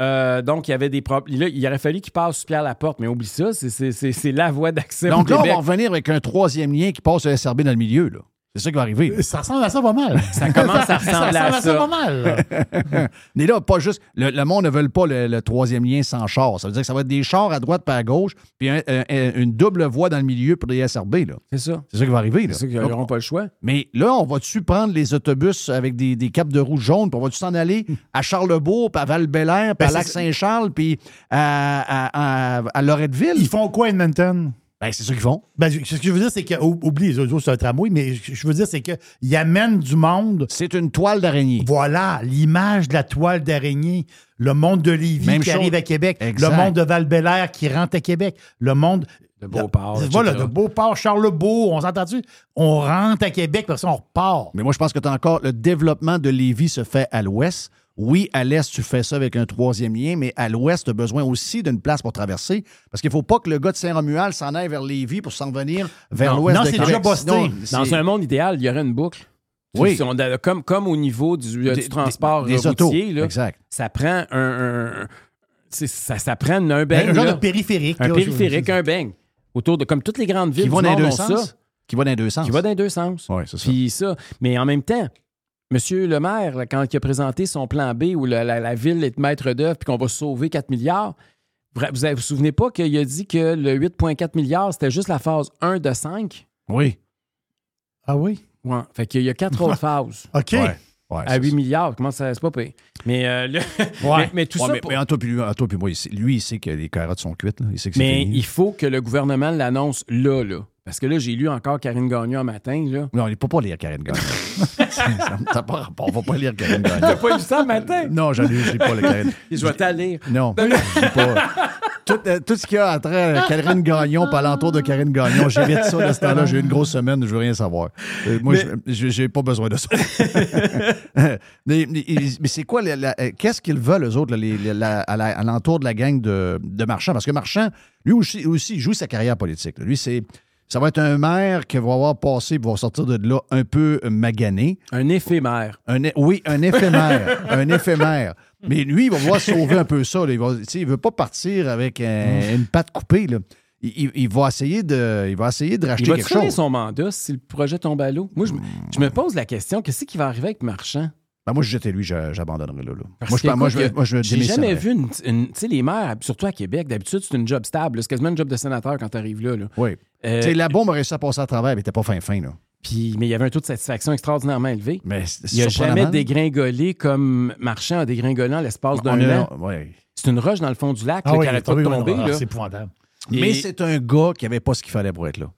Euh, donc, il y avait des problèmes. Là, il aurait fallu qu'il passe Pierre Laporte, mais oublie ça, c'est- la voie d'accès au Donc là, on va revenir avec un troisième lien qui passe le SRB dans le milieu. là. C'est ça qui va arriver. Ça ressemble à ça pas mal. Ça commence à ressembler à ça. pas mal. Mais là, pas juste. Le, le monde ne veut pas le, le troisième lien sans char. Ça veut dire que ça va être des chars à droite pas à gauche, puis un- un- un- une double voie dans le milieu pour les SRB. là. C'est ça. C'est ça qui va arriver. là. C'est ça qu'ils n'auront pas le choix. Mais là, on va-tu prendre les autobus avec des, des capes de rouge jaune, puis on va-tu s'en aller à Charlebourg, puis à Val-Bélair, puis Ben, à c'est- Lac-Saint-Charles, puis à, à, à, à Loretteville? Ils font quoi, Edmonton? Ben, c'est ça qu'ils font. Ben, ce que je veux dire, c'est que. ou- Oublie les autres, c'est un tramway, mais ce que je veux dire, c'est qu'ils amènent du monde. C'est une toile d'araignée. Voilà, l'image de la toile d'araignée. Le monde de Lévis Même qui chose. arrive à Québec. Exact. Le monde de val qui rentre à Québec. Le monde. De Beauport, Voilà, de Beauport, Charlebourg, on s'entend-tu? On rentre à Québec, puis après ça, on repart. Mais moi, je pense que tu as encore le développement de Lévis se fait à l'ouest. Oui, à l'est, tu fais ça avec un troisième lien, mais à l'ouest, tu as besoin aussi d'une place pour traverser. Parce qu'il ne faut pas que le gars de Saint-Romuald s'en aille vers Lévis pour s'en venir vers l'ouest Non, c'est déjà busté. Sinon, Dans un monde idéal, il y aurait une boucle. Oui. Comme, comme au niveau du, euh, Des- du transport des- des euh, routier, autos. là, Exact. ça prend un, un- un- ça, ça prend un Un beigne. genre là. de périphérique. un là, périphérique, un beigne. Autour de, comme toutes les grandes villes qui va dans les deux sens? Qui va dans les deux sens? Qui va dans les deux sens. Oui, c'est ça. Puis ça. Mais en même temps, Monsieur le maire, là, quand il a présenté son plan B où la, la- la ville est maître d'œuvre puis qu'on va sauver 4 milliards, vous vous vous, vous souvenez pas qu'il a dit que le 8,4 milliards, c'était juste la phase 1 de 5? Oui. Ah oui? Ouais. Fait qu'il y a quatre autres phases. OK. Ouais. Ouais, À c'est 8 ça. milliards, comment ça, c'est pas payé. Mais, euh, le- mais, mais tout Ouais, ça. mais, pour- mais en toi puis en toi puis moi, il sait- lui, il sait que les carottes sont cuites. Là. Il sait que mais fini. il faut que le gouvernement l'annonce là, là. Parce que là, j'ai lu encore Karine Gagnon un matin, là. Non, il ne peut pas lire Karine Gagnon. ça pas rapport. On ne va pas lire Karine Gagnon. T'as pas lu ça le matin? Non, j'en ai, je lis pas le Karine. Je vais t'aller. Non, je lis pas. tout, euh, tout ce qu'il y a entre euh, Karine Gagnon et alentour de Karine Gagnon, j'évite ça de ce temps-là. J'ai eu une grosse semaine, je veux rien savoir. Euh, moi, Mais- j'ai pas besoin de ça. mais mais- mais c'est quoi, euh, qu'est-ce qu'ils veulent, eux autres, là, les- les- la- à l'entour de la gang de, de Marchand? Parce que Marchand, lui aussi, aussi il joue sa carrière politique. Lui, c'est. Ça va être un maire qui va avoir passé et va sortir de là un peu magané. Un éphémère. Un, oui, un éphémère. un éphémère. Mais lui, il va vouloir sauver un peu ça. là. Il ne veut pas partir avec un- une patte coupée. là. Il, il- il va essayer de, il va essayer de Il racheter va quelque chose. son mandat si le projet tombe à l'eau? Moi, je, je me pose la question, qu'est-ce qui va arriver avec Marchand? Ben, moi, si j'étais lui, j'a- j'abandonnerais là. Moi, je, moi, je, moi, je J'ai jamais vu une. une- tu sais, les maires, surtout à Québec, d'habitude, c'est une job stable. C'est quasiment une job de sénateur quand tu arrives là. là. Oui. Euh, Tu sais, la bombe aurait réussi à passer à travers, mais il était pas fin fin. Là. Puis, mais il y avait un taux de satisfaction extraordinairement élevé. Mais c'est il n'a jamais dégringolé comme Marchand a dégringolé en l'espace d'un a- an. ouais. C'est une roche dans le fond du lac Ah là, oui, qui arrête ah pas de tomber. c'est épouvantable. Mais c'est un gars qui avait pas ce qu'il fallait pour être là.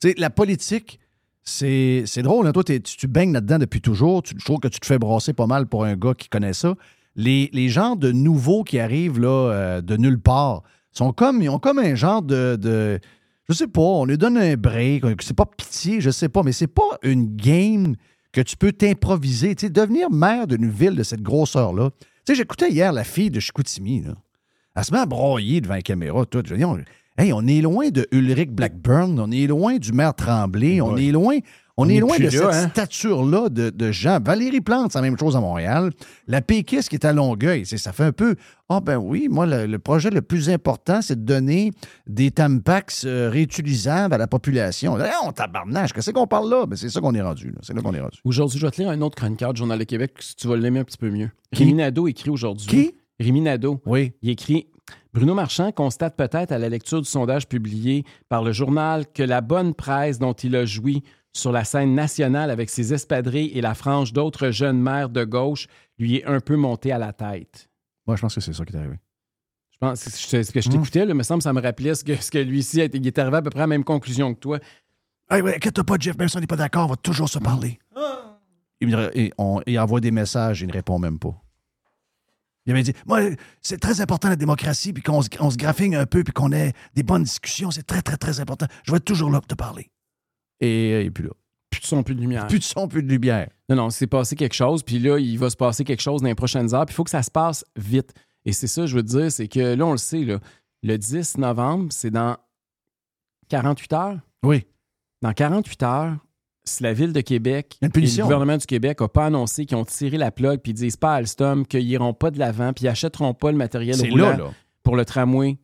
Tu sais, la politique, c'est c'est drôle. hein. Toi, t'es- tu, tu baignes là-dedans depuis toujours. Tu- je trouve que tu te fais brasser pas mal pour un gars qui connaît ça. Les, les gens de nouveaux qui arrivent là, euh, de nulle part sont comme, ils ont comme un genre de, de- Je sais pas, on lui donne un break. C'est pas pitié, je sais pas, mais c'est pas une game que tu peux t'improviser. Tu sais, devenir maire d'une ville de cette grosseur-là. Tu sais, j'écoutais hier la fille de Chicoutimi, là. Elle se met à broyer devant la caméra, tout. Je dire, on, hey, on est loin de Ulrich Blackburn, on est loin du maire Tremblay, on est loin, on, On est est loin de là, cette hein? stature-là de, de gens. Valérie Plante, c'est la même chose à Montréal. La péquiste qui est à Longueuil, c'est- ça fait un peu. Ah ben oui, moi, le, le projet le plus important, c'est de donner des Tampax euh, réutilisables à la population. Là, on tabarnache, qu'est-ce qu'on parle là? Ben, c'est ça qu'on est rendu. là. C'est là qu'on est rendu. Aujourd'hui, je vais te lire un autre chroniqueur du Journal de Québec, si tu vas l'aimer un petit peu mieux. Rémi Nadeau écrit aujourd'hui. Qui? Rémi Nadeau. Oui. Il écrit Bruno Marchand constate peut-être à la lecture du sondage publié par le journal que la bonne presse dont il a joui sur la scène nationale avec ses espadrilles et la frange d'autres jeunes maires de gauche lui est un peu montée à la tête. Moi, je pense que c'est ça qui est arrivé. Je pense ce que je Mmh. t'écoutais, là, il me semble que ça me rappelait ce que, ce que lui-ci a été- il est arrivé à peu près à la même conclusion que toi. Hey, ouais, inquiète pas, Jeff, même si on n'est pas d'accord, on va toujours se parler. Il, me- et on- il envoie des messages, il ne répond même pas. Il avait dit Moi, c'est très important la démocratie, puis qu'on se, se graffine un peu, puis qu'on ait des bonnes discussions. C'est très, très, très important. Je vais être toujours là pour te parler. Et euh, il n'est plus là. Plus de son, plus de lumière. Plus de son, plus de lumière. Non, non, c'est passé quelque chose, puis là, il va se passer quelque chose dans les prochaines heures, puis il faut que ça se passe vite. Et c'est ça, je veux te dire, c'est que là, on le sait, là, le 10 novembre, c'est dans 48 heures? Oui. Dans 48 heures, si la Ville de Québec et le gouvernement du Québec n'ont pas annoncé qu'ils ont tiré la plug, puis ils disent pas à Alstom qu'ils n'iront pas de l'avant, puis ils n'achèteront pas le matériel roulant là, là. pour le tramway,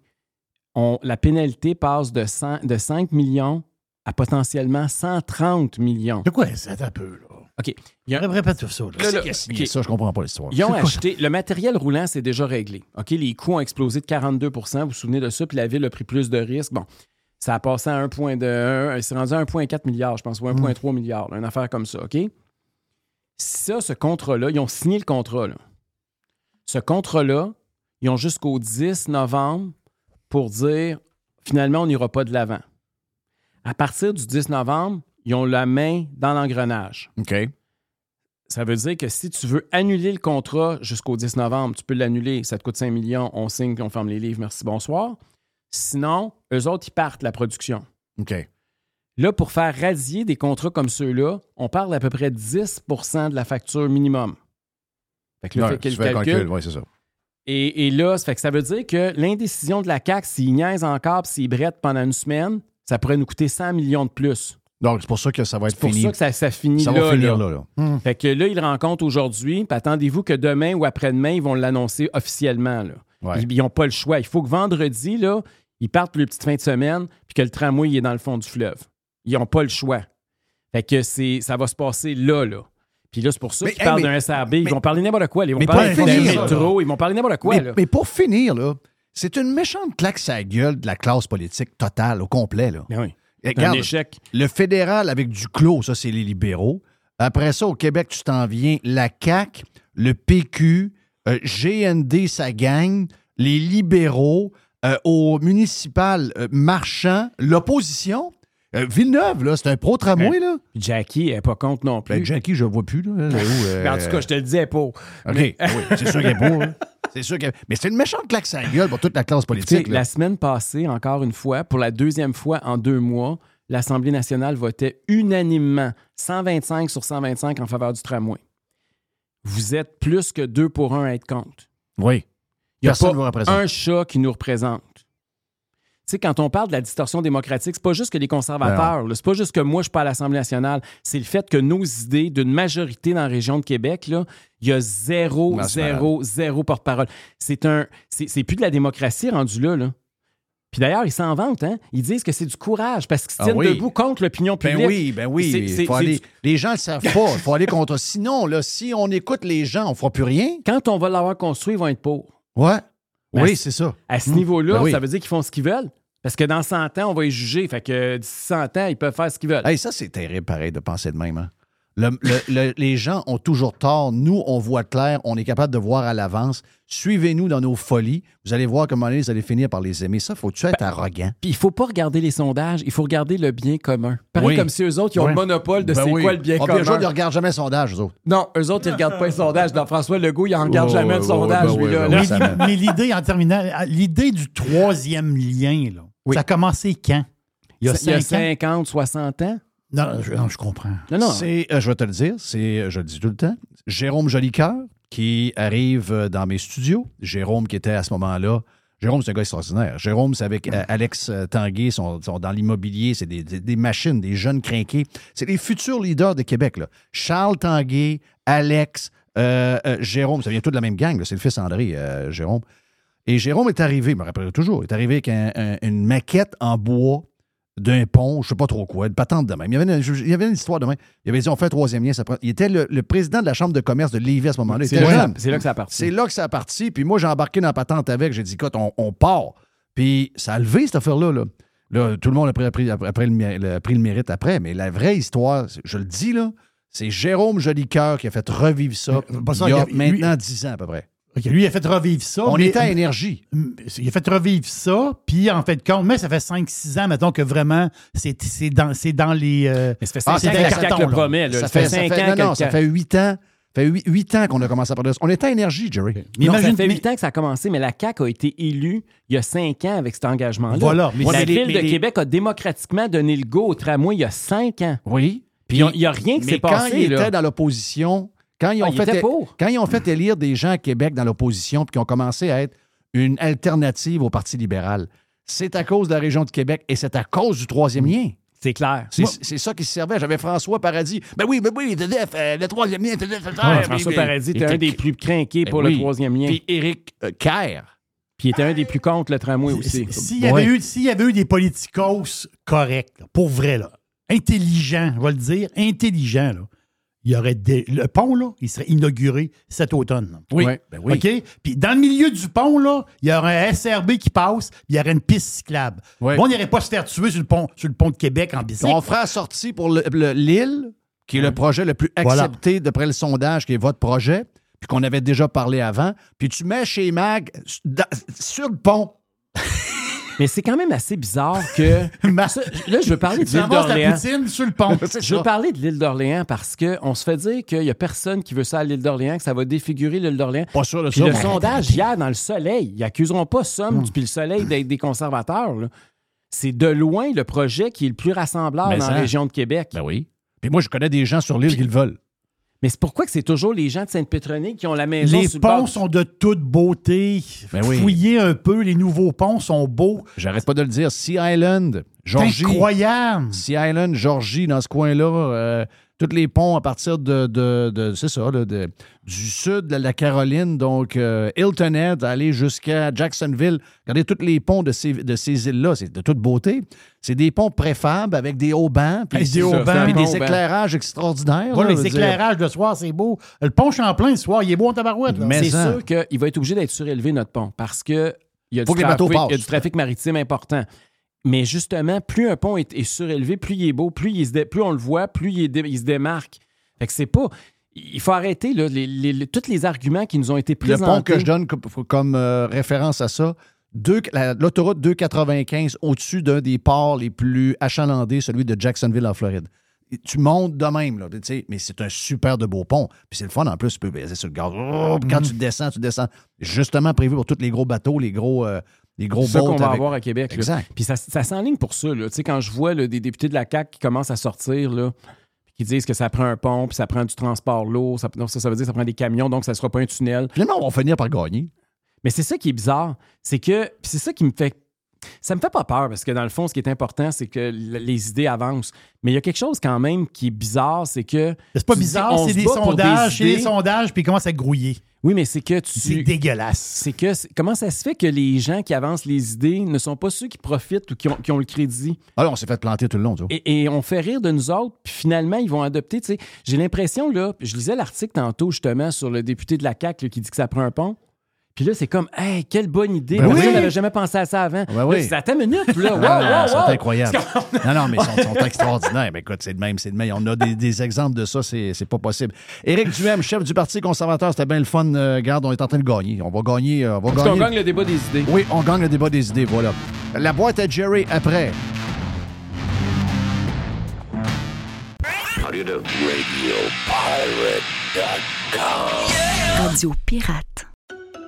on- la pénalité passe de, 100 de 5 millions à potentiellement 130 millions. De quoi c'est un peu, là? OK. Il y a- Répète tout ça. Là. Ça, je comprends pas l'histoire. Ils ont acheté. Le matériel roulant, c'est déjà réglé. OK? Les coûts ont explosé de 42% Vous vous souvenez de ça? Puis la ville a pris plus de risques. Bon, ça a passé à 1 point de. un- C'est rendu à 1,4 milliard, je pense, ou 1,3 milliard. là, une affaire comme ça. OK? Ça, ce contrat-là, ils ont signé le contrat. là. Ce contrat-là, ils ont jusqu'au 10 novembre pour dire finalement, on n'ira pas de l'avant. À partir du 10 novembre, ils ont la main dans l'engrenage. OK. Ça veut dire que si tu veux annuler le contrat jusqu'au 10 novembre, tu peux l'annuler. Ça te coûte 5 millions, on signe puis on ferme les livres, merci, bonsoir. Sinon, eux autres, ils partent la production. OK. Là, pour faire radier des contrats comme ceux-là, on parle d'à peu près 10% de la facture minimum. Fait que là, fait que le calcul. calcul, ouais, c'est ça. Et, et là, ça fait que ça veut dire que l'indécision de la CAQ, s'ils niaisent encore s'ils brettent pendant une semaine, ça pourrait nous coûter 100 millions de plus. Donc, c'est pour ça que ça va être C'est pour fini. ça que ça, ça finit Ça là. va finir là. là. là. Fait que là, ils le rencontrent aujourd'hui. Puis attendez-vous que demain ou après-demain, ils vont l'annoncer officiellement. Là. Ouais. Ils n'ont pas le choix. Il faut que vendredi, là, ils partent pour les petites fins de semaine, puis que le tramway il est dans le fond du fleuve. Ils n'ont pas le choix. Fait que c'est, ça va se passer là, là. Puis là, c'est pour ça qu'ils hey, parlent d'un SRB. Ils vont parler n'importe quoi. Ils vont parler d'un métro. Ils vont parler n'importe quoi. mais, là. mais pour finir, là, c'est une méchante claque sa gueule de la classe politique totale, au complet. Là. Ben oui. Eh, un échec. Le fédéral avec du clos, ça, c'est les libéraux. Après ça, au Québec, tu t'en viens, la CAQ, le PQ, euh, GND, sa gang, les libéraux, euh, au municipal euh, marchand, l'opposition. Euh, Villeneuve, là, c'est un pro tramway, là. Jackie, elle n'est pas contre non plus. Ben, Jackie, je ne vois plus, là. Est où, euh, Mais en tout cas, je te le disais pas. OK, oui, c'est sûr qu'elle est pas. hein. C'est sûr qu'elle... Mais c'est une méchante claque sa gueule pour toute la classe politique. là. la semaine passée, encore une fois, pour la deuxième fois en deux mois, l'Assemblée nationale votait unanimement 125 sur 125 en faveur du tramway. Vous êtes plus que deux pour un à être contre. Oui. Il n'y a Personne ne vous pas représente. un chat qui nous représente. Sais, quand on parle de la distorsion démocratique, c'est pas juste que les Ben conservateurs, c'est pas juste que moi je suis pas à l'Assemblée nationale, c'est le fait que nos idées d'une majorité dans la région de Québec, là, il y a zéro, Non, zéro, zéro porte-parole. C'est un, c'est plus de la démocratie rendu là, là. Puis d'ailleurs, ils s'en vantent, hein? Ils disent que c'est du courage parce qu'ils se Ah tiennent oui. debout contre l'opinion Ben publique. oui, ben oui. Faut aller- du- Les gens ne le savent pas. Il faut aller contre. Sinon, là, si on écoute les gens, on ne fera plus rien. Quand on va l'avoir construit, ils vont être pour. Ouais. Ben, oui, c'est ça. À ce Mm. niveau-là, Ben oui. ça veut dire qu'ils font ce qu'ils veulent. Parce que dans 100 ans, on va les juger. Fait que d'ici 100 ans, ils peuvent faire ce qu'ils veulent. Hey, ça, c'est terrible, pareil, de penser de même. hein. Le- le- le- les gens ont toujours tort. Nous, on voit clair. On est capable de voir à l'avance. Suivez-nous dans nos folies. Vous allez voir comment vous allez finir par les aimer. Ça, faut-tu être arrogant? Puis il faut pas regarder les sondages, il faut regarder le bien commun. Pareil Oui. comme si eux autres, ils ont le monopole de Ben c'est oui. quoi le bien Ah, commun. eux autres, ils ne regardent jamais le sondage, eux autres. Non, eux autres, ils regardent pas les sondages. Dans François Legault, il en regarde Oh, jamais le ouais, sondage, ben là. ça Mais, mais l'idée, en terminant, l'idée du troisième lien, là, Oui. ça a commencé quand? Il y a Il y a 5 ans? 50, 60 ans. Non, je, non, je comprends. Non, non. C'est, euh, je vais te le dire, c'est, euh, je le dis tout le temps, Jérôme Jolicoeur qui arrive euh, dans mes studios. Jérôme qui était à ce moment-là. Jérôme, c'est un gars extraordinaire. Jérôme, c'est avec euh, Alex Tanguay, ils sont, sont dans l'immobilier, c'est des, des- des machines, des jeunes crinqués. C'est les futurs leaders de Québec. Là. Charles Tanguay, Alex, euh, euh, Jérôme, ça vient tout de la même gang, c'est le fils André, Jérôme. Et Jérôme est arrivé, je me rappelle toujours, il est arrivé avec un- un- une maquette en bois d'un pont, je sais pas trop quoi, une patente de même. Il y avait une, il y avait une histoire de même. Il avait dit on fait un troisième lien. ça prend- Il était le, le président de la Chambre de commerce de Lévis à ce moment-là. C'est là, jeune. c'est là que ça a parti. C'est là que ça a parti. Puis moi, j'ai embarqué dans la patente avec. J'ai dit, écoute, on, on part. Puis ça a levé, cette affaire-là. Là. Là, tout le monde a pris, a pris- a pris le, mé- le- a pris le mérite après. Mais la vraie histoire, je le dis, là, c'est Jérôme Jolicoeur qui a fait revivre ça ça, il y a il y a- lui- maintenant 10 ans à peu près. OK, lui, il a fait revivre ça. On mais- était à énergie. Il a fait revivre ça, puis en fait compte, mais ça fait 5-6 ans, mettons, que vraiment, c'est c'est dans, c'est dans les. euh, Mais ça fait ah, 5 c'est ans les le là. promet. là. Ça Ça fait fait, ça 5 fait- ans non, non, ça fait 8 ans. Ça fait 8, ans qu'on a commencé à parler de ça. On était à énergie, Jerry. Mais non, imagine- ça fait mais- 8 ans que ça a commencé, mais la CAQ a été élue il y a 5 ans avec cet engagement-là. Voilà, mais la Ville mais de les- Québec a démocratiquement donné le go au tramway il y a 5 ans. Oui. Puis il n'y a rien qui Mais s'est quand passé. ils là. étaient dans l'opposition, quand ils ont Ah, ils fait quand ils ont fait élire des gens à Québec dans l'opposition puis qui ont commencé à être une alternative au Parti libéral, c'est à cause de la région de Québec et c'est à cause du troisième lien. C'est clair. C'est ça qui se servait. J'avais François Paradis. Ben oui, ben oui, TDF, euh, le troisième lien, TDF, François Paradis était un des plus craqués pour le troisième lien. Puis Éric euh, Kerr. Puis il était un des plus contre le tramway aussi. S'il y, avait eu- s'il y avait eu des politicos corrects, là, pour vrai, là, intelligents, je vais le dire, intelligents, là, il y aurait des- le pont, là, il serait inauguré cet automne. Oui, ben oui. OK? Puis dans le milieu du pont, là, il y aurait un SRB qui passe, puis il y aurait une piste cyclable. Oui. Bon, on n'irait pas se faire tuer sur le pont, sur le pont de Québec en bicycle. On fera sortie pour le- le- l'île, qui est le projet le plus Voilà. accepté d'après le sondage, qui est votre projet, puis qu'on avait déjà parlé avant. Puis tu mets chez Mag dans- sur le pont. Mais c'est quand même assez bizarre que. Ça, là, je veux parler de l'île d'Orléans. poutine sur le pont. C'est Je veux parler de l'île d'Orléans parce qu'on se fait dire qu'il n'y a personne qui veut ça à l'île d'Orléans, que ça va défigurer l'île d'Orléans. Pas sûr de ça. le sondage hier dans le soleil, ils accuseront pas Somme puis le soleil d'être des conservateurs. là. C'est de loin le projet qui est le plus rassembleur Mais dans ça. la région de Québec. Ben oui. Puis moi, je connais des gens sur l'île qui le veulent. Mais c'est pourquoi que c'est toujours les gens de Sainte-Pétronille qui ont la maison Les sur le bord ponts sont de toute beauté. Ben oui. Fouillez un peu, les nouveaux ponts sont beaux. J'arrête pas de le dire. Sea Island, Georgie. incroyable. Sea Island, Georgie, dans ce coin-là, euh, tous les ponts à partir de, de- de- c'est ça, là, de- du sud de la Caroline, donc euh, Hilton Head, aller jusqu'à Jacksonville. Regardez tous les ponts de ces, de ces îles-là, c'est de toute beauté. C'est des ponts préfables avec des hauts-bancs, puis des hauts-bancs, puis des éclairages extraordinaires. Là, les veux dire. éclairages de soir, c'est beau. Le pont Champlain, ce soir, il est beau en tabarouette. là. Mais C'est sûr qu'il va être obligé d'être surélevé, notre pont, parce que il y, a trafic, il y du trafic maritime important. Mais justement, plus un pont est, est surélevé, plus il est beau, plus, il se dé- plus on le voit, plus il, est dé- il se démarque. Fait que c'est pas. Il faut arrêter là, les, les- les- tous les arguments qui nous ont été Le présentés. pont que je donne comme, comme, euh, référence à ça, L'autoroute 295 au-dessus d'un des ports les plus achalandés, celui de Jacksonville en Floride. Et Tu montes de même, là, tu sais, mais c'est un super de beau pont. Puis c'est le fun en plus, tu peux baiser sur le gaz. Oh, quand tu descends, tu descends. Justement prévu pour tous les gros bateaux, les gros, euh, les gros C'est ça qu'on va avec- avoir à Québec. Exact. Puis ça, ça s'enligne pour ça. Là. Tu sais, Quand je vois là, des députés de la CAQ qui commencent à sortir, là, qui disent que ça prend un pont, puis ça prend du transport lourd, ça, non, ça, ça veut dire que ça prend des camions, donc ça ne sera pas un tunnel. Finalement, on va finir par gagner. Mais c'est ça qui est bizarre. C'est que puis c'est ça qui me fait. Ça me fait pas peur parce que dans le fond, ce qui est important, c'est que les idées avancent. Mais il y a quelque chose quand même qui est bizarre, c'est que. C'est pas bizarre, c'est des sondages, c'est idées. des sondages, puis ils commencent à grouiller. Oui, mais c'est que tu. C'est dégueulasse. C'est que comment ça se fait que les gens qui avancent les idées ne sont pas ceux qui profitent ou qui ont, qui ont le crédit? Ah là, on s'est fait planter tout le long, tu vois. Et, et on fait rire de nous autres, puis finalement, ils vont adopter. tu sais, J'ai l'impression, là, je lisais l'article tantôt justement sur le député de la CAQ là, qui dit que ça prend un pont. Puis là, c'est comme, hey, quelle bonne idée. Ben oui. n'avait jamais pensé à ça avant. Ben oui. c'est à ta minute, là. Wow, Ah, wow, ils sont wow. non, non, mais ils sont, sont extraordinaires. Ben, écoute, c'est de même, c'est de même. On a des, des exemples de ça, c'est c'est pas possible. Éric Duhem, chef du Parti conservateur, c'était bien le fun. Euh, garde, on est en train de gagner. On va gagner. euh, on va Parce gagner. qu'on gagne le débat des idées. Oui, on gagne le débat des idées, voilà. La boîte à Jerry après. RadioPirate.com. Radio Pirate.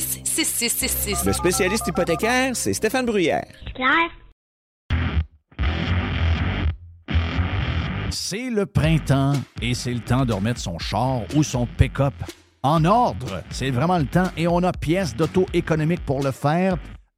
6666 Le spécialiste hypothécaire, c'est Stéphane Bruyère. C'est le printemps et c'est le temps de remettre son char ou son pick-up en ordre. C'est vraiment le temps et on a pièces d'auto économique pour le faire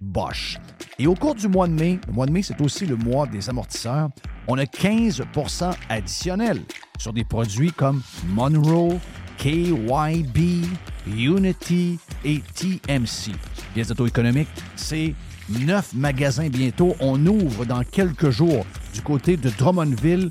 Bosch. Et au cours du mois de mai, le mois de mai, c'est aussi le mois des amortisseurs, on a 15% additionnel sur des produits comme Monroe, KYB, Unity et TMC. Pièces d'auto économique, c'est neuf magasins bientôt. On ouvre dans quelques jours du côté de Drummondville,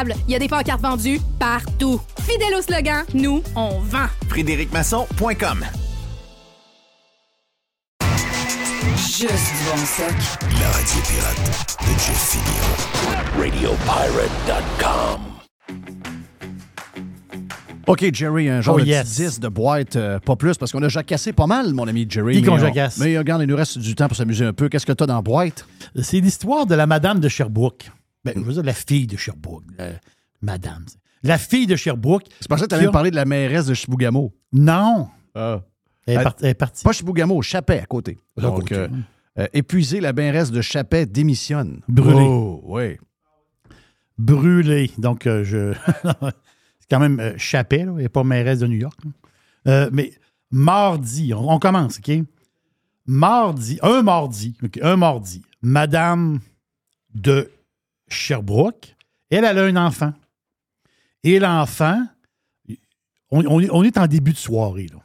Il y a des pancartes vendues partout. Fidèle au slogan, nous, on vend. FrédéricMasson.com Juste du bon sec. La radio pirate de Jeff. RadioPirate.com. OK, Jerry, un genre Oh, de yes. petit 10 de boîte, euh, pas plus, parce qu'on a jacassé pas mal, mon ami Jerry. Qui qu'on jacasse? Mais regarde, il nous reste du temps pour s'amuser un peu. Qu'est-ce que tu as dans la boîte? C'est l'histoire de la madame de Sherbrooke. Ben, je veux dire, la fille de Sherbrooke. la- madame. La fille de Sherbrooke. C'est pour ça que tu allais me parler de la mairesse de Chibougamau. Non. Ah. Elle est, par- elle est partie. Pas Chibougamau, Chapet à côté. Donc, côté. euh, euh, épuisé, la mairesse de Chapet démissionne. Brûlée. Oh, oui. brûlée. Donc, euh, je. c'est quand même Chappelle, là, et pas mairesse de New York. mais mardi, on, on commence, OK? Mardi, un mardi, OK, un mardi, Madame de Sherbrooke, elle, elle a un enfant. Et l'enfant, on, on est- on est en début de soirée, là.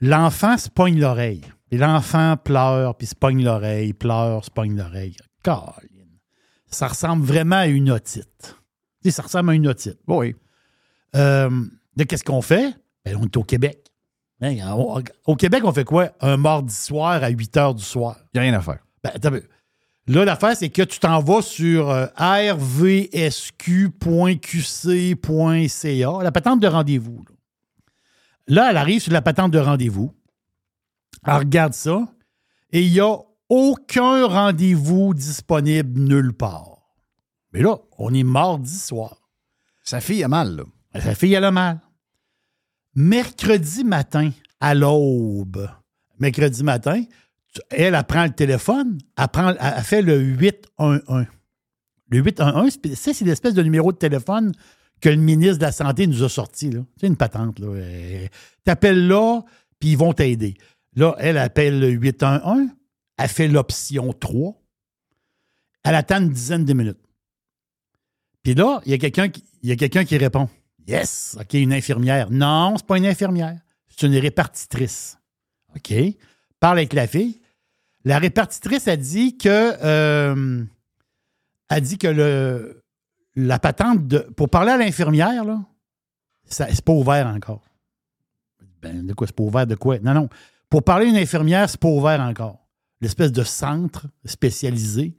L'enfant se pogne l'oreille. Et l'enfant pleure, puis se pogne l'oreille, pleure, se pogne l'oreille. Ça ressemble vraiment à une otite. Ça ressemble à une otite. Oui. Euh, qu'est-ce qu'on fait? Ben, on est au Québec. Hein, on- au Québec, on fait quoi? Un mardi soir à 8 h du soir. Il n'y a rien à faire. Ben. Là, l'affaire, c'est que tu t'en vas sur euh, rvsq.qc.ca, la patente de rendez-vous. Là. Là, elle arrive sur la patente de rendez-vous. Elle regarde ça et il n'y a aucun rendez-vous disponible nulle part. Mais là, on est mardi soir. Sa fille a mal, là. Sa fille, elle a mal. Mercredi matin, à l'aube, mercredi matin, elle, elle prend le téléphone, elle, fait le 811. Le 811, c'est- ça, c'est l'espèce de numéro de téléphone que le ministre de la Santé nous a sorti. C'est une patente. là. T'appelles là, puis ils vont t'aider. Là, elle appelle le 811, elle fait l'option 3, elle attend une dizaine de minutes. Puis là, il y a quelqu'un qui, qui répond Yes, OK, une infirmière. Non, c'est pas une infirmière. C'est une répartitrice. OK? Parle avec la fille. La répartitrice a dit que euh, a dit que le la patente de. Pour parler à l'infirmière, là, c'est pas ouvert encore. Ben, de quoi? C'est pas ouvert de quoi? Non, non. Pour parler à une infirmière, c'est pas ouvert encore. L'espèce de centre spécialisé.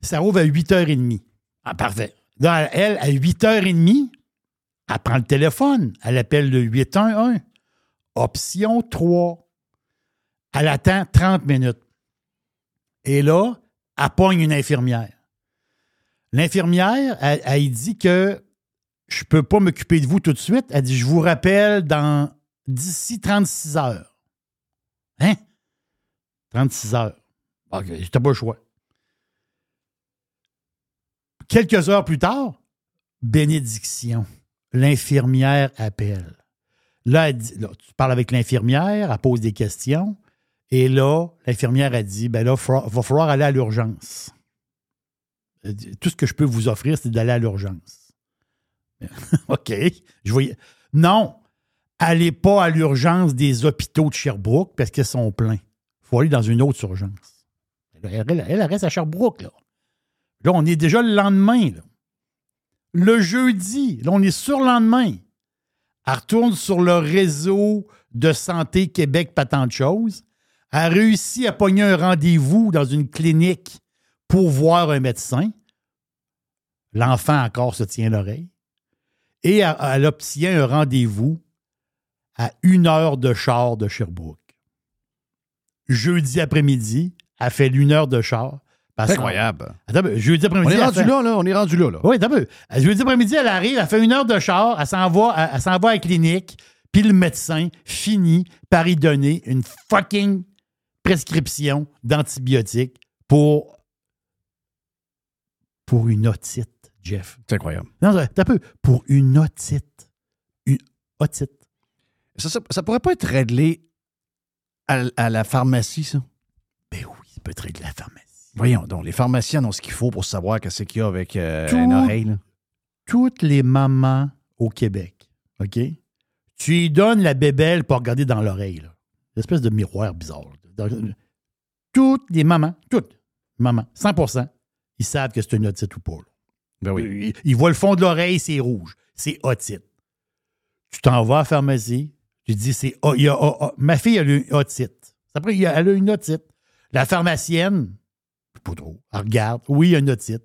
Ça ouvre à 8h30. Ah, parfait. Elle, à 8h30, elle prend le téléphone. Elle appelle le 811. Option 3. Elle attend 30 minutes. Et là, elle pogne une infirmière. L'infirmière, elle, dit que je peux pas m'occuper de vous tout de suite. Elle dit, je vous rappelle dans d'ici 36 heures. Hein? 36 heures. OK, j'étais pas le choix. Quelques heures plus tard, bénédiction. L'infirmière appelle. Là, là, tu parles avec l'infirmière, elle pose des questions. Et là, l'infirmière a dit ben là, il va, falloir aller à l'urgence. Tout ce que je peux vous offrir, c'est d'aller à l'urgence. OK. Je voyais. Non, allez pas à l'urgence des hôpitaux de Sherbrooke parce qu'ils sont pleins. Il faut aller dans une autre urgence. Elle, reste à Sherbrooke, là. Là, on est déjà le lendemain. Le jeudi, là, on est sur le lendemain. Elle retourne sur le réseau de santé Québec, pas tant de choses. Elle a réussi à pogner un rendez-vous dans une clinique pour voir un médecin. L'enfant encore se tient l'oreille. Et elle, obtient un rendez-vous à une heure de char de Sherbrooke. Jeudi après-midi, elle fait une heure de char. C'est incroyable. Attends, jeudi après-midi. On est rendu fait- là, là. On est rendu là, là. oui, peu. Jeudi après-midi, elle arrive, elle fait une heure de char, elle s'en va, elle, elle s'en va à la clinique, puis le médecin finit par y donner une fucking prescription d'antibiotiques pour, pour une otite, Jeff. C'est incroyable. Non, t'as peu. Pour une otite. Une otite. Ça, ça, ça pourrait pas être réglé à, à la pharmacie, ça? Ben oui, ça peut être réglé à la pharmacie. Voyons donc, les pharmaciens ont ce qu'il faut pour savoir qu'est-ce qu'il y a avec euh, Tout- une oreille. là. Toutes les mamans au Québec, OK? Tu lui donnes la bébelle pour regarder dans l'oreille, là. Une espèce de miroir bizarre. Toutes les mamans, toutes, mamans, 100% ils savent que c'est une otite ou pas. Ben oui. Ils, ils voient le fond de l'oreille, c'est rouge. C'est otite. Tu t'en vas à la pharmacie, tu dis, c'est, oh, il y a, oh, oh, ma fille, elle a une otite. Après, elle a une otite. La pharmacienne, pas trop, elle regarde, oui, il y a une otite.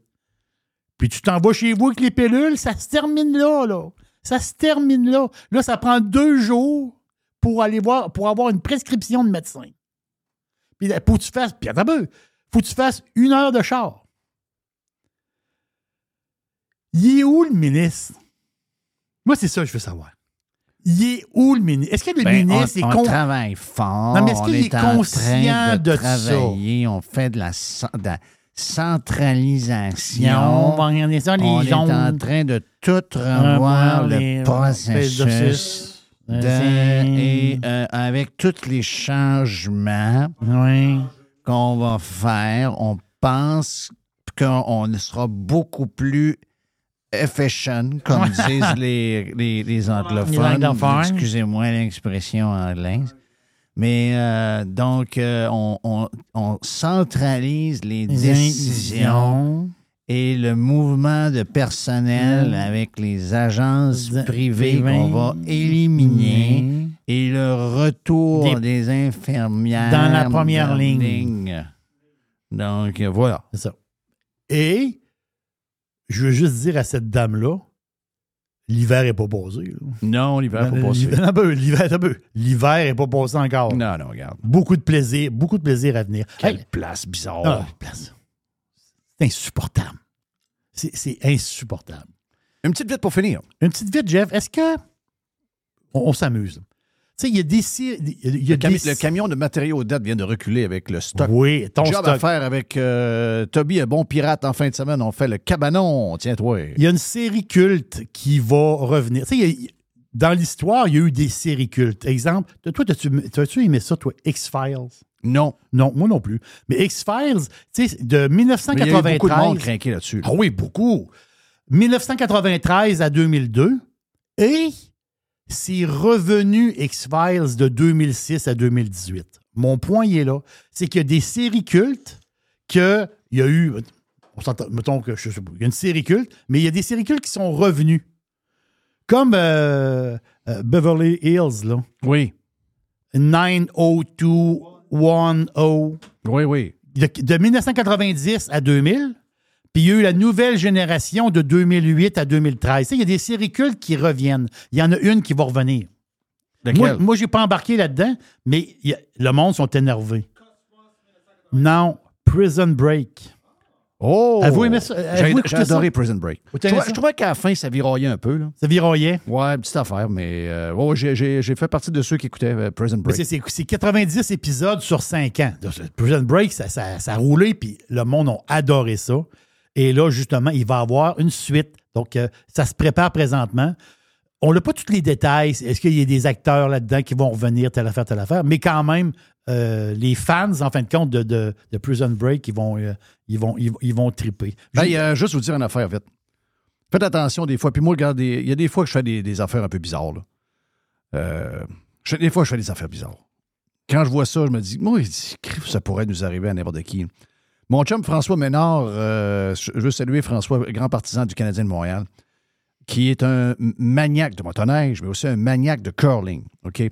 Puis tu t'en vas chez vous avec les pilules, ça se termine là, là. Ça se termine là. Là, ça prend deux jours pour aller voir, pour avoir une prescription de médecin. Puis là, faut que tu fasses, puis attends un peu, faut que tu fasses une heure de char. Il est où le ministre? Moi, c'est ça que je veux savoir. Il est où le ministre? Est-ce que le Ben, ministre on, est on con- travaille fort. Non, mais est-ce qu'il est en conscient train de ça? travailler, On fait de la, cen- de la centralisation. On ça, les est en train de tout Revoir le processus. De- et euh, avec tous les changements qu'on va faire, on pense qu'on sera beaucoup plus efficient, comme disent les, les, les anglophones. Excusez-moi l'expression anglaise. Mais euh, donc, euh, on, on- on centralise les Les décisions et le mouvement de personnel Mm. avec les agences De- privées qu'on va éliminer et le retour Des- des infirmières Dans la première ligne. Donc, voilà. C'est ça. Et je veux juste dire à cette dame-là, l'hiver n'est pas passé. là. Non, l'hiver n'est pas passé. L'hiver- n'est pas passé encore. Non, non, regarde. Beaucoup de plaisir, beaucoup de plaisir à venir. Quelle Hey, place bizarre. ah, place. Insupportable. C'est insupportable. Une petite vite pour finir. Une petite vite, Jeff. Est-ce que. On, on s'amuse? Tu sais, il y a des. y a Le, cami- des- le camion de matériaux date vient de reculer avec le stock. Oui, ton Job stock. à faire avec euh, Toby, un bon pirate en fin de semaine. On fait le cabanon. Tiens-toi. Il y a une série culte qui va revenir. Tu sais, dans l'histoire, il y a eu des séries cultes. Exemple, toi, t'as-tu t'as-tu aimé ça, toi, X-Files? Non. Non, moi non plus. Mais X-Files, tu sais, de Mais il y a eu 1993. beaucoup de monde craqué là-dessus. là. Ah oui, beaucoup. 1993 à 2002. Et c'est revenu X-Files de 2006 à 2018. Mon point, il est là. C'est qu'il y a des séries cultes qu'il y a eu. On s'entend, mettons que je sais pas, il y a une série culte, mais il y a des séries cultes qui sont revenues. Comme euh, euh, Beverly Hills, là. Oui. 90210. Oui, oui. De, de 1990 à 2000. Puis il y a eu la nouvelle génération de 2008 à 2013. Tu sais, Il y a des séries cultes qui reviennent. Il y en a une qui va revenir. Moi, moi je n'ai pas embarqué là-dedans, mais a- le monde sont énervés. Non, Prison Break. Oh! Avez-vous aimé ça? J'ai adoré? Prison Break. Vous Je trouvais, ça? je trouvais qu'à la fin, ça viroyait un peu. Là. Ça viroyait. Ouais, petite affaire, mais euh, ouais, j'ai- j'ai j'ai fait partie de ceux qui écoutaient euh, Prison Mais Break. c'est- C'est c'est 90 épisodes sur 5 ans. Donc, Prison Break, ça, ça, ça a roulé, puis le monde a adoré ça. Et là, justement, il va y avoir une suite. Donc, euh, ça se prépare présentement. On n'a pas tous les détails. Est-ce qu'il y a des acteurs là-dedans qui vont revenir, telle affaire, telle affaire? Mais quand même, euh, les fans, en fin de compte, de, de- de Prison Break, ils vont, euh, ils vont, ils, ils vont triper. Ben, il y a juste vous dire une affaire vite. Faites attention des fois. Puis moi, regarde, il y a des fois que je fais des, des affaires un peu bizarres. là. Euh, je- des fois, je fais des affaires bizarres. Quand je vois ça, je me dis, moi, ça pourrait nous arriver à n'importe qui. Mon chum François Ménard, je veux saluer François, grand partisan du Canadien de Montréal, qui est un maniaque de motoneige, mais aussi un maniaque de curling. OK?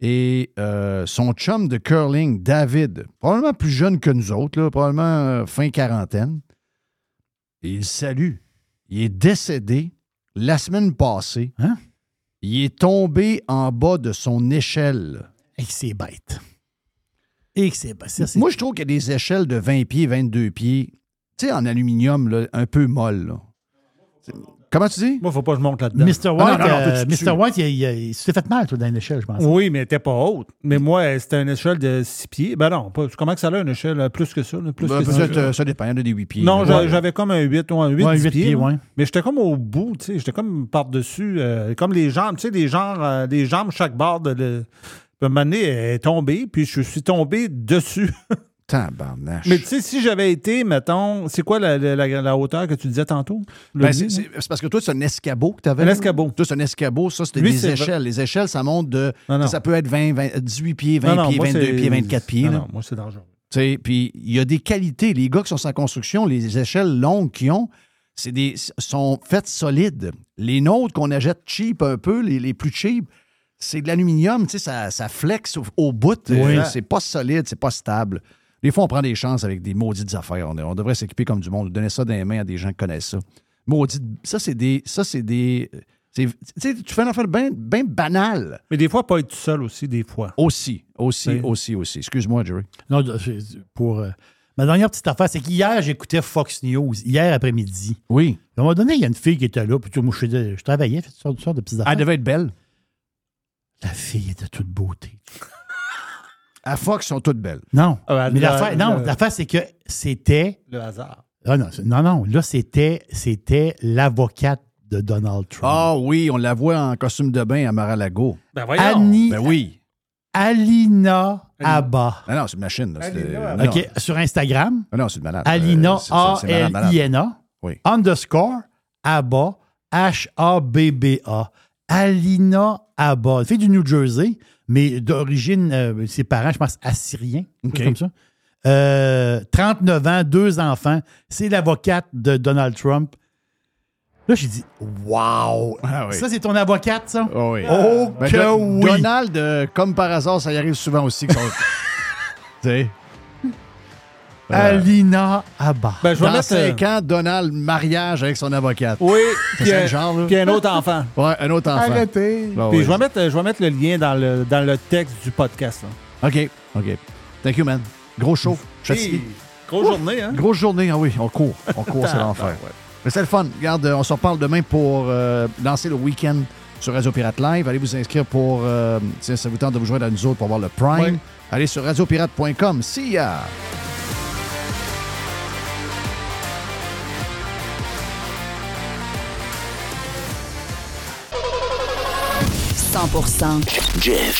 Et euh, son chum de curling, David, probablement plus jeune que nous autres, là, probablement euh, fin quarantaine, et il salue. Il est décédé la semaine passée. Hein? Il est tombé en bas de son échelle. Et que c'est bête. Et c'est bête. Moi, je trouve qu'il y a des échelles de 20 pieds, 22 pieds, tu sais, en aluminium, là, un peu molles. Comment tu dis? Moi, faut pas que je monte là-dedans. Mr. Ah, White, non, non, non, euh, tu- Mr. White, il, il- il s'est fait mal, toi, dans l'échelle, je pense. Oui, mais elle n'était pas haute. Mais moi, c'était une échelle de 6 pieds. Ben non, pas, comment que ça a une échelle euh, plus que ça? là, plus Ben, que peut-être, ça. euh, ça dépend, il y en a des 8 pieds. Non, Ouais. j'avais comme un 8 ou un 8, Ouais, 10 huit pieds. pieds, ouais. Mais j'étais comme au bout, tu sais. J'étais comme par-dessus. euh, comme les jambes, tu sais, euh, des jambes chaque barre de. Le... Puis, à un moment donné, elle est tombée, puis je suis tombé dessus. Tabarnache. Mais tu sais, si j'avais été, mettons, c'est quoi la, la- la- la hauteur que tu disais tantôt? Ben, c'est, parce que toi, c'est un escabeau que tu avais. Un escabeau. Toi, c'est un escabeau. Ça, c'était des échelles. Les échelles, ça monte de. Non, non. Ça peut être 20, 20, 18 pieds, 20 Non, non, pieds, moi, 22 c'est- pieds, 24 pieds. Non, moi, c'est dangereux. Tu sais, Puis il y a des qualités. Les gars qui sont sans construction, les échelles longues qu'ils ont, c'est des, sont faites solides. Les nôtres qu'on achète cheap un peu, les, les plus cheap, c'est de l'aluminium, tu sais, ça, ça flexe au, au bout. Oui. C'est pas solide, c'est pas stable. Des fois, on prend des chances avec des maudites affaires. On, on devrait s'équiper comme du monde, donner ça dans les mains à des gens qui connaissent ça. Maudite, ça, c'est des, ça, c'est des C'est- tu sais, tu fais une affaire bien ben banale. Mais des fois, pas être tout seul aussi, des fois. Aussi, aussi, Oui. aussi, aussi. Excuse-moi, Jerry. Non, pour. euh, ma dernière petite affaire, c'est qu'hier, j'écoutais Fox News, hier après-midi. Oui. À un moment donné, il y a une fille qui était là, puis tu vois, moi, je, travaillais, fait toutes sortes de petites affaires. Elle devait être belle. La fille était toute beauté. À Fox, sont toutes belles. Non. Ah, mais l'affaire, non, le- l'affaire, c'est que c'était. Le hasard. Ah non, c'est- non, non, là, c'était, c'était l'avocate de Donald Trump. Ah oui, on la voit en costume de bain à Mar-a-Lago. Ben voyons. Annie, Ben oui. Alina Abba. Ah non, c'est une machine. là. C'est- Alina non. OK, sur Instagram, Ah non, c'est une malade. Alina, Euh. A-L-I-N-A, Oui. underscore, Abba, H-A-B-B-A. Alina Abba, une fille du New Jersey, mais d'origine, euh, ses parents, je pense, assyriens, quelque chose OK. comme ça. Euh, 39 ans, deux enfants. C'est l'avocate de Donald Trump. Là, j'ai dit, wow! Ah oui. Ça, c'est ton avocate, ça? Ah oui. Oh, Ben, que oui! Donald, euh, comme par hasard, ça y arrive souvent aussi. tu sais? Euh, Alina Abba. Ben, je vais Dans mettre. euh, 5 ans, Donald, mariage avec son avocate. Oui, C'est puis ça le un, genre, là? puis un autre enfant. Ouais, un autre enfant. Arrêtez! Ah Puis oui. je, vais mettre, je vais mettre le lien dans le, dans le texte du podcast. là. OK, OK. Thank you, man. Gros show. Je suis grosse journée, hein? Grosse journée, ah oui, on court. On court, c'est l'enfer. Mais c'est le fun. Regarde, euh, on se reparle demain pour euh, lancer le week-end sur Radio Pirate Live. Allez vous inscrire pour, euh, si ça vous tente de vous joindre à nous autres pour voir le Prime. Ouais. Allez sur radiopirate.com. See ya! Jeff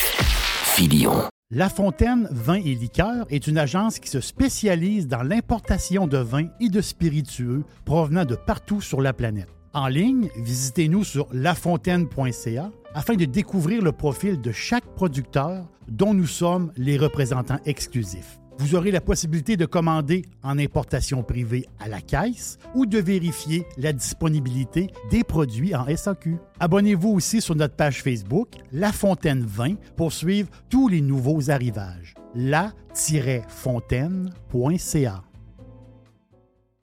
Filion. La Fontaine Vin et Liqueurs est une agence qui se spécialise dans l'importation de vins et de spiritueux provenant de partout sur la planète. En ligne, visitez-nous sur lafontaine.ca afin de découvrir le profil de chaque producteur dont nous sommes les représentants exclusifs. Vous aurez la possibilité de commander en importation privée à la caisse ou de vérifier la disponibilité des produits en SAQ. Abonnez-vous aussi sur notre page Facebook La Fontaine 20 pour suivre tous les nouveaux arrivages. La-fontaine.ca